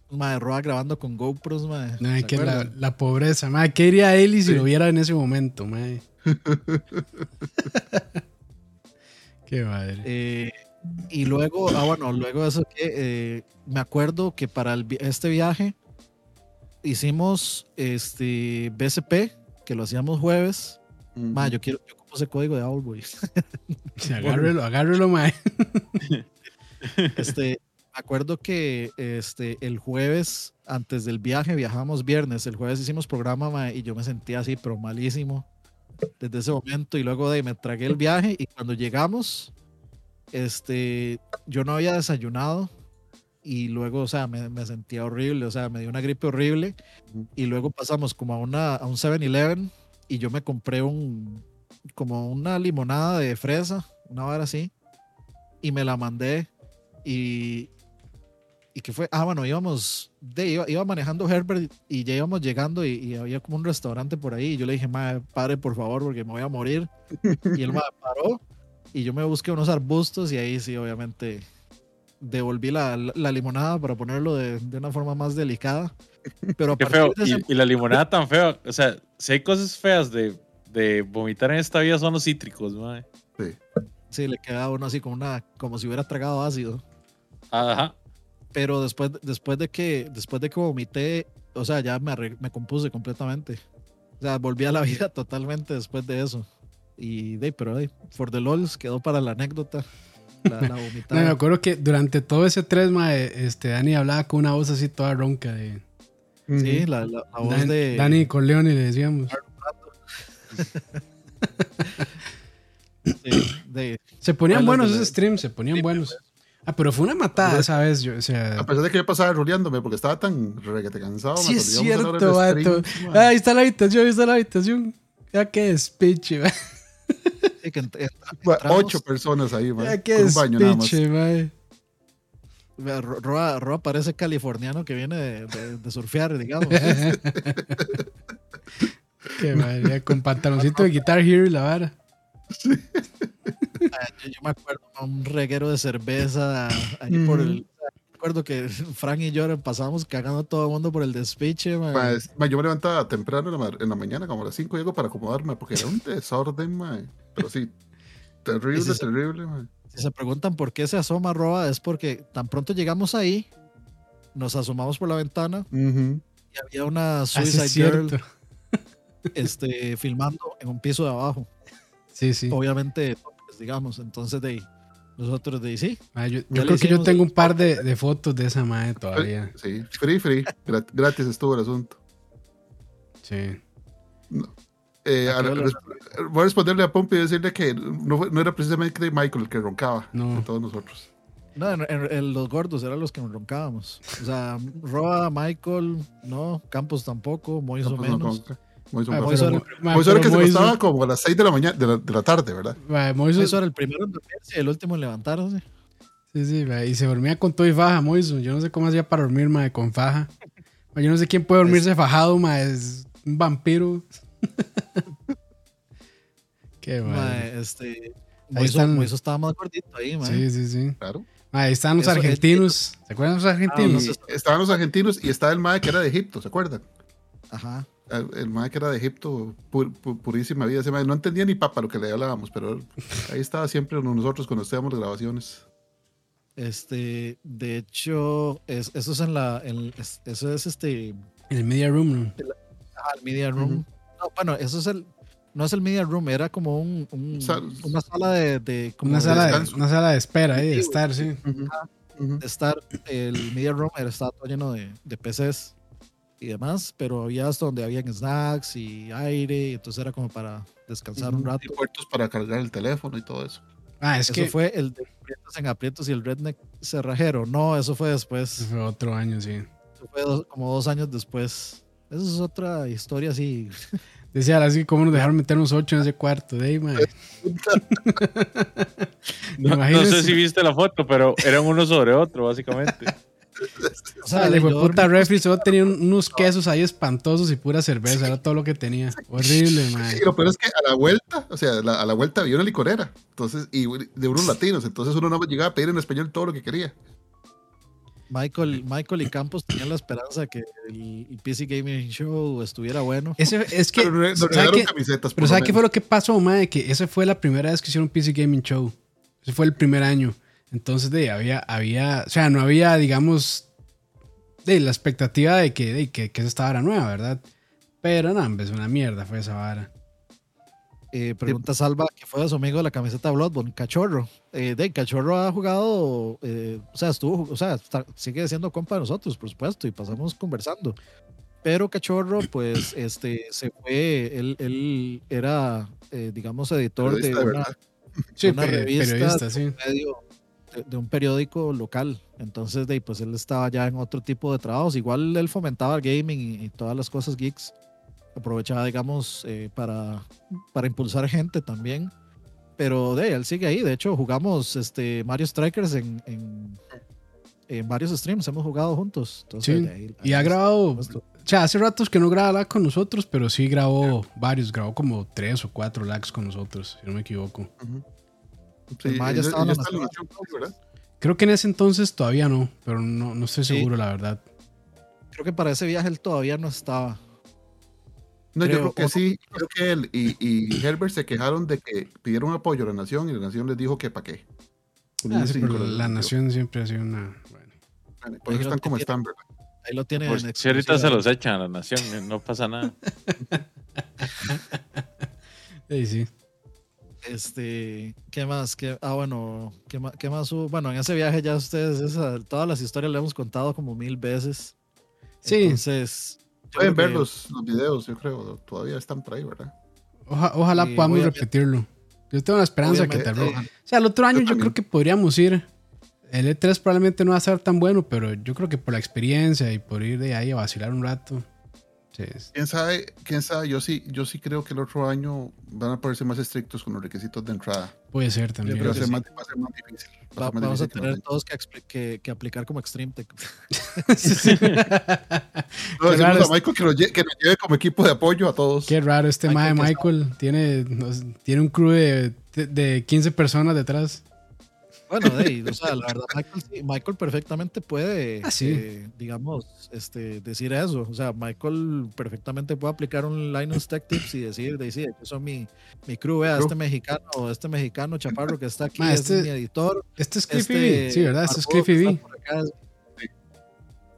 S1: Mae, Roa grabando con GoPros, mae.
S4: Ay,
S1: ¿se
S4: que la, la pobreza, madre. ¿Qué diría Eli si
S2: Sí.
S4: lo viera en ese momento, madre? Qué madre.
S1: Eh, y luego, ah, bueno, luego de eso que eh, me acuerdo que para el este viaje hicimos este BCP, que lo hacíamos jueves.
S2: Mm.
S1: Mae, yo quiero, yo ocupo ese código de Owlboy.
S4: Sí, agárrelo, agárrelo, madre.
S1: Este, me acuerdo que este, el jueves, antes del viaje, viajamos viernes. El jueves hicimos programa mae, y yo me sentía así, pero malísimo desde ese momento. Y luego de ahí me tragué el viaje. Y cuando llegamos, este, yo no había desayunado. Y luego, o sea, me, me sentía horrible. O sea, me dio una gripe horrible. Y luego pasamos como a, una, a un 7-Eleven. Y yo me compré un, como una limonada de fresa, una vara así. Y me la mandé y, y que fue, ah, bueno, íbamos, de, iba, iba manejando Herbert y ya íbamos llegando y, y había como un restaurante por ahí y yo le dije, madre, pare por favor porque me voy a morir. Y él me paró y yo me busqué unos arbustos y ahí sí, obviamente, devolví la, la- la limonada para ponerlo de, de una forma más delicada. Pero a
S3: Qué feo.
S1: de ese
S3: Y, y la limonada tan fea. O sea, si hay cosas feas de, de vomitar en esta vida son los cítricos, mae.
S1: sí, le quedaba uno así como, una, como si hubiera tragado ácido.
S3: Ajá.
S1: pero después, después de que después de que vomité, o sea, ya me, arreg- me compuse completamente. O sea, volví a la vida totalmente después de eso. Y de, pero de, for the lols quedó para la anécdota. La, la
S4: No, me acuerdo que durante todo ese tres, madre, este, Dani hablaba con una voz así toda ronca de
S1: sí, la, la- la voz
S4: Dan-
S1: de
S4: Dani Corleone, le decíamos.
S1: sí, de-
S4: Se ponían buenos
S1: de
S4: esos streams, se ponían buenos. Ah, pero fue una matada esa vez, yo, o sea...
S2: A pesar de que yo pasaba roleándome porque estaba tan reguete cansado.
S4: Sí
S2: me
S4: es cierto, vato. Ah, ahí está la habitación, ahí está la habitación. Ya qué despiche, va.
S1: Sí, que ent- ent-
S2: Ma,
S1: entramos,
S2: Ocho personas ahí, man,
S4: Ya qué
S2: con un baño nada más.
S1: Roa, Roa parece californiano que viene de, de- de surfear, digamos.
S4: Qué madre, con pantaloncito de Guitar Hero y la vara.
S1: Ah, yo, yo me acuerdo un reguero de cerveza ahí por el. Acuerdo que Frank y yo pasábamos cagando a todo el mundo por el despiche. man.
S2: Ma, es- ma, yo me levantaba temprano en la, en la mañana, como a las 5 llego para acomodarme, porque era un desorden, ma. Pero sí, terrible,
S1: es-
S2: terrible, ma.
S1: Si se preguntan por qué se asoma Roa, es porque tan pronto llegamos ahí, nos asomamos por la ventana
S2: Ujú.
S1: y había una
S4: Ah,
S1: Suicide
S4: es
S1: Girl este, filmando en un piso de abajo.
S4: Sí, sí.
S1: Obviamente, pues, digamos. Entonces, de ahí, nosotros de sí.
S4: Ah, yo creo que yo tengo un par de, de fotos de esa madre todavía.
S2: Sí, free, free. Grat- gratis estuvo el asunto.
S4: Sí.
S2: No. Eh, voy a responderle a Pompi y decirle que no, fue- no era precisamente Michael el que roncaba,
S4: No.
S2: de todos nosotros.
S1: No, en, en- en los gordos eran los que nos roncábamos. O sea, Roa, Michael, no, Campos tampoco, Moiso
S2: No, no,
S1: menos.
S2: con- Moiso
S1: Ah, Moiso era el
S4: ma,
S2: Moiso era el que se acostaba como a las 6 de la mañana, de la, de la tarde, ¿verdad?
S4: ma, Moiso-
S1: Moiso era el primero en dormirse y el último en levantarse.
S4: Sí, sí, ma, y se dormía con todo y faja, Moiso. Yo no sé cómo hacía para dormir, ma, con faja. Ma, Yo no sé quién puede dormirse fajado, ma, es un vampiro. Qué mal.
S1: este,
S4: Ahí
S1: Moiso,
S4: están.
S1: Moiso estaba más gordito ahí, mae.
S4: Sí, sí, sí.
S2: Claro.
S4: Ma, ahí están los
S1: Eso,
S4: argentinos. ¿Se acuerdan de los
S2: Y
S4: argentinos?
S1: no
S2: estaban los argentinos y estaba el mae que era de Egipto, ¿se acuerdan?
S1: Ajá.
S2: El, el mae que era de Egipto, pur- pu- purísima vida. Ese mae no entendía ni papa lo que le hablábamos, pero ahí estaba siempre nosotros cuando hacíamos las grabaciones.
S1: Este, de hecho, es, eso es en la, en- es- eso es este,
S4: En el media room, ¿no?
S1: ah, el media room. No, bueno, eso es el, no es el media room, era como un, un-
S2: Sal-
S1: una sala de, de como
S4: Una
S1: de
S4: sala, de,
S2: descanso.
S4: una sala de espera ahí, de
S1: Sí,
S4: estar, sí.
S1: De estar, el media room era, estaba todo lleno de, de PCs y demás, pero había hasta donde habían snacks y aire, y entonces era como para descansar un rato.
S2: Y puertos para cargar el teléfono y todo eso.
S4: Ah, es
S1: eso
S4: que
S1: fue el de aprietos en aprietos y el redneck cerrajero. No, eso fue después.
S4: fue otro año, sí.
S1: Eso fue dos- como dos años después. Esa es otra historia así.
S4: Decía así, ¿cómo nos dejaron meternos ocho en ese cuarto? De ahí.
S3: No, no sé si viste la foto, pero eran uno sobre otro, básicamente.
S1: O
S4: sea, fue puta refri, solo tenía un- unos quesos ahí espantosos y pura cerveza, era todo lo que tenía. Horrible, man.
S2: Y lo peor es que a la vuelta, o sea, la- a la vuelta había una licorera. Entonces, y de unos latinos. Entonces uno no llegaba a pedir en español todo lo que quería.
S1: Michael, Michael y Campos tenían la esperanza que el, el PC Gaming Show estuviera bueno.
S4: Ese, es que,
S2: Pero nos
S4: ¿sabe
S2: regalaron
S4: qué?
S2: camisetas.
S4: Pero
S2: lo
S4: ¿sabe qué fue lo que pasó, mae? Que esa fue la primera vez que hicieron un PC Gaming Show. Ese fue el primer año. Entonces, de, había, había, o sea, no había, digamos, de la expectativa de que, de que, que esa esta vara nueva, ¿verdad? Pero no, es una mierda fue esa vara.
S1: Eh, pregunta Salva, que fue de su amigo de la camiseta Bloodborne, Cachorro. Eh, de Cachorro ha jugado, eh, o sea, estuvo, o sea, está- sigue siendo compa de nosotros, por supuesto, y pasamos conversando. Pero Cachorro, pues, este, se fue, él, él era, eh, digamos, editor de
S2: Periodista de
S1: una.
S4: Sí,
S1: revista,
S4: periodista, sí.
S1: medio de, un periódico local. Entonces, de, pues él estaba ya en otro tipo de trabajos. Igual él fomentaba el gaming y, y todas las cosas geeks. Aprovechaba, digamos, eh, para, para impulsar gente también. Pero de él sigue ahí. De hecho, jugamos este, Mario Strikers en, en, en varios streams. Hemos jugado juntos. Entonces,
S4: Sí,
S1: de ahí-
S4: Y ha grabado, o sea, hace ratos que no graba con nosotros, pero sí grabó varios, grabó como tres o cuatro lags con nosotros, si no me equivoco.
S2: Ujú.
S1: El
S4: Creo que en ese entonces todavía no, pero no, no estoy
S1: Sí.
S4: seguro, la verdad.
S1: Creo que para ese viaje él todavía no estaba.
S2: No, yo
S1: Creo,
S2: que sí. Creo que él y, y Herbert se quejaron de que pidieron apoyo a la nación y la nación les dijo que para qué.
S4: Ah, sí, pero la nación siempre ha sido una... Bueno.
S2: Por eso están como están, ¿verdad?
S1: Ahí lo tiene.
S3: Pues, si ahorita se los echan a la nación, eh, no pasa nada.
S4: Sí, sí.
S1: Este, ¿qué más? ¿Qué, ah, bueno, ¿qué más, qué más hubo? Bueno, en ese viaje ya ustedes, esa- todas las historias le hemos contado como mil veces.
S4: Sí.
S1: Entonces, yo
S2: Pueden ver
S1: que-
S2: los, los videos, yo creo. Todavía están por ahí, ¿verdad?
S4: Oja- ojalá
S1: Sí,
S4: podamos repetirlo. Yo tengo la esperanza que tal vez...
S2: Ojalá.
S4: O sea, el otro año
S2: Yo
S4: yo, creo que podríamos ir. El E3 probablemente no va a ser tan bueno, pero yo creo que por la experiencia y por ir de ahí a vacilar un rato. Sí,
S2: ¿Quién sabe? ¿Quién sabe? Yo sí, yo sí creo que el otro año van a ponerse más estrictos con los requisitos de entrada.
S4: puede ser también.
S2: Va
S1: creo
S2: a
S1: que
S2: ser
S1: sí.
S2: más, va a ser más difícil. Va a
S1: va-
S2: más
S1: vamos a
S2: difícil que
S1: tener
S2: los
S1: todos que, que, que aplicar como Extreme Tech.
S4: Sí, sí.
S2: No,
S4: Qué
S2: decimos
S4: raro
S2: a Michael que nos, lle- que nos lleve como equipo de apoyo a todos.
S4: Qué raro, este mae
S1: Michael que
S4: Michael tiene, nos- tiene un crew de, de, de 15 personas detrás.
S1: Bueno, de ahí, o sea, la verdad, Michael, sí, Michael perfectamente puede,
S4: Ah, sí.
S1: eh, digamos, este, decir eso. O sea, Michael perfectamente puede aplicar un Linus Tech Tips y decir, decir, yo soy mi, mi crew, vea, este mexicano, este mexicano chaparro que está aquí,
S4: Ma,
S1: este,
S4: este-
S1: es mi editor.
S4: Este es Cliffy
S1: Este.
S4: Sí, ¿verdad? Este es Cliffy B.
S1: es-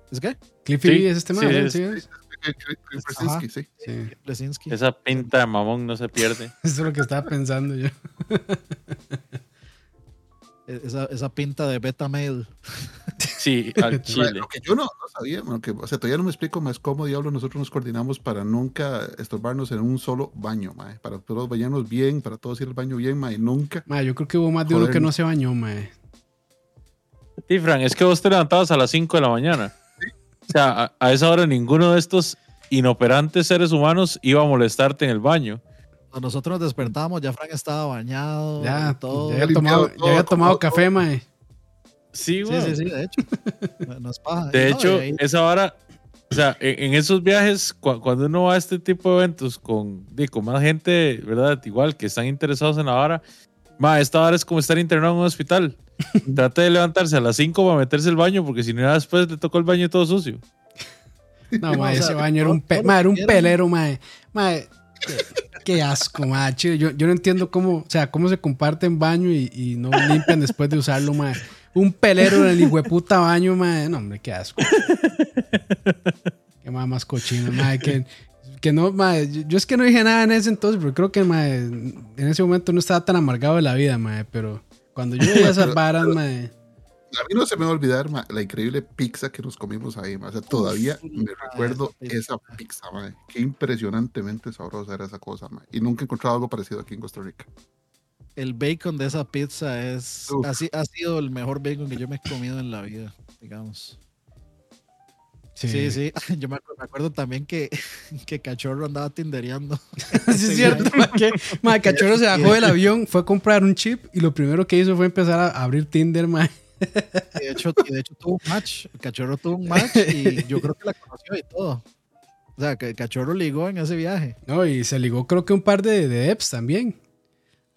S1: ¿Es qué?
S4: Cliffy
S3: Sí,
S4: B es este mae,
S3: sí,
S4: ¿verdad?
S3: es-
S4: Sí, es.
S2: Eh, sí.
S4: Sí.
S3: Esa pinta de mamón no se pierde.
S4: Eso es lo que estaba pensando yo.
S1: Esa, esa pinta de beta mail.
S3: Sí, al chile.
S2: Lo que yo no, no sabía, que, o sea, todavía no me explico más cómo diablos nosotros nos coordinamos para nunca estorbarnos en un solo baño, mae, para todos bañarnos bien, para todos ir al baño bien, mae, nunca.
S4: Mae, yo creo que hubo más de uno que no se bañó, mae.
S3: Sí, Fran, es que vos te levantabas a las 5 de la mañana. O sea, a, a esa hora ninguno de estos inoperantes seres humanos iba a molestarte en el baño.
S1: Cuando nosotros nos despertábamos, ya Frank estaba bañado.
S4: Ya,
S1: todo.
S4: ya había tomado, ya
S2: todo,
S4: había tomado café, mae.
S3: Sí,
S1: Sí,
S3: güey.
S1: sí, sí, de hecho. No- No es paja.
S3: De
S1: no,
S3: hecho,
S1: ahí-
S3: esa hora, o sea, en, en esos viajes, cu- cuando uno va a este tipo de eventos con, con más gente, ¿verdad? Igual que están interesados en la vara, ma, esta hora es como estar internado en un hospital. Trate de levantarse a las 5 para meterse al baño, porque si no, ya después le tocó el baño todo sucio.
S4: No,
S1: sea,
S4: ese baño era un, pe era pelero, mae. Mae, qué, asco, mae. chile, Yo, yo no entiendo cómo, o sea, cómo se comparten baño y, y no limpian después de usarlo, mae. Un pelero en el hijueputa baño, mae. No, hombre, qué asco. Qué mae más cochino, mae. Que, que no, mae. Yo, es que no dije nada en ese entonces, pero creo que, mae, en ese momento no estaba tan amargado de la vida, mae. Pero cuando yo veía esas varas, mae.
S2: A mí no se me va a olvidar mae, la increíble pizza que nos comimos ahí, mae, o sea, todavía me recuerdo
S1: esa
S2: esa pizza, mae, qué impresionantemente sabrosa era esa cosa, mae, y nunca he encontrado algo parecido aquí en Costa Rica.
S1: el bacon de esa pizza es.
S2: Uf.
S1: Así, ha sido el mejor bacon que yo me he comido en la vida, digamos. Sí, sí. Yo me acuerdo, me acuerdo también que, que Cachorro andaba tindereando.
S4: Sí, es cierto, que, mae, Cachorro se bajó del avión, fue a comprar un chip y lo primero que hizo fue empezar a abrir Tinder, mae.
S1: Y de hecho, y de hecho tuvo un match. El Cachorro tuvo un match y yo creo que la conoció y todo. O sea, que el Cachorro ligó en ese viaje.
S4: No, y se ligó creo que un par de, de devs también.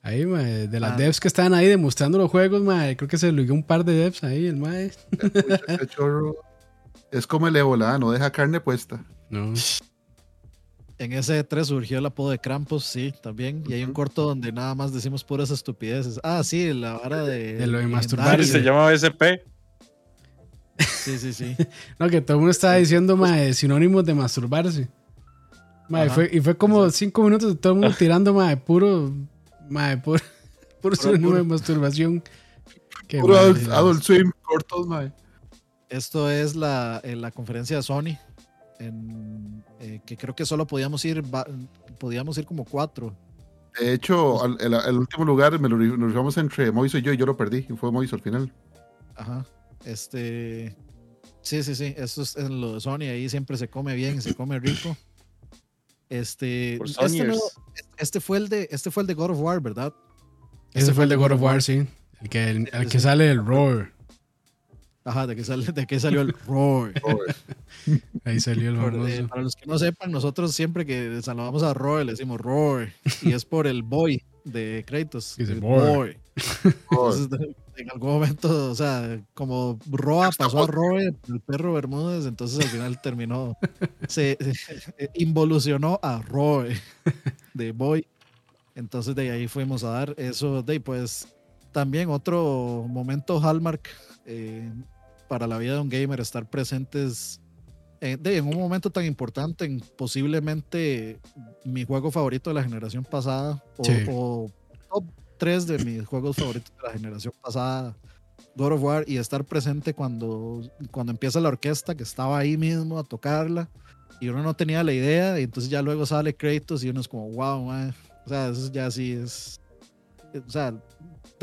S4: Ahí, de las
S1: Ah.
S4: devs que estaban ahí demostrando los juegos, mae, creo que se ligó un par de devs ahí, el mae.
S2: El cachorro es como el ébola, no deja carne puesta.
S4: No.
S1: En ese E3 surgió el apodo de Krampus, sí, también. Y hay un corto donde nada más decimos puras estupideces. Ah, sí, la vara de.
S4: De lo de masturbarse.
S3: Se llama SP.
S1: Sí, sí, sí.
S4: No, que todo el mundo estaba diciendo, mae, sinónimos de masturbarse. Mae,
S1: Ajá.
S4: fue, y fue como cinco minutos de todo el mundo tirando, mae, puro, mae, puro, puro sinónimo de masturbación. Qué
S2: Puro
S4: mae,
S2: adult, Swim, cortos, mae.
S1: Esto es la, en la conferencia de Sony. En, eh, que creo que solo podíamos ir, podíamos ir como cuatro.
S2: De hecho, al- el, el último lugar me lo, nos rifamos entre Moiso y yo y yo lo perdí. Y fue Moiso al final.
S1: Ajá. Este. Sí, sí, sí. Eso es en lo de Sony. Ahí siempre se come bien, se come rico. Este.
S3: Por
S1: Este, no- este fue el de. Este fue el de God of War, ¿verdad?
S4: Ese fue el de God of War, sí. El que, el, el que sale el Roar.
S1: Ajá, de que, sale, de que salió el Roy.
S4: Ahí salió el famoso.
S1: eh, para los que no sepan, nosotros siempre que saludamos a Roy le decimos Roy. Y es por el boy de Kratos.
S4: Dice, "Boy".
S1: Entonces, en algún momento, o sea, como Roa pasó a Roe, el perro Bermúdez, entonces al final terminó, se, se involucionó a Roe de Boy. Entonces de ahí fuimos a dar eso, de ahí, pues también otro momento hallmark eh, para la vida de un gamer, estar presentes eh, de, en un momento tan importante en posiblemente mi juego favorito de la generación pasada o,
S4: Sí.
S1: o top 3 de mis juegos favoritos de la generación pasada, God of War, y estar presente cuando, cuando empieza la orquesta, que estaba ahí mismo a tocarla, y uno no tenía la idea, y entonces ya luego sale Kratos y uno es como, wow, man. o sea, eso ya sí es, o sea,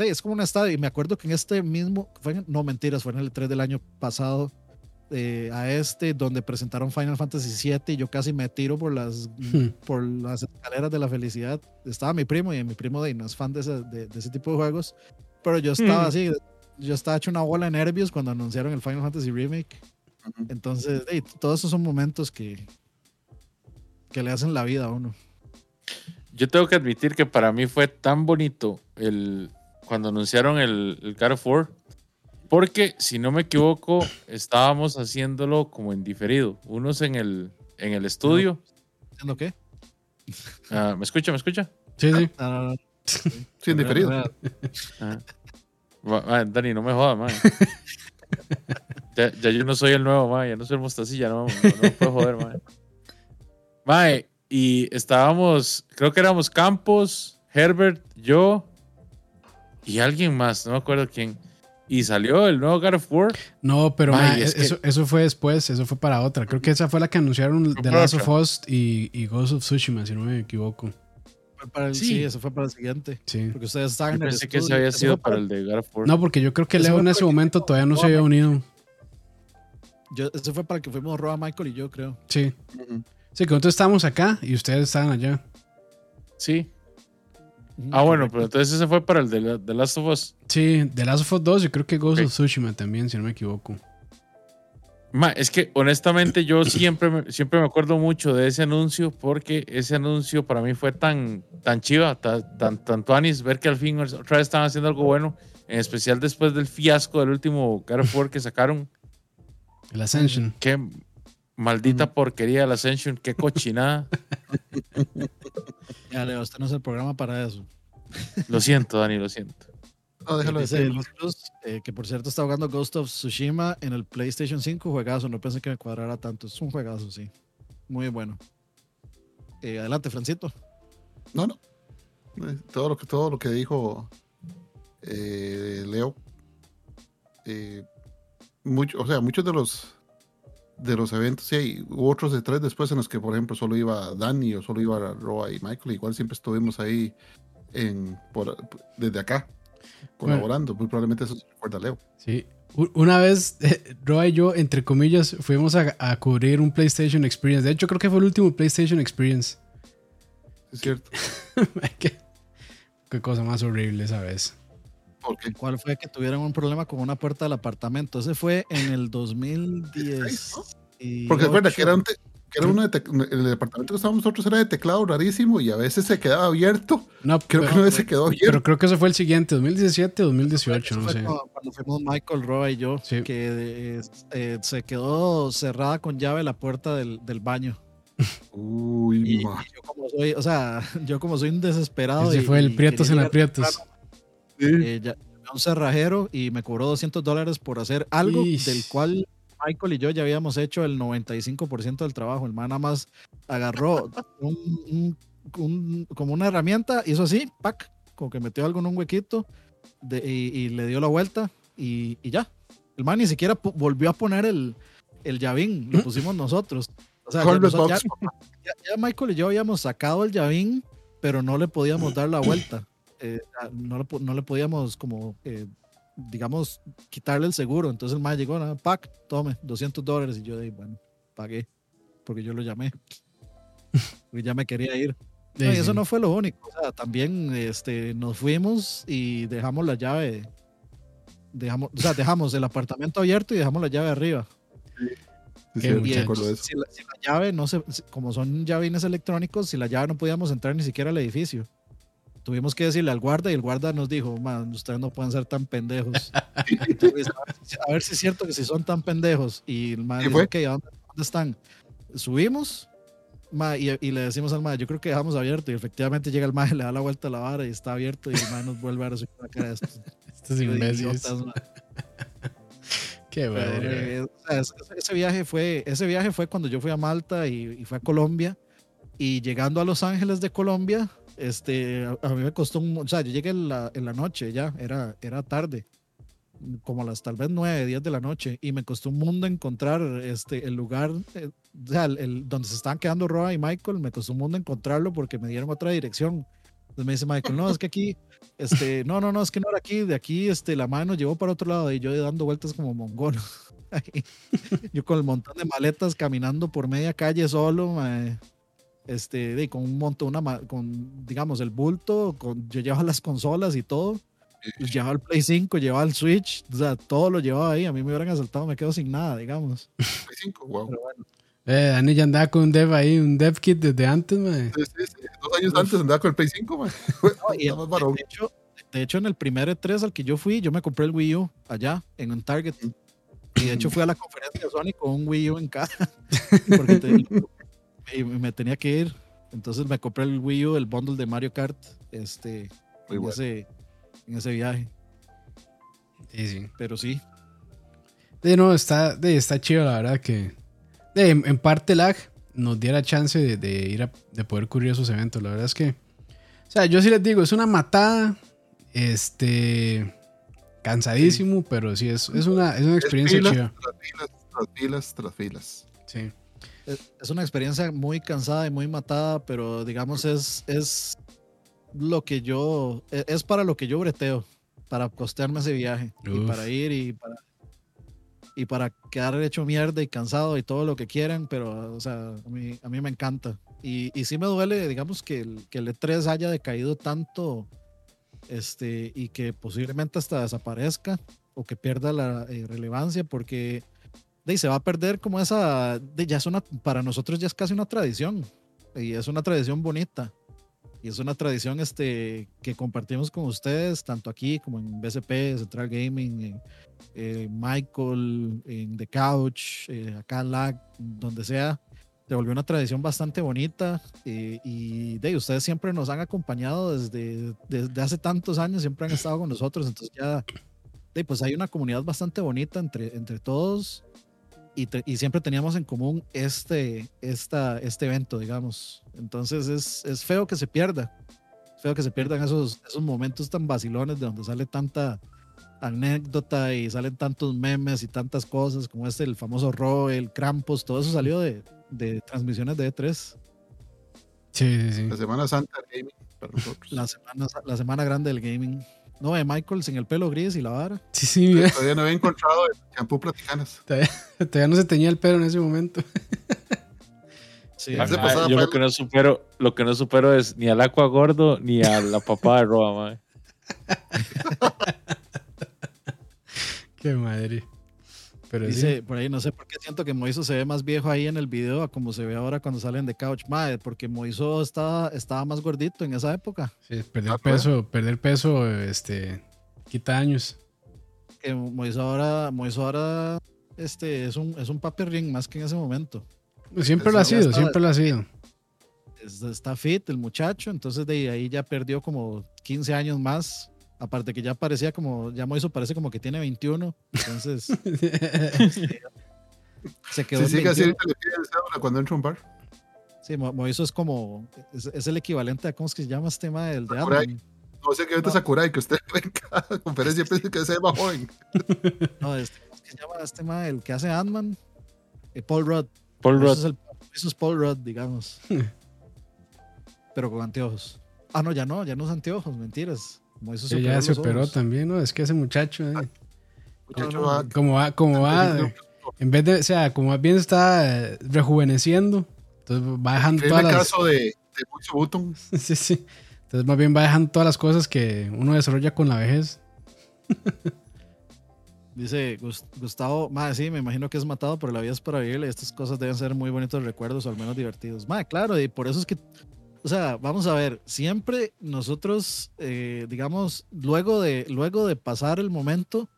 S1: es como un estadio, y me acuerdo que en este mismo, fue en- no mentiras, fue en el 3 del año pasado, eh, a este, donde presentaron Final Fantasy VII, y yo casi me tiro por las
S4: Hmm.
S1: por las escaleras de la felicidad. Estaba mi primo y mi primo de, no es fan de ese, de, de ese tipo de juegos, pero yo estaba
S3: Mm.
S1: así, yo estaba hecho una bola de nervios cuando anunciaron el Final Fantasy Remake. Entonces, hey, todos esos son momentos que, que le hacen la vida a uno.
S3: Yo tengo que admitir que para mí fue tan bonito el, cuando anunciaron el, el God of War, porque si no me equivoco, estábamos haciéndolo como en diferido. Unos en el, en el estudio.
S1: ¿Entiendo qué?
S3: Ah, ¿Me escucha? ¿Me escucha?
S4: Sí, sí.
S1: No, no, no.
S2: Sí, en diferido.
S3: Ah. Dani, no me jodas, man. ya, ya yo no soy el nuevo, man. Ya no soy el mostacilla, no, no, no me puedo joder, man. Mae, y estábamos, creo que éramos Campos, Herbert, yo y alguien más, no me acuerdo quién. Y salió el nuevo God of War.
S4: No, pero
S3: es que-
S4: eso, eso fue después, eso fue para otra. Creo que esa fue la que anunciaron The Last of. Us y, y Ghost of Tsushima, si no me equivoco.
S1: Fue para el,
S3: Sí.
S1: sí. eso fue para el siguiente.
S4: Sí.
S1: Porque ustedes estaban
S3: Yo
S1: en el
S3: pensé que ese había
S1: Eso
S3: sido para el de God of War.
S4: No, porque yo creo que
S1: Eso
S4: Leo en ese momento todavía no se había unido.
S1: Yo, ese fue para que fuimos Roa, Michael y yo, creo.
S4: Sí. Sí, que nosotros estábamos acá y ustedes estaban allá.
S3: Sí.
S1: Ujú,
S3: Ah, bueno, pero entonces ese fue para el de la- The Last of Us.
S4: Sí, The Last of Us 2 y creo que Ghost of Tsushima también, si no me equivoco.
S3: Ma, es que honestamente yo siempre me, siempre me acuerdo mucho de ese anuncio porque ese anuncio para mí fue tan, tan chiva, tan, tan, tan tuanis, ver que al fin otra vez estaban haciendo algo bueno, en especial después del fiasco del último God of War que sacaron.
S4: El Ascension.
S3: Qué maldita porquería el Ascension, qué cochinada.
S1: Ya, Leo, este no es el programa para eso.
S3: Lo siento, Dani, lo siento.
S2: No, déjalo decir.
S1: Eh, que por cierto está jugando Ghost of Tsushima en el PlayStation 5, juegazo, no pensé que me cuadrara tanto, es un juegazo, sí. Muy bueno. Eh, adelante, Francito.
S2: No, no. Eh, Todo lo que, todo lo que dijo eh, Leo. eh, mucho, o sea, muchos de los de los eventos, sí, hay- hubo otros de tres después en los que, por ejemplo, solo iba Dani o solo iba Roa y Michael. Igual siempre estuvimos ahí en, por- desde acá, colaborando. Muy probablemente eso se recuerda a Leo.
S4: Sí. Una vez, eh, Roa y yo, entre comillas, fuimos a, a cubrir un PlayStation Experience. De hecho, creo que fue el último PlayStation Experience.
S2: Es cierto.
S4: qué cosa más horrible esa vez.
S2: Porque
S1: ¿Cuál fue que tuvieron un problema con una puerta del apartamento? Ese fue en el 2010.
S2: Porque recuerda que era, un que era uno de el departamento que estábamos nosotros era de teclado rarísimo y a veces se quedaba abierto.
S4: No,
S2: Creo
S4: pero,
S2: que una vez se quedó abierto.
S4: pero creo que eso fue el siguiente, 2017 2018,
S1: Eso
S4: no sé.
S1: cuando, cuando fuimos Michael, Roa y yo,
S4: Sí.
S1: que eh, eh, se quedó cerrada con llave la puerta del, del baño.
S2: Uy,
S1: Y,
S2: ma.
S1: y yo como soy, o sea, yo como soy un desesperado.
S4: Ese
S1: y-
S4: fue el
S1: y
S4: Prietos en aprietos.
S1: Temprano, eh, ya- un cerrajero y me cobró 200 dólares por hacer algo
S4: Ish.
S1: del cual Michael y yo ya habíamos hecho el 95% del trabajo. El man nada más agarró un, un- un- como una herramienta, hizo así, pac, como que metió algo en un huequito de- y, y le dio la vuelta y, y ya. El man ni siquiera volvió a poner el, el llavín, lo pusimos nosotros. O sea, ya, ya- ya Michael y yo habíamos sacado el llavín, pero no le podíamos dar la vuelta. Eh, a- no, le, no le podíamos como, eh, digamos, quitarle el seguro. Entonces el man llegó, nada, pack, tome, 200 dólares. Y yo dije, bueno, pagué, porque yo lo llamé. Porque ya me quería ir. No, y eso no fue lo único. O sea, también este, nos fuimos y dejamos la llave. Dejamos, o sea, dejamos el apartamento abierto y dejamos la llave arriba.
S2: Sí,
S1: si, la, si la llave no se, como son llavines electrónicos, si la llave no podíamos entrar ni siquiera al edificio. Tuvimos que decirle al guarda y el guarda nos dijo, man, ustedes no pueden ser tan pendejos. Entonces, a, ver, si- a ver si es cierto que si son tan pendejos. Y el man
S2: ¿Y
S1: dijo,
S2: fue?
S1: ok, ¿a ¿dónde, dónde están? Subimos ma, y, y le decimos al man, yo creo que dejamos abierto. Y efectivamente llega el man, le da la vuelta a la vara y está abierto. Y el man nos vuelve a dar la cara de estos
S4: Estos imbéciles. Qué
S1: Pero,
S4: madre.
S1: eh, o sea, ese, ese viaje fue, ese viaje fue cuando yo fui a Malta y, y fui a Colombia. Y llegando a Los Ángeles de Colombia, este, a, a mí me costó un, o sea, yo llegué en la, en la noche ya, era, era tarde, como las tal vez 9, 10 de la noche, y me costó un mundo encontrar este, el lugar, eh, o sea, el, donde se estaban quedando Roa y Michael, me costó un mundo encontrarlo porque me dieron otra dirección. Entonces me dice Michael, no, es que aquí, este, no, no, no, es que no era aquí, de aquí, este, la mano llevó para otro lado y yo dando vueltas como mongol. Ahí. yo con el montón de maletas caminando por media calle solo, mae. Este, de, con un montón, una, con, digamos, el bulto, con, yo llevaba las consolas y todo, y llevaba el Play 5, llevaba el Switch, o sea, todo lo llevaba ahí, a mí me hubieran asaltado, me quedo sin nada, digamos.
S2: Play 5, wow.
S1: Pero bueno,
S4: Eh, Dani ya andaba con un dev ahí, un dev kit desde antes, mae.
S2: Sí, sí, sí. Dos años antes andaba con el Play 5, man.
S1: no, y
S2: varón.
S1: de, hecho, de hecho, en el primer E3 al que yo fui, yo me compré el Wii U allá, en un Target. Y de hecho fui a la conferencia de Sony con un Wii U en casa. Porque te- y me tenía que ir. Entonces me compré el Wii U, el bundle de Mario Kart, este,
S2: Muy
S1: en,
S2: bueno.
S1: ese, en ese viaje.
S4: Sí, sí.
S1: Pero sí,
S4: De no, está, de, está chido, la verdad que. De, en, en parte lag nos diera chance de, de ir a, de poder cubrir esos eventos. La verdad es que. O sea, yo sí les digo, es una matada Este. Cansadísimo, pero sí, es, es, una, es una
S2: Es
S4: experiencia
S2: filas
S4: chida.
S2: tras filas, tras filas, tras filas.
S4: Sí.
S1: Es, es una experiencia muy cansada y muy matada, pero digamos es, es lo que yo, e- es para lo que yo breteo, para costearme ese viaje y
S4: Uf.
S1: para ir y para, y para quedar hecho mierda y cansado y todo lo que quieran, pero o sea, a mí, a mí me encanta. Y, y sí me duele, digamos, que el, que el E3 haya decaído tanto este, y que posiblemente hasta desaparezca o que pierda la eh, relevancia porque de, se va a perder como esa, de, ya es una, para nosotros ya es casi una tradición y es una tradición bonita y es una tradición este, que compartimos con ustedes tanto aquí como en BCP, Central Gaming, en, eh, Michael, en The Couch, eh, acá LAG, donde sea. Se volvió una tradición bastante bonita eh, y de ustedes siempre nos han acompañado desde, desde hace tantos años, siempre han estado con nosotros, entonces ya de pues hay una comunidad bastante bonita entre, entre todos y, te- y siempre teníamos en común este, esta, este evento, digamos. Entonces es, es feo que se pierda, es feo que se pierdan esos, esos momentos tan vacilones de donde sale tanta anécdota y salen tantos memes y tantas cosas como este, el famoso Ro, el Krampus, todo eso salió de, de transmisiones de E3.
S4: Sí, sí, sí.
S2: La Semana Santa del Gaming para nosotros.
S1: La semana, la semana grande del gaming. No, de Michael sin el pelo gris y la vara.
S4: Sí, sí, mira.
S2: Todavía no había encontrado el champú platicanas.
S4: Todavía no se teñía el pelo en ese momento.
S1: Sí,
S3: Ah, yo lo que no supero, lo que no supero es ni al Aqua Gordo ni a la papá de Roa.
S4: Qué madre. Pero
S1: Dice
S4: sí.
S1: por ahí, no sé por qué siento que Moiso se ve más viejo ahí en el video a como se ve ahora cuando salen de couch. Madre, porque Moiso estaba, estaba más gordito en esa época.
S4: sí, perder
S2: Ah, pues.
S4: peso, perder peso, este, quita años.
S1: Que Moiso ahora, Moiso ahora este, es un, es un papi ring más que en ese momento.
S4: Siempre
S2: Eso
S4: lo ha sido,
S1: está-
S4: siempre lo ha sido.
S1: Es- está fit el muchacho, entonces de ahí ya perdió como 15 años más. Aparte que ya parecía como, ya Moiso parece como que tiene 21. Entonces se quedó
S2: Si
S1: en
S2: sigue así,
S1: 21.
S2: ahorita le piden cuando entra un bar.
S1: Sí, Mo- Moiso es como, es, es el equivalente a, ¿cómo es que se llama este tema? El de
S2: Sakurai.
S1: Ant-Man.
S2: No sé que ahorita
S1: No.
S2: Sakurai, que usted ve en cada conferencia piensa que se más joven.
S1: No, este, ¿cómo es que se llama este ma, el que hace Ant-Man? Eh, Paul Rudd.
S3: Paul
S1: Eso
S3: Rudd.
S1: es, el, eso es Paul Rudd, digamos. Pero con anteojos. Ah, no, ya no, ya no es anteojos, mentiras. Como eso
S4: Sí, ya se operó también, ¿no? Es que ese muchacho, eh,
S2: Muchacho,
S1: no,
S2: va-
S4: como va, como va, eh, en vez de, o sea, como más bien está eh, rejuveneciendo, entonces va dejando todas
S2: el
S4: las,
S2: caso de, de Moiso Button.
S4: sí, sí. Entonces más bien va dejando todas las cosas que uno desarrolla con la vejez.
S1: Dice Gus- Gustavo, madre, sí, me imagino que es matado, pero la vida es para vivirla y estas cosas deben ser muy bonitos recuerdos o al menos divertidos. Madre, claro, y por eso es que, o sea, vamos a ver, siempre nosotros, eh, digamos, luego de, luego de pasar el momento,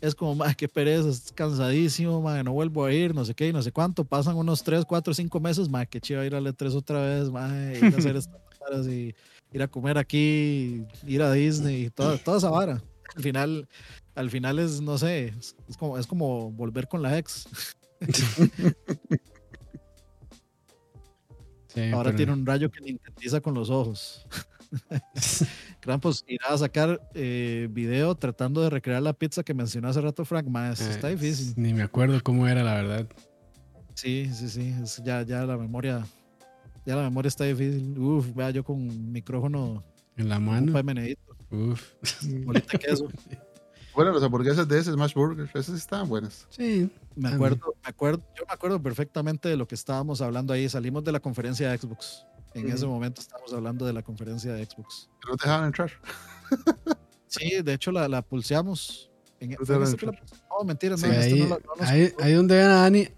S1: es como, madre, qué pereza, es cansadísimo, madre, no vuelvo a ir, no sé qué, no sé cuánto, pasan unos 3, 4, 5 meses, madre, qué chido ir a E3 otra vez, madre, ir a hacer estas varas y ir a comer aquí, ir a Disney, y toda, toda esa vara. Al final al final es, no sé, es, es como, es como volver con la ex.
S4: Sí,
S1: Ahora
S4: pero-
S1: tiene un rayo que le intentiza con los ojos. Krampus irá a sacar eh, video tratando de recrear la pizza que mencionó hace rato Frank. Más,
S4: eh,
S1: está difícil.
S4: Ni me acuerdo cómo era, la verdad.
S1: Sí, sí, sí. es- ya, ya la memoria, ya la memoria está difícil. Uf, vea yo con micrófono,
S4: En la
S1: un
S4: mano.
S1: menedito,
S4: Uf.
S1: bolita de queso.
S2: Bueno, las hamburguesas de ese Smash Burger, esas estaban buenas.
S4: Sí.
S1: Me acuerdo, me acuerdo, yo me acuerdo perfectamente de lo que estábamos hablando ahí. Salimos de la conferencia de Xbox. En ese momento estábamos hablando de la conferencia de Xbox.
S2: Que no te dejaban entrar.
S1: Sí, de hecho la, la pulseamos. En,
S2: No
S1: en este la no, mentira, no, este
S4: ahí,
S1: no la- no
S4: ahí, ahí donde ven a Dani.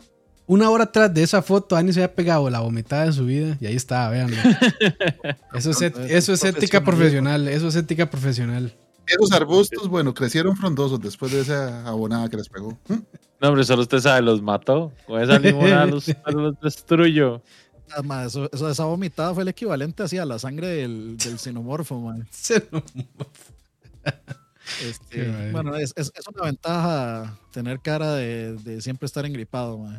S4: Una hora atrás de esa foto, Dani se había pegado la vomitada de su vida y ahí estaba, véanlo. Eso es, eso es ética
S1: profesional,
S4: eso es ética profesional.
S2: Esos arbustos, bueno, crecieron frondosos después de esa abonada que les pegó. ¿Mm?
S3: No, hombre, solo usted sabe, los mató. Con esa limonada los, los destruyó.
S1: Ma, eso, eso- esa vomitada fue el equivalente así a la sangre del, del xenomorfo, man. Este, bueno, es, es- es una ventaja tener cara de, de siempre estar engripado, man.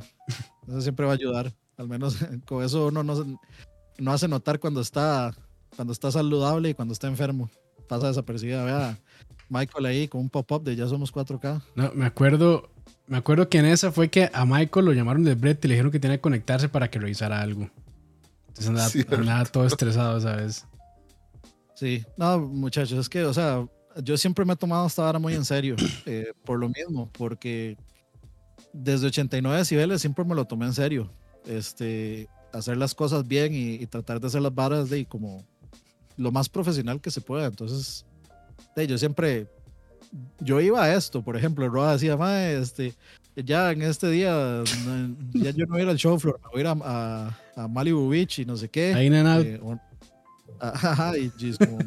S1: Eso siempre va a ayudar. Al menos con eso uno no, se- no hace notar cuando está, cuando está saludable y cuando está enfermo. Pasa desapercibida. Vea, Michael ahí con un pop-up de ya somos 4K.
S4: No, me acuerdo, me acuerdo que en esa fue que a Michael lo llamaron del Brett y le dijeron que tenía que conectarse para que revisara algo. Entonces andaba, todo estresado, ¿sabes?
S1: Sí, no, muchachos, es que, o sea, yo siempre me he tomado esta vara muy en serio, eh, por lo mismo, porque desde 89 decibeles siempre me lo tomé en serio. Este, hacer las cosas bien y, y tratar de hacer las varas de como lo más profesional que se pueda. Entonces, de, yo siempre, yo iba a esto, por ejemplo, Roa decía, "Mae, este, ya en este día, ya yo no voy a ir al show floor, voy a ir a, a- a Malibu Beach y no sé qué.
S4: Ahí.
S1: Eh, o- Ajá, y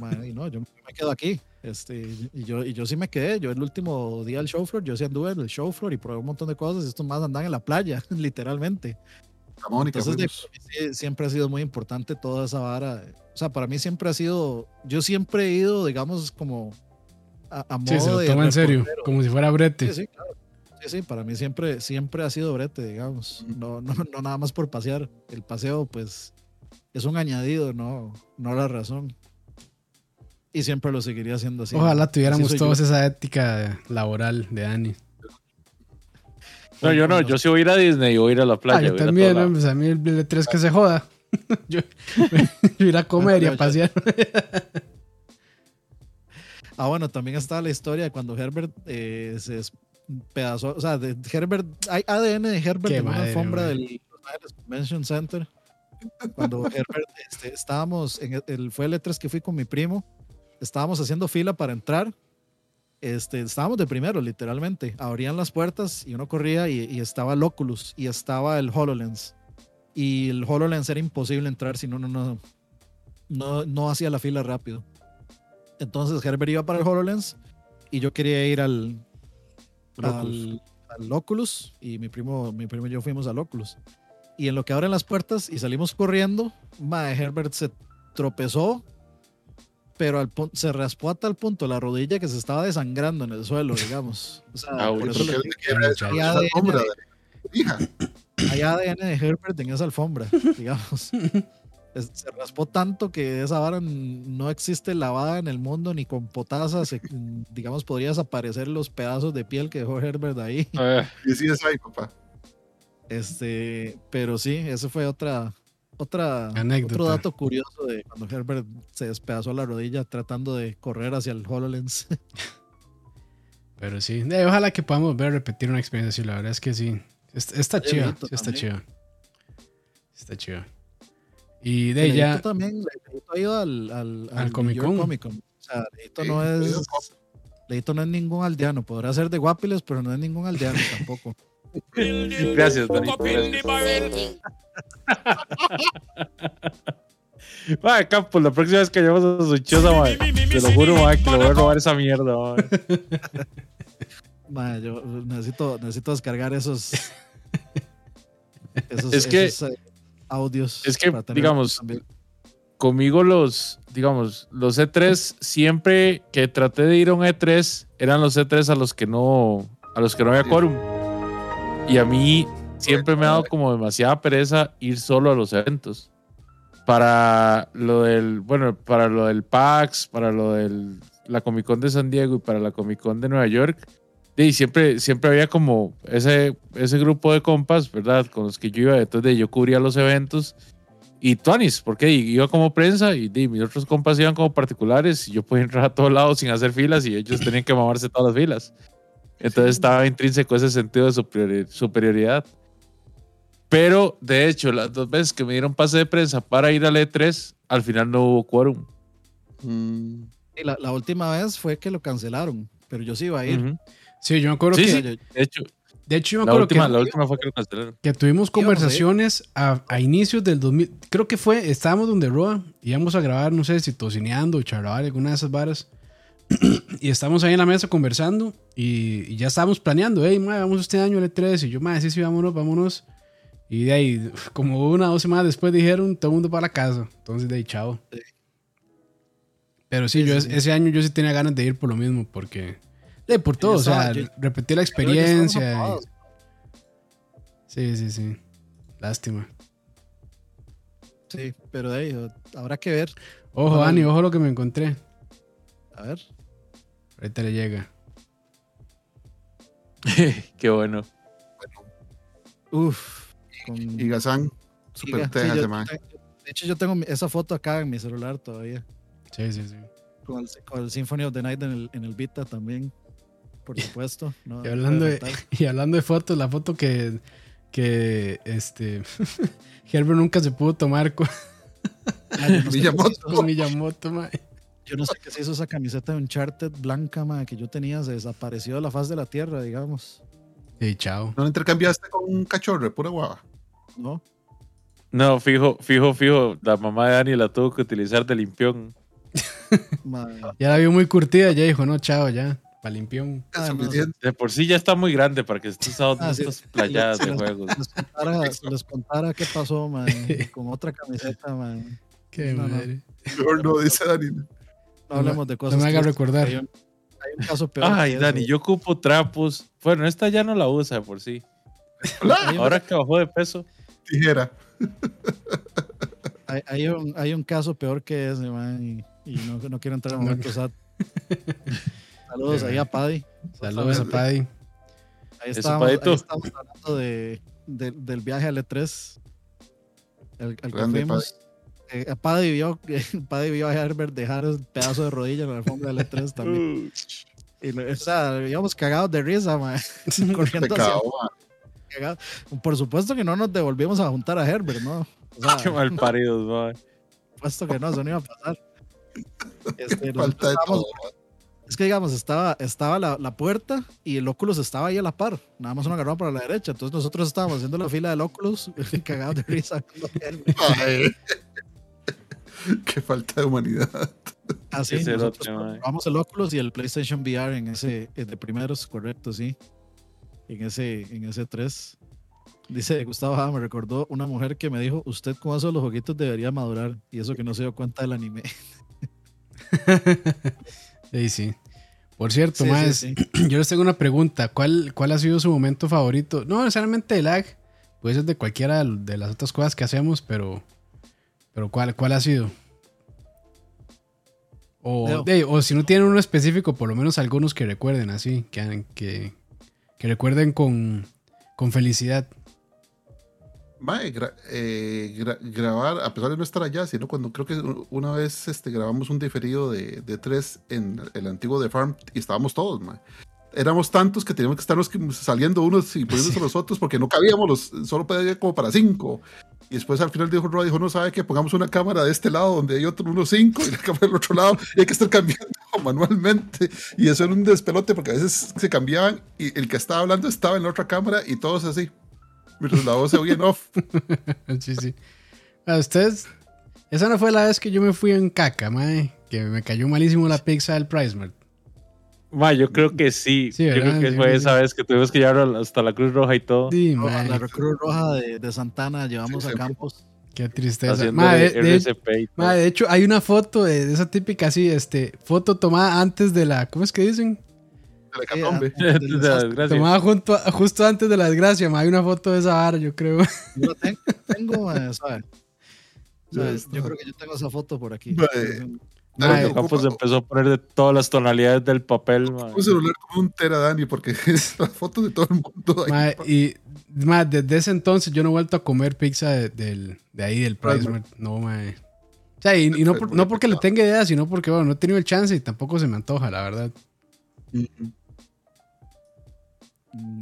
S1: "Mae, no, yo me quedo aquí. Este, y yo, y yo sí me quedé. Yo el último día del show floor, yo sí anduve en el show floor y probé un montón de cosas. y Estos más andan en la playa, literalmente.
S2: Mónica,
S1: Entonces, mí sí- siempre ha sido muy importante toda esa vara. O sea, para mí siempre ha sido, yo siempre he ido, digamos, como a, a modo
S4: Sí, se lo
S1: de
S4: toma en serio, como si fuera Brete.
S1: Sí, sí, claro. Sí, sí, para mí siempre, siempre ha sido brete, digamos. No, no, no nada más por pasear. El paseo, pues, es un añadido, no, no la razón. Y siempre lo seguiría haciendo así.
S4: Ojalá tuviéramos
S1: Así
S4: todos
S1: yo.
S4: esa ética laboral de Dani.
S3: No, yo no, yo sí voy a ir a Disney y voy a ir a la playa.
S4: Ah, yo
S3: a a
S4: también,
S3: lado.
S4: Pues a mí el L3 que se joda. yo, yo ir a comer y a pasear.
S1: Ah, bueno, también está la historia de cuando Herbert eh, se despedazó. O sea, de Herbert, hay ADN de Herbert
S4: Qué
S1: en una alfombra del Los Ángeles Convention Center. Cuando Herbert, este, estábamos, en el, el- fue el E3 que fui con mi primo, estábamos haciendo fila para entrar. Este, estábamos de primero, literalmente. Abrían las puertas y uno corría y, y estaba el Oculus y estaba el HoloLens. Y el HoloLens era imposible entrar si no, no, no, no, hacía la fila rápido. Entonces Herbert iba para el HoloLens y yo quería ir al, al, al Oculus y mi primo, mi primo y yo fuimos al Oculus. Y en lo que abren las puertas y salimos corriendo, mae, Herbert se tropezó, pero al se raspó a tal punto la rodilla que se estaba desangrando en el suelo, digamos. O sea,
S3: Ah,
S1: por eso hay
S2: esa
S1: ADN de-
S2: de- Hija,
S1: hay ADN de Herbert en esa alfombra, digamos. Es- Se raspó tanto que esa vara no existe lavada en el mundo ni con potasa, se- digamos, podría desaparecer los pedazos de piel que dejó Herbert ahí.
S3: Eh,
S2: y sí es ahí, papá.
S1: Este, pero sí, eso fue otra, otra,
S4: Anécdota.
S1: otro dato curioso de cuando Herbert se despedazó la rodilla tratando de correr hacia el HoloLens.
S4: Pero sí, eh, ojalá que podamos ver repetir una experiencia así. La verdad es que sí. Está, está
S1: Está
S4: chido. Sí, está
S1: también.
S4: chido. Está chido. Y de ella.
S1: también, Leito ha ido al, al,
S4: Al
S1: New
S4: Comic Con.
S1: Comic Con. O sea, Leito no es, Leito no es ningún aldeano. Podrá ser de Guapiles, pero no es ningún aldeano tampoco.
S3: Gracias, Danito. Gracias. Mae, Campos, la próxima vez que llevamos a su choza, mae, te lo juro, mae, que le voy a robar esa mierda, mae.
S1: Mae, yo necesito, necesito descargar esos, esos,
S3: Es que-
S1: esos, eh, audios.
S3: es que, digamos,
S1: también.
S3: Conmigo los, digamos, los E3, siempre que traté de ir a un E3, eran los E3 a los que no, a los que no había quórum. Y a mí siempre me ha dado como demasiada pereza ir solo a los eventos. Para lo del, bueno, para lo del PAX, para lo del la Comic Con de San Diego y para la Comic Con de Nueva York. Y siempre, siempre había como ese, ese grupo de compas, ¿verdad? Con los que yo iba, entonces yo cubría los eventos. Y Tuanis, porque iba como prensa y, di, mis otros compas iban como particulares y yo podía entrar a todos lados sin hacer filas y ellos tenían que mamarse todas las filas. Entonces estaba intrínseco ese sentido de superiori- superioridad. Pero, de hecho, las dos veces que me dieron pase de prensa para ir al E3, al final no hubo quórum.
S2: Mm,
S1: Y la, la última vez fue que lo cancelaron, pero yo sí iba a ir.
S4: Sí, yo me acuerdo
S3: Sí,
S4: que.
S3: sí. De hecho,
S4: De hecho, yo me
S3: la
S4: acuerdo
S3: última,
S4: que,
S3: la última fue que lo cancelaron.
S4: que tuvimos conversaciones a, a inicios del 2000. Creo que fue, estábamos donde Roa, íbamos a grabar, no sé si tocineando o charlar, alguna de esas varas. y estábamos ahí en la mesa conversando y, y ya estábamos planeando, hey, mae, vamos este año al E3. Y yo, madre, sí, sí, vámonos, vámonos. Y de ahí, como una o dos semanas después dijeron, todo el mundo para la casa. Entonces, de ahí, chao.
S1: Sí.
S4: Pero sí,
S1: Sí,
S4: yo
S1: sí,
S4: ese año yo sí tenía ganas de ir por lo mismo, porque. De por todo,
S1: yo
S4: o sea,
S1: yo-
S4: repetir la experiencia. y-. Sí, sí, sí. Lástima.
S1: Sí, pero de ahí, habrá que ver.
S4: Ojo. Dani, ojo lo que me encontré.
S1: A ver.
S4: Ahorita le llega.
S3: Qué bueno.
S1: Uf. Con
S2: Y Gazán, super
S1: Giga. Sí,
S2: teja
S1: yo-
S2: ese mae.
S1: de hecho, yo tengo esa foto acá en mi celular todavía.
S4: Sí, sí, sí.
S1: Con el, con el Symphony of the Night en el, en el Vita también. Por supuesto. No,
S4: Y hablando de, y hablando de fotos, la foto que, que este Herbert nunca se pudo tomar con,
S1: Ah, no
S2: Miyamoto.
S1: hizo-
S4: con Miyamoto.
S1: Yo no sé qué se hizo esa camiseta de Uncharted blanca, ma, que yo tenía. Se desapareció de la faz de la tierra, digamos.
S4: Y chao.
S2: ¿No la intercambiaste con un cachorro, pura guava?
S1: ¿No?
S3: No, fijo, fijo, fijo. La mamá de Dani la tuvo que utilizar de limpión.
S4: Ya la vio muy curtida, ya dijo, no, chao, ya. Pa' limpión.
S1: ah, no.
S3: De por sí ya está muy grande para que esté usando
S1: Ah, sí.
S3: estas playadas de juegos.
S1: les, contara, les contara qué pasó, man, con otra camiseta, man.
S4: Qué
S1: No, no.
S4: madre.
S2: Mejor no, dice Dani.
S1: No hablemos de
S4: no
S1: cosas.
S4: me haga recordar.
S1: Hay un, hay un caso peor.
S3: Ay, Dani,
S1: eso.
S3: yo ocupo trapos. Bueno, esta ya no la usa de por sí. Ahora que bajó de peso.
S2: Tijera.
S1: hay, hay un, hay un caso peor que ese, man, y, y no, no quiero entrar en
S4: No.
S1: momentos sad. Saludos ahí a Paddy.
S4: Saludos a Paddy.
S1: Ahí
S3: Eso,
S1: estábamos, ahí estábamos hablando de, de- del viaje al E3. El, el que fuimos. Eh, Paddy vio, Paddy vio a Herbert dejar el pedazo de rodilla en la alfombra del E3 también. Y, o sea, íbamos cagados de risa, man. Corriendo hacia-
S2: Pecado, mae.
S1: Por supuesto que no nos devolvimos a juntar a Herbert, ¿no? O sea,
S3: Qué mal paridos, man.
S1: por supuesto que no, eso no iba a pasar. Este,
S2: Falta de todo.
S1: Es que digamos, estaba, estaba la, la puerta y el Oculus estaba ahí a la par. Nada más uno agarraba para la derecha. Entonces nosotros estábamos haciendo la fila del Oculus cagados de risa.
S2: Ay. Qué falta de humanidad.
S1: Así,
S3: mae.
S1: probamos el Oculus y el PlayStation VR en ese eh, de primeros, correcto, sí. En ese, en ese 3. Dice Gustavo Jada, me recordó una mujer que me dijo, usted con eso de los jueguitos debería madurar. Y eso que no se dio cuenta del anime.
S4: Sí, sí. Por cierto,
S1: Sí,
S4: más,
S1: sí, sí.
S4: yo les tengo una pregunta. ¿Cuál, ¿Cuál ha sido su momento favorito? No necesariamente de lag, puede ser de cualquiera de las otras cosas que hacemos, pero, pero ¿cuál, cuál ha sido? O, de- o si no tienen uno específico, por lo menos algunos que recuerden así, que, que, que recuerden con, con felicidad.
S2: Mae, gra- eh, gra- grabar, a pesar de no estar allá, sino cuando creo que una vez este, grabamos un diferido de, de tres en el antiguo The Farm y estábamos todos, mae. Éramos tantos que teníamos que estarnos saliendo unos y poniéndose los otros porque no cabíamos, los, solo podía como para cinco. Y después al final dijo Roy, dijo, no sabe que pongamos una cámara de este lado donde hay otro, unos cinco y la cámara del otro lado y hay que estar cambiando manualmente. Y eso era un despelote porque a veces se cambiaban y el que estaba hablando estaba en la otra cámara y todos así. Mientras la voz se oía en off.
S4: sí, sí. A ustedes, esa no fue la vez que yo me fui en caca, mae, que me cayó malísimo la pizza del Price Mart.
S3: Ma, yo creo que sí.
S4: Sí,
S3: yo creo que fue esa vez que tuvimos que llevar hasta la Cruz Roja y todo.
S4: Sí,
S1: la Cruz Roja de, de Santana llevamos
S2: Sí,
S1: a. Campos.
S4: Qué tristeza. De, de-
S3: y
S4: mae, de hecho, hay una foto de, de esa típica así, este, foto tomada antes de la, ¿cómo es que dicen?
S2: de la
S1: antes
S3: desgracia.
S4: Tomada junto a- justo antes de la desgracia, hay una foto de esa vara, yo creo.
S1: Yo la tengo, tengo eh, ¿sabe?
S2: Ya
S1: ¿Sabe?
S2: está.
S1: Yo creo que yo tengo esa foto por aquí.
S2: Ocupa-
S3: Campos empezó a poner de todas las tonalidades del papel.
S2: Un celular como un tera, Dani, porque es la foto de todo el mundo.
S4: y desde ese entonces yo no he vuelto a comer pizza de, del- de ahí, del Price. No, mae. O sea, y, y no, por- no porque le tenga idea, sino porque, bueno, no he tenido el chance y tampoco se me antoja, la verdad.
S1: Mm,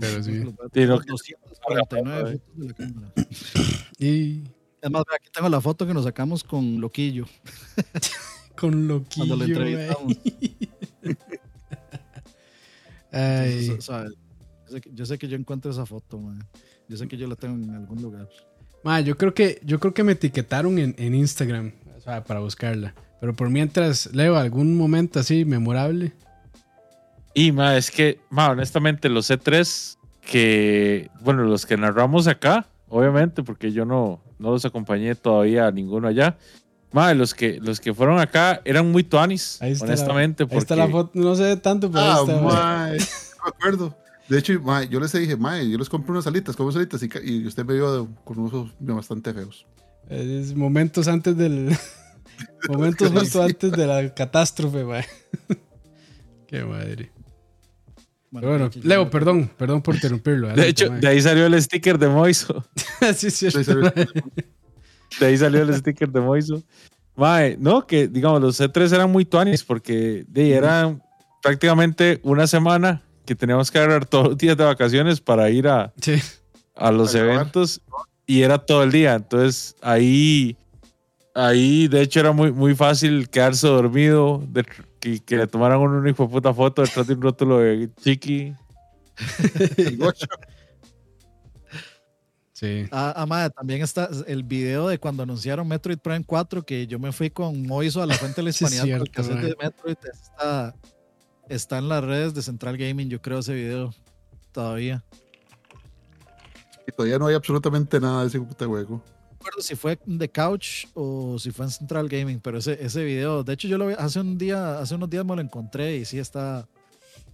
S4: Pero sí.
S3: No,
S1: 249 fotos de la cámara.
S4: Y
S1: Es más, vea, aquí tengo la foto que nos sacamos con Loquillo
S4: con loquillo,
S1: cuando lo entrevistamos.
S4: Ay.
S1: Entonces, ¿sabe? Yo sé, que, yo sé que yo encuentro esa foto, man. Yo sé que yo la tengo en algún lugar.
S4: Ma, yo creo que yo creo que me etiquetaron en, en Instagram o sea, para buscarla. Pero por mientras leo algún momento así memorable.
S3: Y ma, es que, ma, honestamente, los C3 que, bueno, los que narramos acá, obviamente, porque yo no, no los acompañé todavía a ninguno allá. Ma, los que, los que fueron acá eran muy tuanis,
S4: Ahí está
S3: honestamente.
S4: la, ahí está la
S3: porque-
S4: foto, no sé tanto, pero ahí
S2: Ah,
S4: está. ma.
S2: mae, no me acuerdo. De hecho, mae, yo les dije, mae, yo les compré unas alitas, como salitas, y, y usted me vio con unos ojos bastante feos.
S4: Es momentos antes del momentos justo antes de la catástrofe, ma. Qué madre.
S1: Bueno,
S4: Bueno, Leo, perdón, perdón por interrumpirlo.
S3: De hecho, de ahí salió el sticker de Moiso.
S4: sí, sí,
S2: Sí, sí,
S3: De ahí salió el sticker de Moiso. Mae, no, que digamos, los C3 eran muy tuanis porque de, ahí eran prácticamente una semana que teníamos que agarrar todos los días de vacaciones para ir a,
S4: Sí.
S3: a los
S2: A grabar.
S3: eventos y era todo el día. Entonces ahí, ahí de hecho era muy, muy fácil quedarse dormido, de, que, que le tomaran una hijo de puta foto detrás de un rótulo de chiqui.
S4: Sí.
S1: Ah, ah, madre, también está el video de cuando anunciaron Metroid Prime 4, que yo me fui con Moiso a la fuente de la
S4: Sí,
S1: hispanidad el
S4: cierto,
S1: de Metroid. Está, está en las redes de Central Gaming, yo creo, ese video todavía.
S2: Y todavía no hay absolutamente nada de ese puta juego.
S1: No recuerdo si fue The Couch o si fue en Central Gaming, pero ese, ese video, de hecho yo lo vi hace un día, hace unos días me lo encontré y sí está,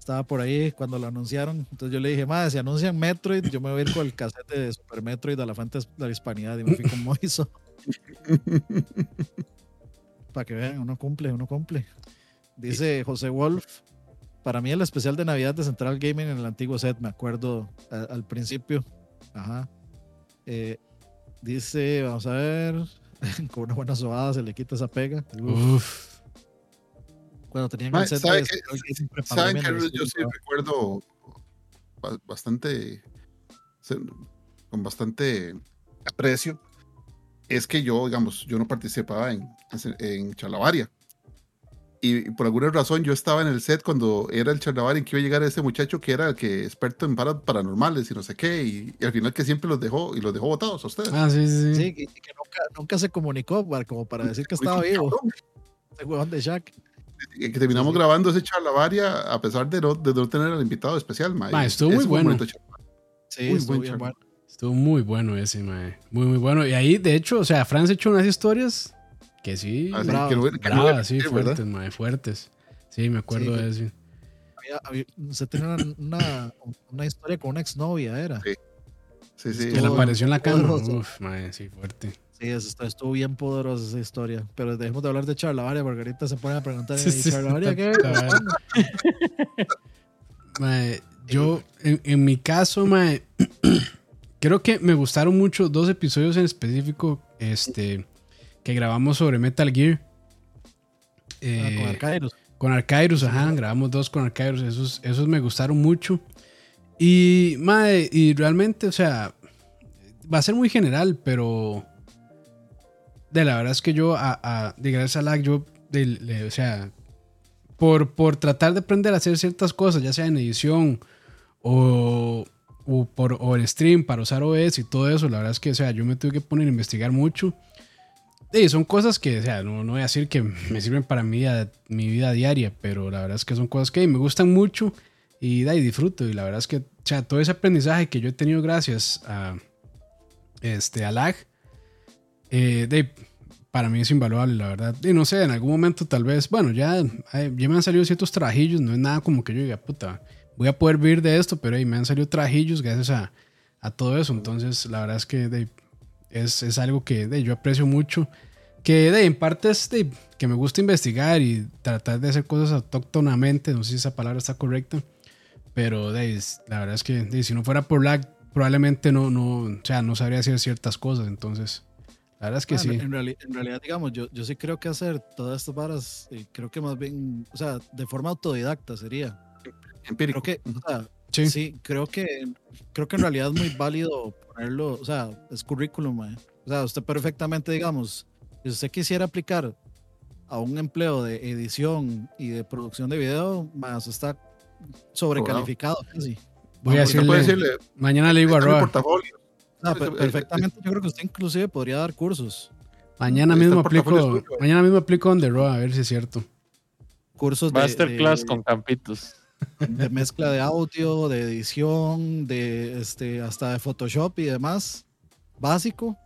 S1: estaba por ahí cuando lo anunciaron. Entonces yo le dije, madre, si anuncian Metroid, yo me voy a ir con el cassette de Super Metroid a la fuente de la hispanidad y me fui con Moiso. Para que vean, uno cumple, uno cumple. Dice José Wolf, para mí el especial de Navidad de Central Gaming en el antiguo set, me acuerdo al principio. Ajá. Eh, dice, vamos a ver, con una buena sobada se le quita esa pega. Uf,
S4: Uf.
S1: Cuando tenían
S2: Ma,
S1: el set
S2: ¿sabe
S1: pre
S2: Saben que yo sí recuerdo ba- bastante con bastante aprecio es que yo digamos yo no participaba en, en Chalabaria y por alguna razón yo estaba en el set cuando era el Chalabaria en que iba a llegar ese muchacho que era el que experto en paranormales y no sé qué y, y al final que siempre los dejó y los dejó votados a ustedes
S4: Ah, sí, sí, sí.
S1: Y que nunca, nunca se comunicó para, como para decir que estaba vivo. Ese huevón de Shaq.
S2: Y que terminamos
S1: Sí,
S2: grabando ese Chalabaria a pesar de no, de no tener al invitado especial ma,
S4: Ma,
S2: y
S4: estuvo muy bueno.
S1: Sí,
S2: Muy
S1: estuvo
S2: buen
S1: bueno.
S4: Estuvo muy bueno ese, mae. Muy, muy bueno. Y ahí, de hecho, o sea, Franz echó unas historias que sí.
S2: Así
S1: Bravo.
S2: que no- que no-
S4: bravas, sí, fuertes, mae, fuertes. Sí, me acuerdo
S1: Sí,
S4: de eso.
S1: Había- había- usted tenía una, una, una historia con una exnovia, era.
S2: Sí. Sí, sí.
S4: Que le apareció en la cámara.
S1: poderoso.
S4: Uf, mae, sí, fuerte.
S1: Sí, eso está- estuvo bien poderosa esa historia. Pero dejemos de hablar de Charlavaria porque ahorita se ponen a preguntar:
S4: Sí,
S1: ¿y
S4: sí,
S1: Charlavaria qué?
S4: Mae, yo, en, en mi caso, mae, creo que me gustaron mucho dos episodios en específico este, que grabamos sobre Metal Gear.
S1: Ah,
S4: Eh,
S1: con Arcairus.
S4: Con Arcairus, ajá, grabamos dos con Arcairus, esos, esos me gustaron mucho. Y, mae, y realmente, o sea, va a ser muy general, pero de la verdad es que yo, a, a, de gracias a LAG, yo, de- o sea, por, por tratar de aprender a hacer ciertas cosas, ya sea en edición o, o por, o en stream para usar OS y todo eso, la verdad es que, o sea, yo me tuve que poner a investigar mucho. Y son cosas que, o sea, no, no voy a decir que me sirven para mi vida, mi vida diaria, pero la verdad es que son cosas que me gustan mucho y, y disfruto. Y la verdad es que, o sea, todo ese aprendizaje que yo he tenido gracias a, este, a LAG, eh, de, para mí es invaluable, la verdad. Y no sé, en algún momento tal vez, bueno, ya, ya me han salido ciertos trabajillos, no es nada como que yo diga, puta, voy a poder vivir de esto, pero ahí me han salido trabajillos gracias a, a todo eso. Entonces, la verdad es que de, es, es algo que yo aprecio mucho. Que de, en parte es de, que me gusta investigar y tratar de hacer cosas autóctonamente. No sé si esa palabra está correcta. Pero de, la verdad es que de, si no fuera por lag, probablemente no, no, o sea, no sabría hacer ciertas cosas. Entonces, la verdad es que
S1: Ah,
S4: sí.
S1: en, reali- en realidad, digamos, yo, yo sí creo que hacer todas estas varas, eh, creo que más bien, o sea, de forma autodidacta sería.
S2: Empírico.
S1: Creo que, o sea,
S4: Sí.
S1: sí. creo que, creo que en realidad es muy válido ponerlo, o sea, es currículum, mae. O sea, usted perfectamente, digamos, si usted quisiera aplicar a un empleo de edición y de producción de video, más está sobrecalificado casi.
S4: Voy a decirle,
S2: decirle,
S4: mañana le digo a
S2: "Este es mi
S4: Roa,
S2: portafolio.
S1: O sea,
S2: Sí,
S1: per-
S2: sí,
S1: perfectamente, yo creo que usted inclusive podría dar cursos.
S4: mañana mismo aplico, mañana mismo aplico donde Roa, a ver si es cierto.
S1: Cursos de,
S3: Masterclass
S1: de-
S3: con campitos.
S1: de mezcla de audio, de edición, de este, hasta de Photoshop y demás, básico.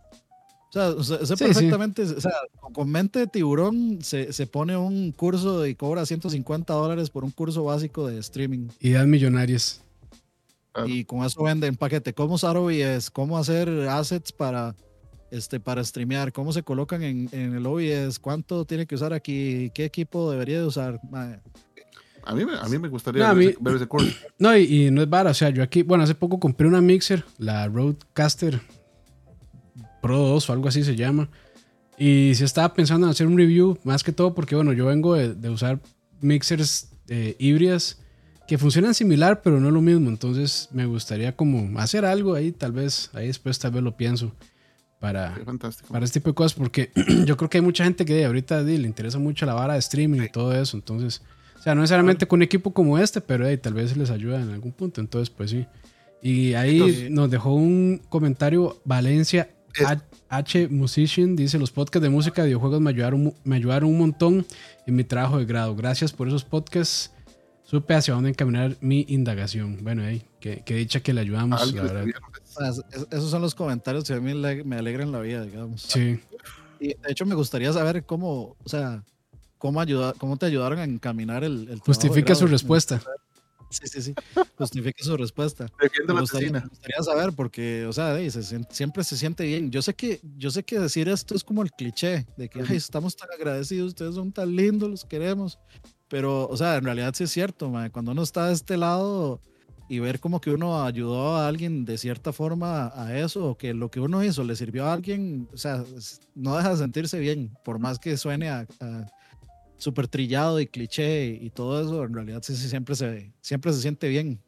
S1: O sea, usted, usted
S4: Sí,
S1: perfectamente, o sea, con- con mente de tiburón se, se pone un curso y cobra 150 dólares por un curso básico de streaming.
S4: Ideas millonarias.
S2: Claro.
S1: Y con eso venden paquete. ¿Cómo usar OBS? ¿Cómo hacer assets para, este, para streamear? ¿Cómo se colocan en, en el OBS? ¿Cuánto tiene que usar aquí? ¿Qué equipo debería de usar? Mae,
S2: A mí, me- a mí me gustaría
S4: No,
S2: ver,
S4: mí-
S2: ese, ver ese curso.
S4: No, y, y no es vara. O sea, yo aquí, bueno, hace poco compré una mixer, la Roadcaster Pro 2 o algo así se llama. Y sí estaba pensando en hacer un review, más que todo porque, bueno, yo vengo de, de usar mixers eh, híbridas que funcionan similar, pero no lo mismo. Entonces me gustaría como hacer algo ahí, tal vez, ahí después tal vez lo pienso para, para este tipo de cosas, porque yo creo que hay mucha gente que ahorita di, le interesa mucho la vara de streaming y todo eso, entonces, o sea, no necesariamente con un equipo como este, pero hey, tal vez les ayuda en algún punto, entonces, pues sí. Y ahí
S2: Entonces-
S4: nos dejó un comentario Valencia
S2: Es-
S4: H, Musician, dice, los podcasts de música de videojuegos me ayudaron, me ayudaron un montón en mi trabajo de grado, gracias por esos podcasts. Supe hacia dónde encaminar mi indagación. Bueno, hey, que, que dicha que le ayudamos, la verdad.
S2: escribieron, pues.
S1: Es- esos son los comentarios que a mí le- me alegran la vida, digamos.
S4: Sí.
S1: Y de hecho me gustaría saber cómo, o sea, cómo, ayuda, cómo te ayudaron a encaminar el, el
S4: Justifica su respuesta.
S1: Sí, sí, sí. Justifique su respuesta. Me gustaría,
S2: asesina.
S1: me gustaría saber porque, o sea, se siempre se siente bien. Yo sé que, yo sé que decir esto es como el cliché de que "Ay, estamos tan agradecidos, ustedes son tan lindos, los queremos. Pero, o sea, en realidad sí es cierto, mae, cuando uno está de este lado y ver como que uno ayudó a alguien de cierta forma a eso, o que lo que uno hizo le sirvió a alguien, o sea, no deja de sentirse bien, por más que suene a, a súper trillado y cliché y todo eso, en realidad sí, sí, siempre, se, siempre se siente bien.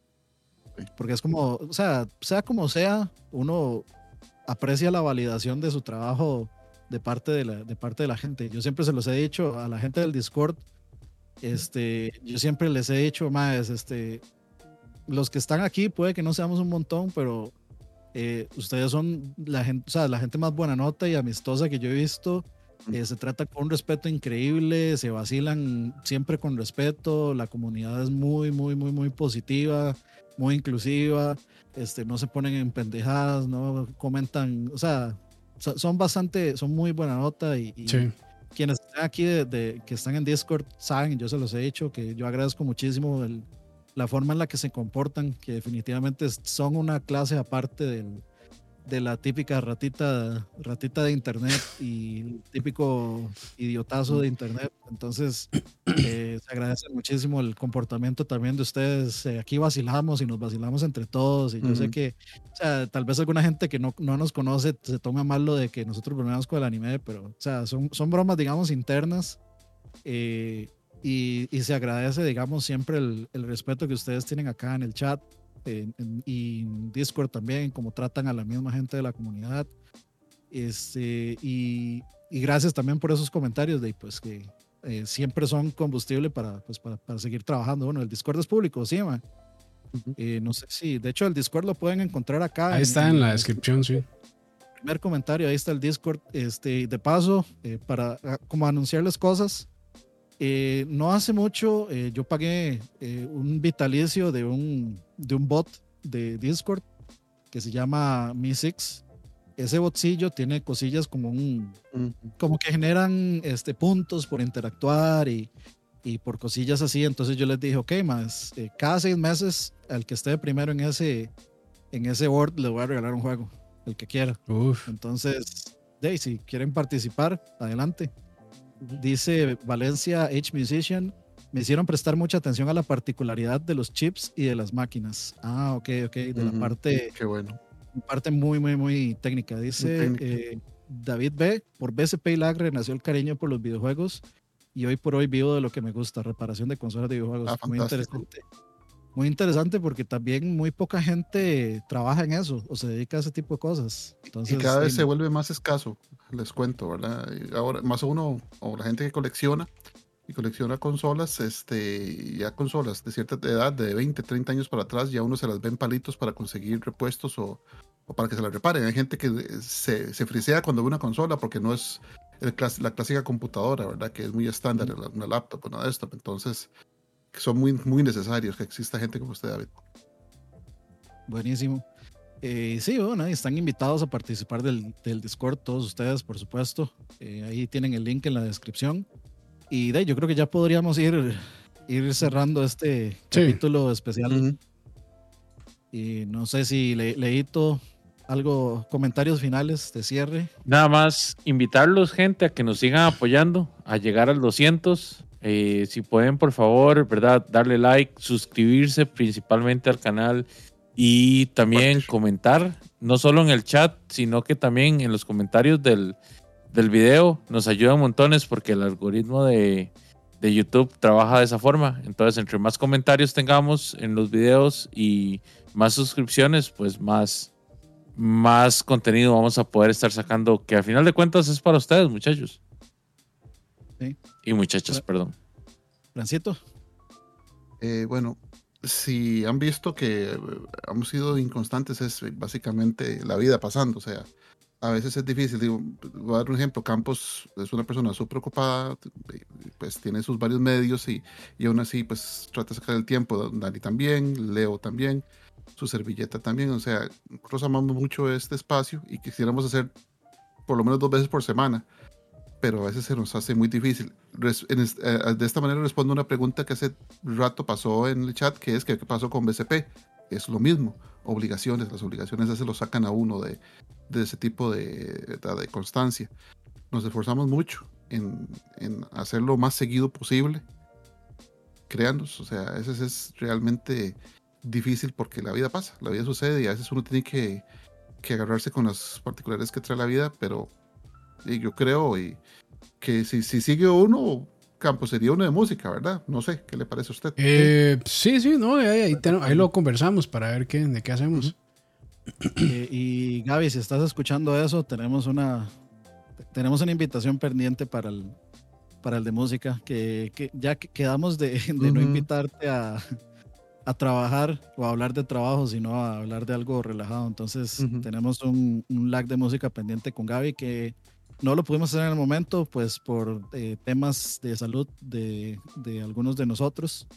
S1: Porque es como, o sea, sea como sea, uno aprecia la validación de su trabajo de parte de la, de parte de la gente. Yo siempre se los he dicho a la gente del Discord, este, yo siempre les he dicho más, este, los que están aquí puede que no seamos un montón, pero eh, ustedes son la gente, o sea, la gente más buena nota y amistosa que yo he visto. Eh, se trata con un respeto increíble, se vacilan siempre con respeto, la comunidad es muy, muy, muy, muy positiva, muy inclusiva, este, no se ponen en pendejadas, no comentan, o sea, so- son bastante, son muy buena nota y, y
S4: Sí.
S1: Quienes están aquí, de, que están en Discord, saben, yo se los he dicho, que yo agradezco muchísimo la forma en la que se comportan, que definitivamente son una clase aparte del- de la típica ratita, ratita de internet y el típico idiotazo de internet. Entonces, eh, se agradece muchísimo el comportamiento también de ustedes. Eh, aquí vacilamos y nos vacilamos entre todos. Y yo sé que, o sea, tal vez alguna gente que no, no nos conoce se tome a mal lo de que nosotros bromeamos con el anime, pero, o sea, son, son bromas, digamos, internas. eh, y, y se agradece, digamos, siempre el, el respeto que ustedes tienen acá en el chat en- en- y en Discord también, como tratan a la misma gente de la comunidad. Este, y, y gracias también por esos comentarios de pues que eh, siempre son combustible para, pues, para, para seguir trabajando. Bueno, el Discord es público, sí, ma. Eh, no sé si, de hecho, el Discord lo pueden encontrar acá.
S4: Ahí está en la descripción, sí.
S1: primer comentario, ahí está el Discord. Este, de paso, eh, para ah, como anunciarles cosas, eh, no hace mucho eh, yo pagué eh, un vitalicio de un, de un bot de Discord que se llama Mi6. Ese botcillo tiene cosillas como un, como que generan este, puntos por interactuar y, y por cosillas así. Entonces yo les dije, ok, más, eh, cada seis meses, al que esté primero en ese, en ese board, le voy a regalar un juego, el que quiera.
S4: Uf.
S1: Entonces, ahí, si quieren participar, adelante. Dice Valencia H Musician, me hicieron prestar mucha atención a la particularidad de los chips y de las máquinas. Ah, ok, ok, de la parte
S2: Qué bueno.
S1: parte muy, muy, muy técnica. Dice eh, David B. Por BCP y Lag renació el cariño por los videojuegos y hoy por hoy vivo de lo que me gusta, reparación de consolas de videojuegos.
S2: Ah,
S1: muy
S2: fantástico.
S1: interesante. Muy interesante porque también muy poca gente trabaja en eso o se dedica a ese tipo de cosas. Entonces,
S2: y cada vez
S1: eh,
S2: se vuelve más escaso, les cuento, ¿verdad? Y Ahora, más uno, o la gente que colecciona, y colecciona consolas, este, ya consolas de cierta edad, de 20, 30 años para atrás, ya uno se las ven palitos para conseguir repuestos o, o para que se las reparen. Hay gente que se, se frisea cuando ve una consola porque no es el clas- la clásica computadora, ¿verdad? Que es muy estándar, una- una laptop, una desktop. Entonces, son muy, muy necesarios que exista gente como usted, David.
S1: Buenísimo. Eh, sí, bueno, están invitados a participar del, del Discord, todos ustedes, por supuesto. Eh, ahí tienen el link en la descripción. Y de ahí, yo creo que ya podríamos ir, ir cerrando este
S4: Sí.
S1: capítulo especial.
S2: Ujú.
S1: Y no sé si le, leíto algo, comentarios finales de cierre.
S3: Nada más invitarlos, gente, a que nos sigan apoyando, a llegar al 200. Eh, si pueden, por favor, ¿verdad? Darle like, suscribirse principalmente al canal y también comentar, no solo en el chat, sino que también en los comentarios del, del video. Nos ayuda montones porque el algoritmo de, de YouTube trabaja de esa forma. Entonces, entre más comentarios tengamos en los videos y más suscripciones, pues más, más contenido vamos a poder estar sacando, que al final de cuentas es para ustedes, muchachos.
S1: Sí.
S3: Y muchachas, perdón.
S1: Francito.
S2: Eh, bueno, si han visto que eh, hemos sido inconstantes, es básicamente la vida pasando. O sea, a veces es difícil. Digo, voy a dar un ejemplo. Campos es una persona súper ocupada, eh, pues tiene sus varios medios y, y aún así, pues trata de sacar el tiempo. Dani también, Leo también, su servilleta también. O sea, nosotros amamos mucho este espacio y quisiéramos hacer por lo menos dos veces por semana pero a veces se nos hace muy difícil. Res, en, eh, de esta manera respondo una pregunta que hace rato pasó en el chat, que es que qué pasó con BCP. Es lo mismo, obligaciones, las obligaciones se lo sacan a uno de, de ese tipo de, de, de, constancia. Nos esforzamos mucho en, en, hacerlo más seguido posible. Créanos, o sea, a veces es realmente difícil porque la vida pasa, la vida sucede y a veces uno tiene que, que agarrarse con las particulares que trae la vida, pero y yo creo y que si, si sigue uno, Campo sería uno de música, ¿verdad? No sé, ¿qué le parece a usted?
S4: Eh, sí, sí, no, ahí, ahí, ten, ahí, lo conversamos para ver qué, de qué hacemos.
S1: Eh, y Gaby, si estás escuchando eso, tenemos una, tenemos una invitación pendiente para el, para el de música, que, que ya quedamos de, de uh -huh. no invitarte a, a trabajar o a hablar de trabajo, sino a hablar de algo relajado. Entonces uh -huh. tenemos un, un lag de música pendiente con Gaby que no lo pudimos hacer en el momento, pues por eh, temas de salud de, de, algunos de nosotros.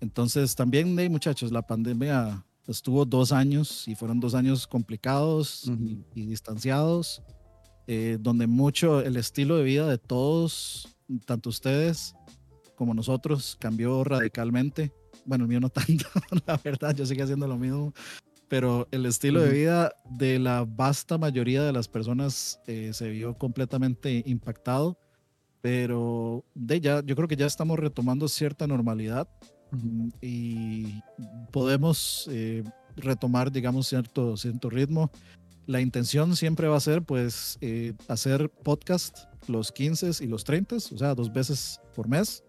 S1: Entonces también, hey, muchachos, la pandemia estuvo dos años y fueron dos años complicados uh -huh. y, y, distanciados, eh, donde mucho el estilo de vida de todos, tanto ustedes como nosotros, cambió radicalmente. Bueno, el mío no tanto, la verdad, yo sigo haciendo lo mismo, pero el estilo de vida de la vasta mayoría de las personas eh, se vio completamente impactado, pero de ya, yo creo que ya estamos retomando cierta normalidad uh -huh. y podemos eh, retomar, digamos, cierto, cierto ritmo. La intención siempre va a ser, pues, eh, hacer podcast los 15 y los 30, o sea, dos veces por mes.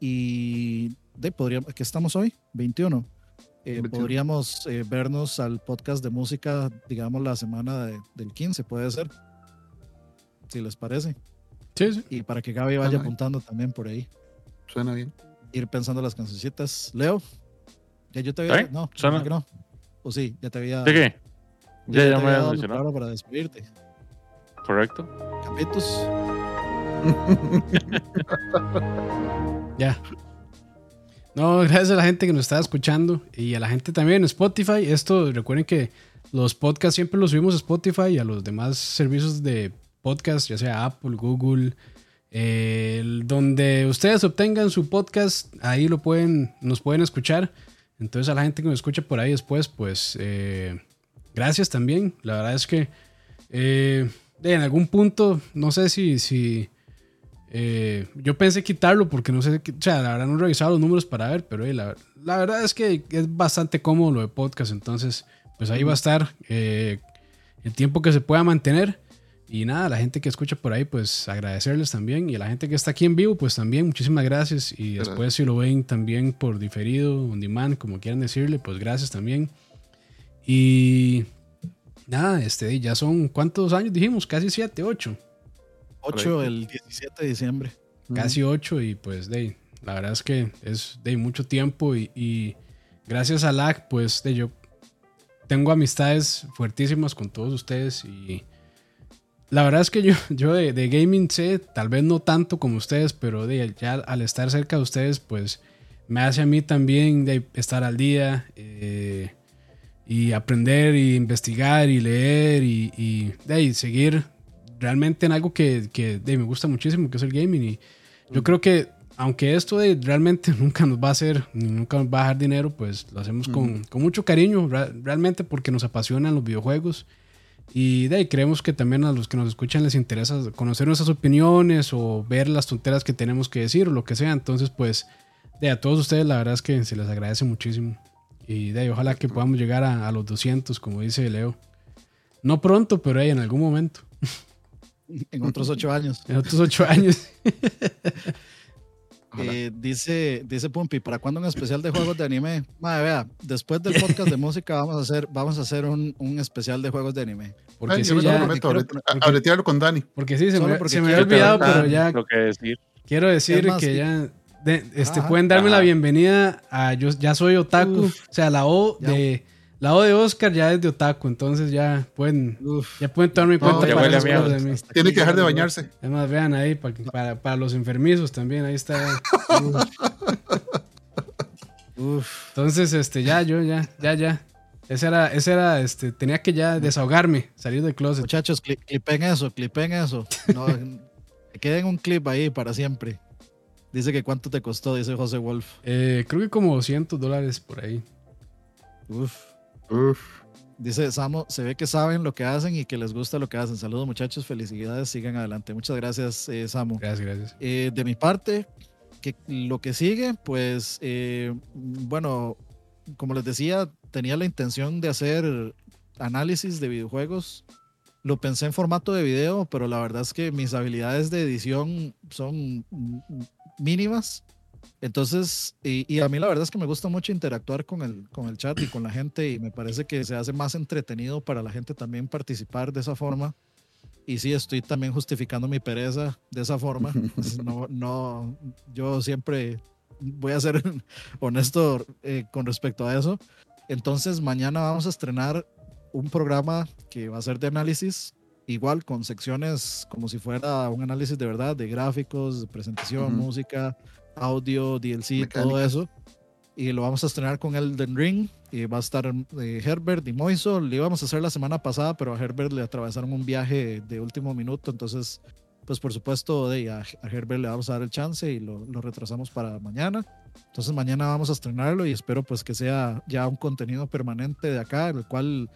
S1: Y de, podría, ¿qué estamos hoy? 21 eh, podríamos eh, vernos al podcast de música, digamos, la semana de, del 15, puede ser. Si les parece.
S4: Sí, sí.
S1: Y para que Gaby vaya Suena apuntando bien. también por ahí.
S2: Suena bien.
S1: Ir pensando las cancioncitas. Leo, ya yo te había.
S3: ¿Eh?
S1: No,
S3: Suena.
S1: que no. O sí, ya te había.
S3: ¿De qué?
S1: Ya, ya, ya me había mencionado. para despedirte.
S3: Correcto.
S1: Campitos.
S4: ya. No, gracias a la gente que nos está escuchando y a la gente también en Spotify. Esto, recuerden que los podcasts siempre los subimos a Spotify y a los demás servicios de podcast, ya sea Apple, Google, eh, donde ustedes obtengan su podcast, ahí lo pueden, nos pueden escuchar. Entonces a la gente que nos escucha por ahí después, pues eh, gracias también. La verdad es que eh, en algún punto, no sé si, si eh, yo pensé quitarlo porque no sé, o sea, la verdad no he revisado los números para ver, pero eh, la, la, verdad es que es bastante cómodo lo de podcast, entonces pues ahí va a estar eh, el tiempo que se pueda mantener. Y nada, la gente que escucha por ahí, pues agradecerles también. Y a la gente que está aquí en vivo, pues también muchísimas gracias. Y después si lo ven también por diferido, on demand, como quieran decirle, pues gracias también. Y nada, este, ya son, ¿cuántos años dijimos? Casi 7, 8.
S1: 8 el 17 de diciembre.
S4: Casi 8 y pues de la verdad es que es de mucho tiempo y, y gracias a LAC pues de yo tengo amistades fuertísimas con todos ustedes y la verdad es que yo, yo de, de gaming sé, tal vez no tanto como ustedes, pero de, ya al estar cerca de ustedes pues me hace a mí también de estar al día eh, y aprender y investigar y leer y, y de, seguir realmente en algo que, que de, me gusta muchísimo, que es el gaming. Y yo creo que, aunque esto de, realmente nunca nos va a hacer, nunca nos va a dejar dinero, pues lo hacemos con, con mucho cariño, realmente porque nos apasionan los videojuegos. Y de ahí creemos que también a los que nos escuchan les interesa conocer nuestras opiniones o ver las tonteras que tenemos que decir o lo que sea. Entonces, pues, de a todos ustedes la verdad es que se les agradece muchísimo. Y de ahí, ojalá que podamos llegar a, a los 200, como dice Leo. No pronto, pero ahí en algún momento.
S1: En otros ocho años.
S4: En otros ocho años.
S1: Eh, dice, dice Pumpi, ¿para cuándo un especial de juegos de anime? Madre, vea, después del podcast de música vamos a hacer, vamos a hacer un, un especial de juegos de anime.
S4: Porque
S2: Ay,
S4: sí,
S2: yo
S4: ya-
S2: comprometo
S1: quiero-
S2: con Dani.
S4: porque sí, se me,
S1: porque
S4: se me había olvidado,
S3: Ah,
S4: pero ya
S3: Lo que decir.
S4: quiero decir
S1: más,
S4: que
S1: sí.
S4: ya de- este,
S1: Ajá.
S4: pueden darme la bienvenida a yo ya soy otaku.
S1: Uf.
S4: o sea, la O
S1: Ya.
S4: De la O de Oscar ya es de otaku, entonces ya pueden
S1: Uf,
S4: ya pueden tomarme en
S2: No,
S4: cuenta para de
S2: Tiene
S1: aquí
S2: que dejar de bañarse.
S4: Además, vean ahí para, para, para los enfermizos también, ahí está.
S1: Uf,
S4: Entonces, este, ya, yo, ya, ya, ya. Ese era, ese era, este, tenía que ya desahogarme, salir del closet.
S1: muchachos, cli- clipen eso, clipen eso. No, que queden un clip ahí para siempre. Dice que cuánto te costó, dice José Wolf.
S4: Eh, creo que como 200 dólares por ahí.
S1: Uf.
S2: Uf.
S1: Dice Samo, se ve que saben lo que hacen y que les gusta lo que hacen. Saludos muchachos, felicidades, sigan adelante. Muchas gracias, eh, Samu.
S4: Gracias, gracias.
S1: Eh, de mi parte, que lo que sigue, pues, eh, bueno, como les decía, tenía la intención de hacer análisis de videojuegos. Lo pensé en formato de video, pero la verdad es que mis habilidades de edición son mínimas. Entonces, y, y a mí la verdad es que me gusta mucho interactuar con el, con el chat y con la gente y me parece que se hace más entretenido para la gente también participar de esa forma. Y sí, estoy también justificando mi pereza de esa forma. Pues No, no, yo siempre voy a ser honesto eh, con respecto a eso. Entonces, mañana vamos a estrenar un programa que va a ser de análisis, igual con secciones como si fuera un análisis de verdad, de gráficos, de presentación, música, audio, DLC, todo eso. Y lo vamos a estrenar con Elden Ring. Y va a estar eh, Herbert y Moiso. Le íbamos a hacer la semana pasada, pero a Herbert le atravesaron un viaje de último minuto. Entonces, pues por supuesto, de, a, a Herbert le vamos a dar el chance y lo, lo retrasamos para mañana. Entonces mañana vamos a estrenarlo y espero pues que sea ya un contenido permanente de acá, el cual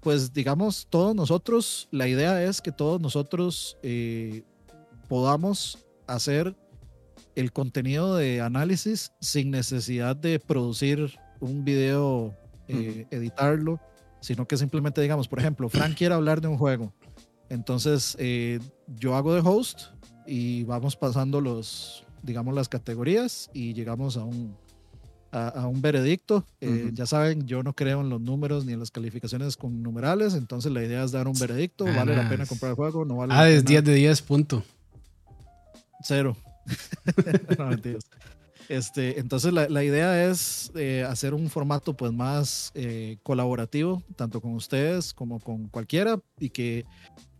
S1: pues digamos todos nosotros, la idea es que todos nosotros eh, podamos hacer el contenido de análisis sin necesidad de producir un video, eh, editarlo, sino que simplemente digamos, por ejemplo, Frank quiere hablar de un juego. Entonces eh, yo hago de host y vamos pasando los, digamos, las categorías y llegamos a un, a, a un veredicto. Eh,
S2: Ujú.
S1: Ya saben, yo no creo en los números ni en las calificaciones con numerales, entonces la idea es dar un veredicto.
S4: Ah,
S1: ¿Vale la
S4: nice.
S1: pena comprar el juego? ¿No vale
S4: Ah,
S1: la
S4: es
S1: pena?
S4: 10 de 10, punto.
S1: Cero. no, mentiras. Este, entonces la, la idea es eh, hacer un formato pues más eh, colaborativo, tanto con ustedes como con cualquiera, y que,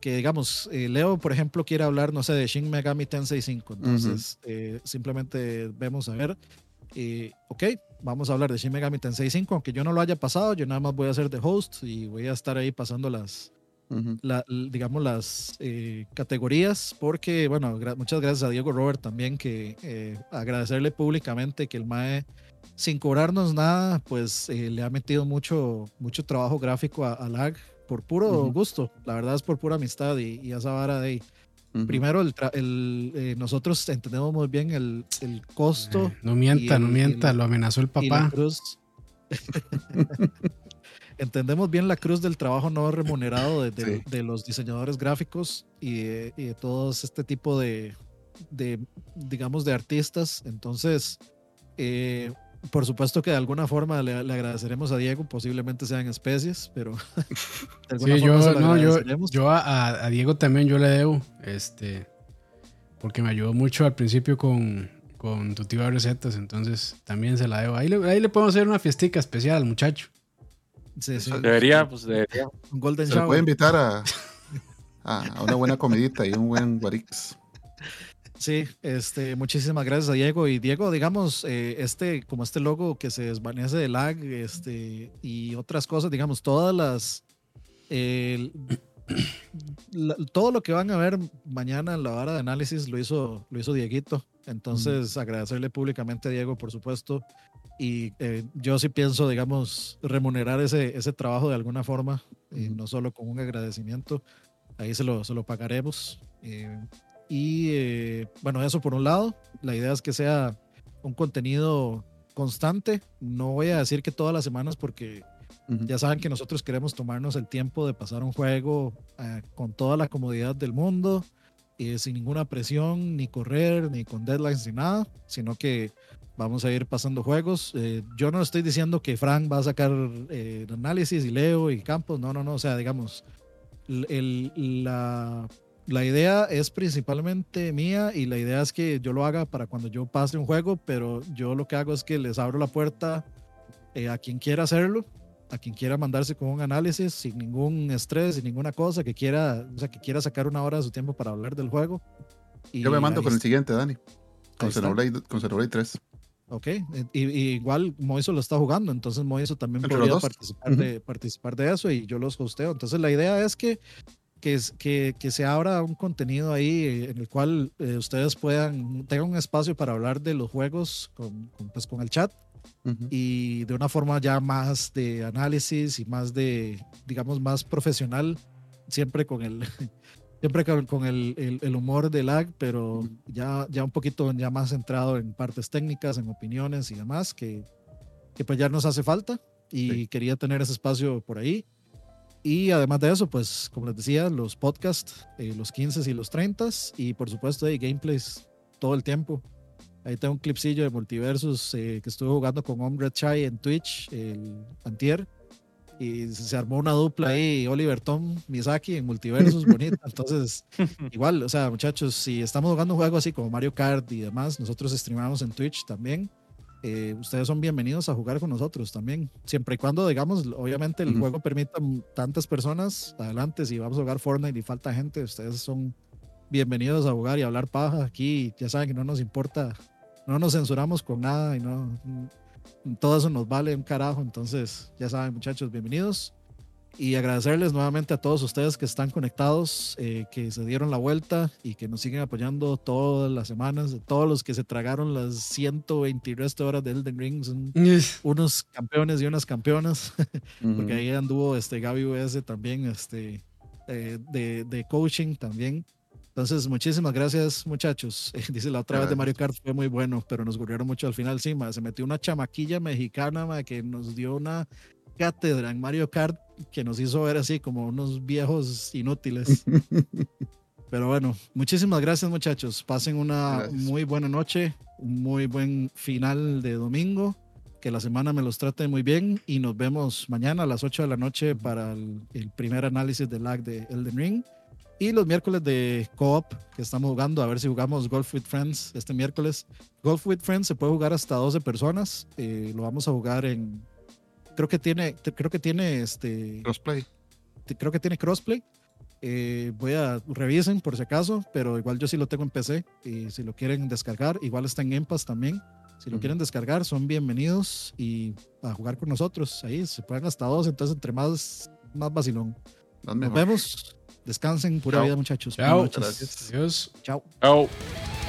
S1: que digamos, eh, Leo, por ejemplo, quiere hablar, no sé, de Shin Megami Tensei 5. Entonces, eh, simplemente vemos a ver, ok, vamos a hablar de Shin Megami Tensei 5, aunque yo no lo haya pasado, yo nada más voy a ser de host y voy a estar ahí pasando las,
S2: Ujú.
S1: la- digamos, las eh, categorías, porque, bueno, gra- muchas gracias a Diego Robert también, que eh, agradecerle públicamente que el MAE, sin cobrarnos nada, pues eh, le ha metido mucho, mucho trabajo gráfico a, a LAG por puro
S2: Ujú.
S1: gusto, la verdad es por pura amistad y, y esa vara de ahí.
S2: Ujú.
S1: Primero, el el, eh, nosotros entendemos muy bien el, el costo
S4: Eh, no mienta, no
S1: el-
S4: mienta, lo amenazó el
S1: y la
S4: papá.
S1: cruz. Entendemos bien la cruz del trabajo no remunerado de, de-
S2: Sí.
S1: de los diseñadores gráficos y de, y de todos este tipo de, de, digamos, de artistas. Entonces, eh, por supuesto que de alguna forma le, le agradeceremos a Diego, posiblemente sean especies, pero de alguna
S4: Sí,
S1: forma se
S4: yo,
S1: lo
S4: no, yo, yo a, a Diego también yo le debo, este, porque me ayudó mucho al principio con, con tu tío de recetas, entonces también se la debo. Ahí le, ahí le podemos hacer una fiestica especial al muchacho.
S1: Sí, sí,
S3: Debería, pues debería.
S1: un Golden
S2: Se puede invitar a, a, una buena comidita y un buen guarix.
S1: Sí, este, muchísimas gracias a Diego. Y Diego, digamos, eh, este, como este logo que se desvanece de lag, este, y otras cosas, digamos, todas las el- la- todo lo que van a ver mañana en la hora de análisis lo hizo, lo hizo Dieguito. Entonces, agradecerle públicamente a Diego, por supuesto. Y eh, yo sí pienso, digamos, remunerar ese, ese trabajo de alguna forma. eh,
S2: Ujú.
S1: no solo con un agradecimiento, ahí se lo, se lo pagaremos. eh, y bueno, eso por un lado, la idea es que sea un contenido constante, no voy a decir que todas las semanas porque ya saben que nosotros queremos tomarnos el tiempo de pasar un juego con toda la comodidad del mundo, y sin ninguna presión, ni correr, ni con deadlines, ni nada, sino que vamos a ir pasando juegos. Eh, yo no estoy diciendo que Frank va a sacar eh, análisis y Leo y Campos, no, no, no, o sea, digamos, el- el- la, la idea es principalmente mía y la idea es que yo lo haga para cuando yo pase un juego, pero yo lo que hago es que les abro la puerta eh, a quien quiera hacerlo, a quien quiera mandarse con un análisis sin ningún estrés, sin ninguna cosa, que quiera, o sea, que quiera sacar una hora de su tiempo para hablar del juego. Y
S2: Yo me mando con el
S1: está.
S2: siguiente, Dani. Con. Xenoblade, con Xenoblade 3.
S1: Ok, eh, y, y igual Moiso lo está jugando, entonces Moiso también
S2: Entre
S1: podría
S2: los dos.
S1: participar, de, participar de eso y yo los hosteo. Entonces la idea es que, que, que, que se abra un contenido ahí eh, en el cual eh, ustedes puedan, tengan un espacio para hablar de los juegos con, con, pues, con el chat Y de una forma ya más de análisis y más de, digamos, más profesional, siempre con el, siempre con, el, el- el humor de lag, pero ya, ya un poquito ya más centrado en partes técnicas, en opiniones y demás, que, que pues ya nos hace falta y
S2: Sí.
S1: quería tener ese espacio por ahí. Y además de eso, pues como les decía, los podcasts, eh, los 15 y los 30 y por supuesto hay gameplays todo el tiempo. Ahí tengo un clipsillo de Multiversus eh, que estuve jugando con Ombre Chai en Twitch el antier y se armó una dupla ahí, Oliver Tom, Misaki en Multiversus, bonita. Entonces, igual, o sea, muchachos, si estamos jugando un juego así como Mario Kart y demás, nosotros streamamos en Twitch también. eh, ustedes son bienvenidos a jugar con nosotros también, siempre y cuando, digamos, obviamente el
S2: Ujú.
S1: juego permita tantas personas, adelante, si vamos a jugar Fortnite y falta gente, ustedes son bienvenidos a jugar y a hablar paja aquí, ya saben que no nos importa, no nos censuramos con nada y no, todo eso nos vale un carajo, entonces ya saben muchachos, bienvenidos. Y agradecerles nuevamente a todos ustedes que están conectados, eh, que se dieron la vuelta y que nos siguen apoyando todas las semanas, todos los que se tragaron las 120 y resto de horas de Elden Ring, son unos campeones y unas campeonas, porque ahí anduvo este Gaby US también, este, eh, de, de coaching también. Entonces, muchísimas gracias, muchachos. Dice la otra vez de Mario Kart fue muy bueno, pero nos ocurrieron mucho al final. Sí, ma, se metió una chamaquilla mexicana ma, que nos dio una cátedra en Mario Kart que nos hizo ver así como unos viejos inútiles. Pero bueno, muchísimas gracias, muchachos. Pasen una
S2: Gracias.
S1: muy buena noche, un muy buen final de domingo. Que la semana me los trate muy bien y nos vemos mañana a las 8 de la noche para el, el primer análisis del lag de Elden Ring. Y los miércoles de co-op que estamos jugando, a ver si jugamos Golf with Friends este miércoles. Golf with Friends se puede jugar hasta 12 personas. eh, lo vamos a jugar en. Creo que tiene, creo que tiene este
S2: Crossplay.
S1: creo que tiene crossplay. Eh, voy a revisen por si acaso, pero igual yo sí lo tengo en PC y si lo quieren descargar, igual está en Game Pass también. Si lo quieren descargar, son bienvenidos y a jugar con nosotros. Ahí se pueden hasta dos, entonces entre más, más vacilón. Nos
S2: mejor.
S1: vemos. Descansen, pura
S2: Chao.
S1: vida, muchachos.
S4: Chao.
S1: Buenas noches.
S2: Gracias.
S4: Adiós.
S1: Chao.
S3: Chao.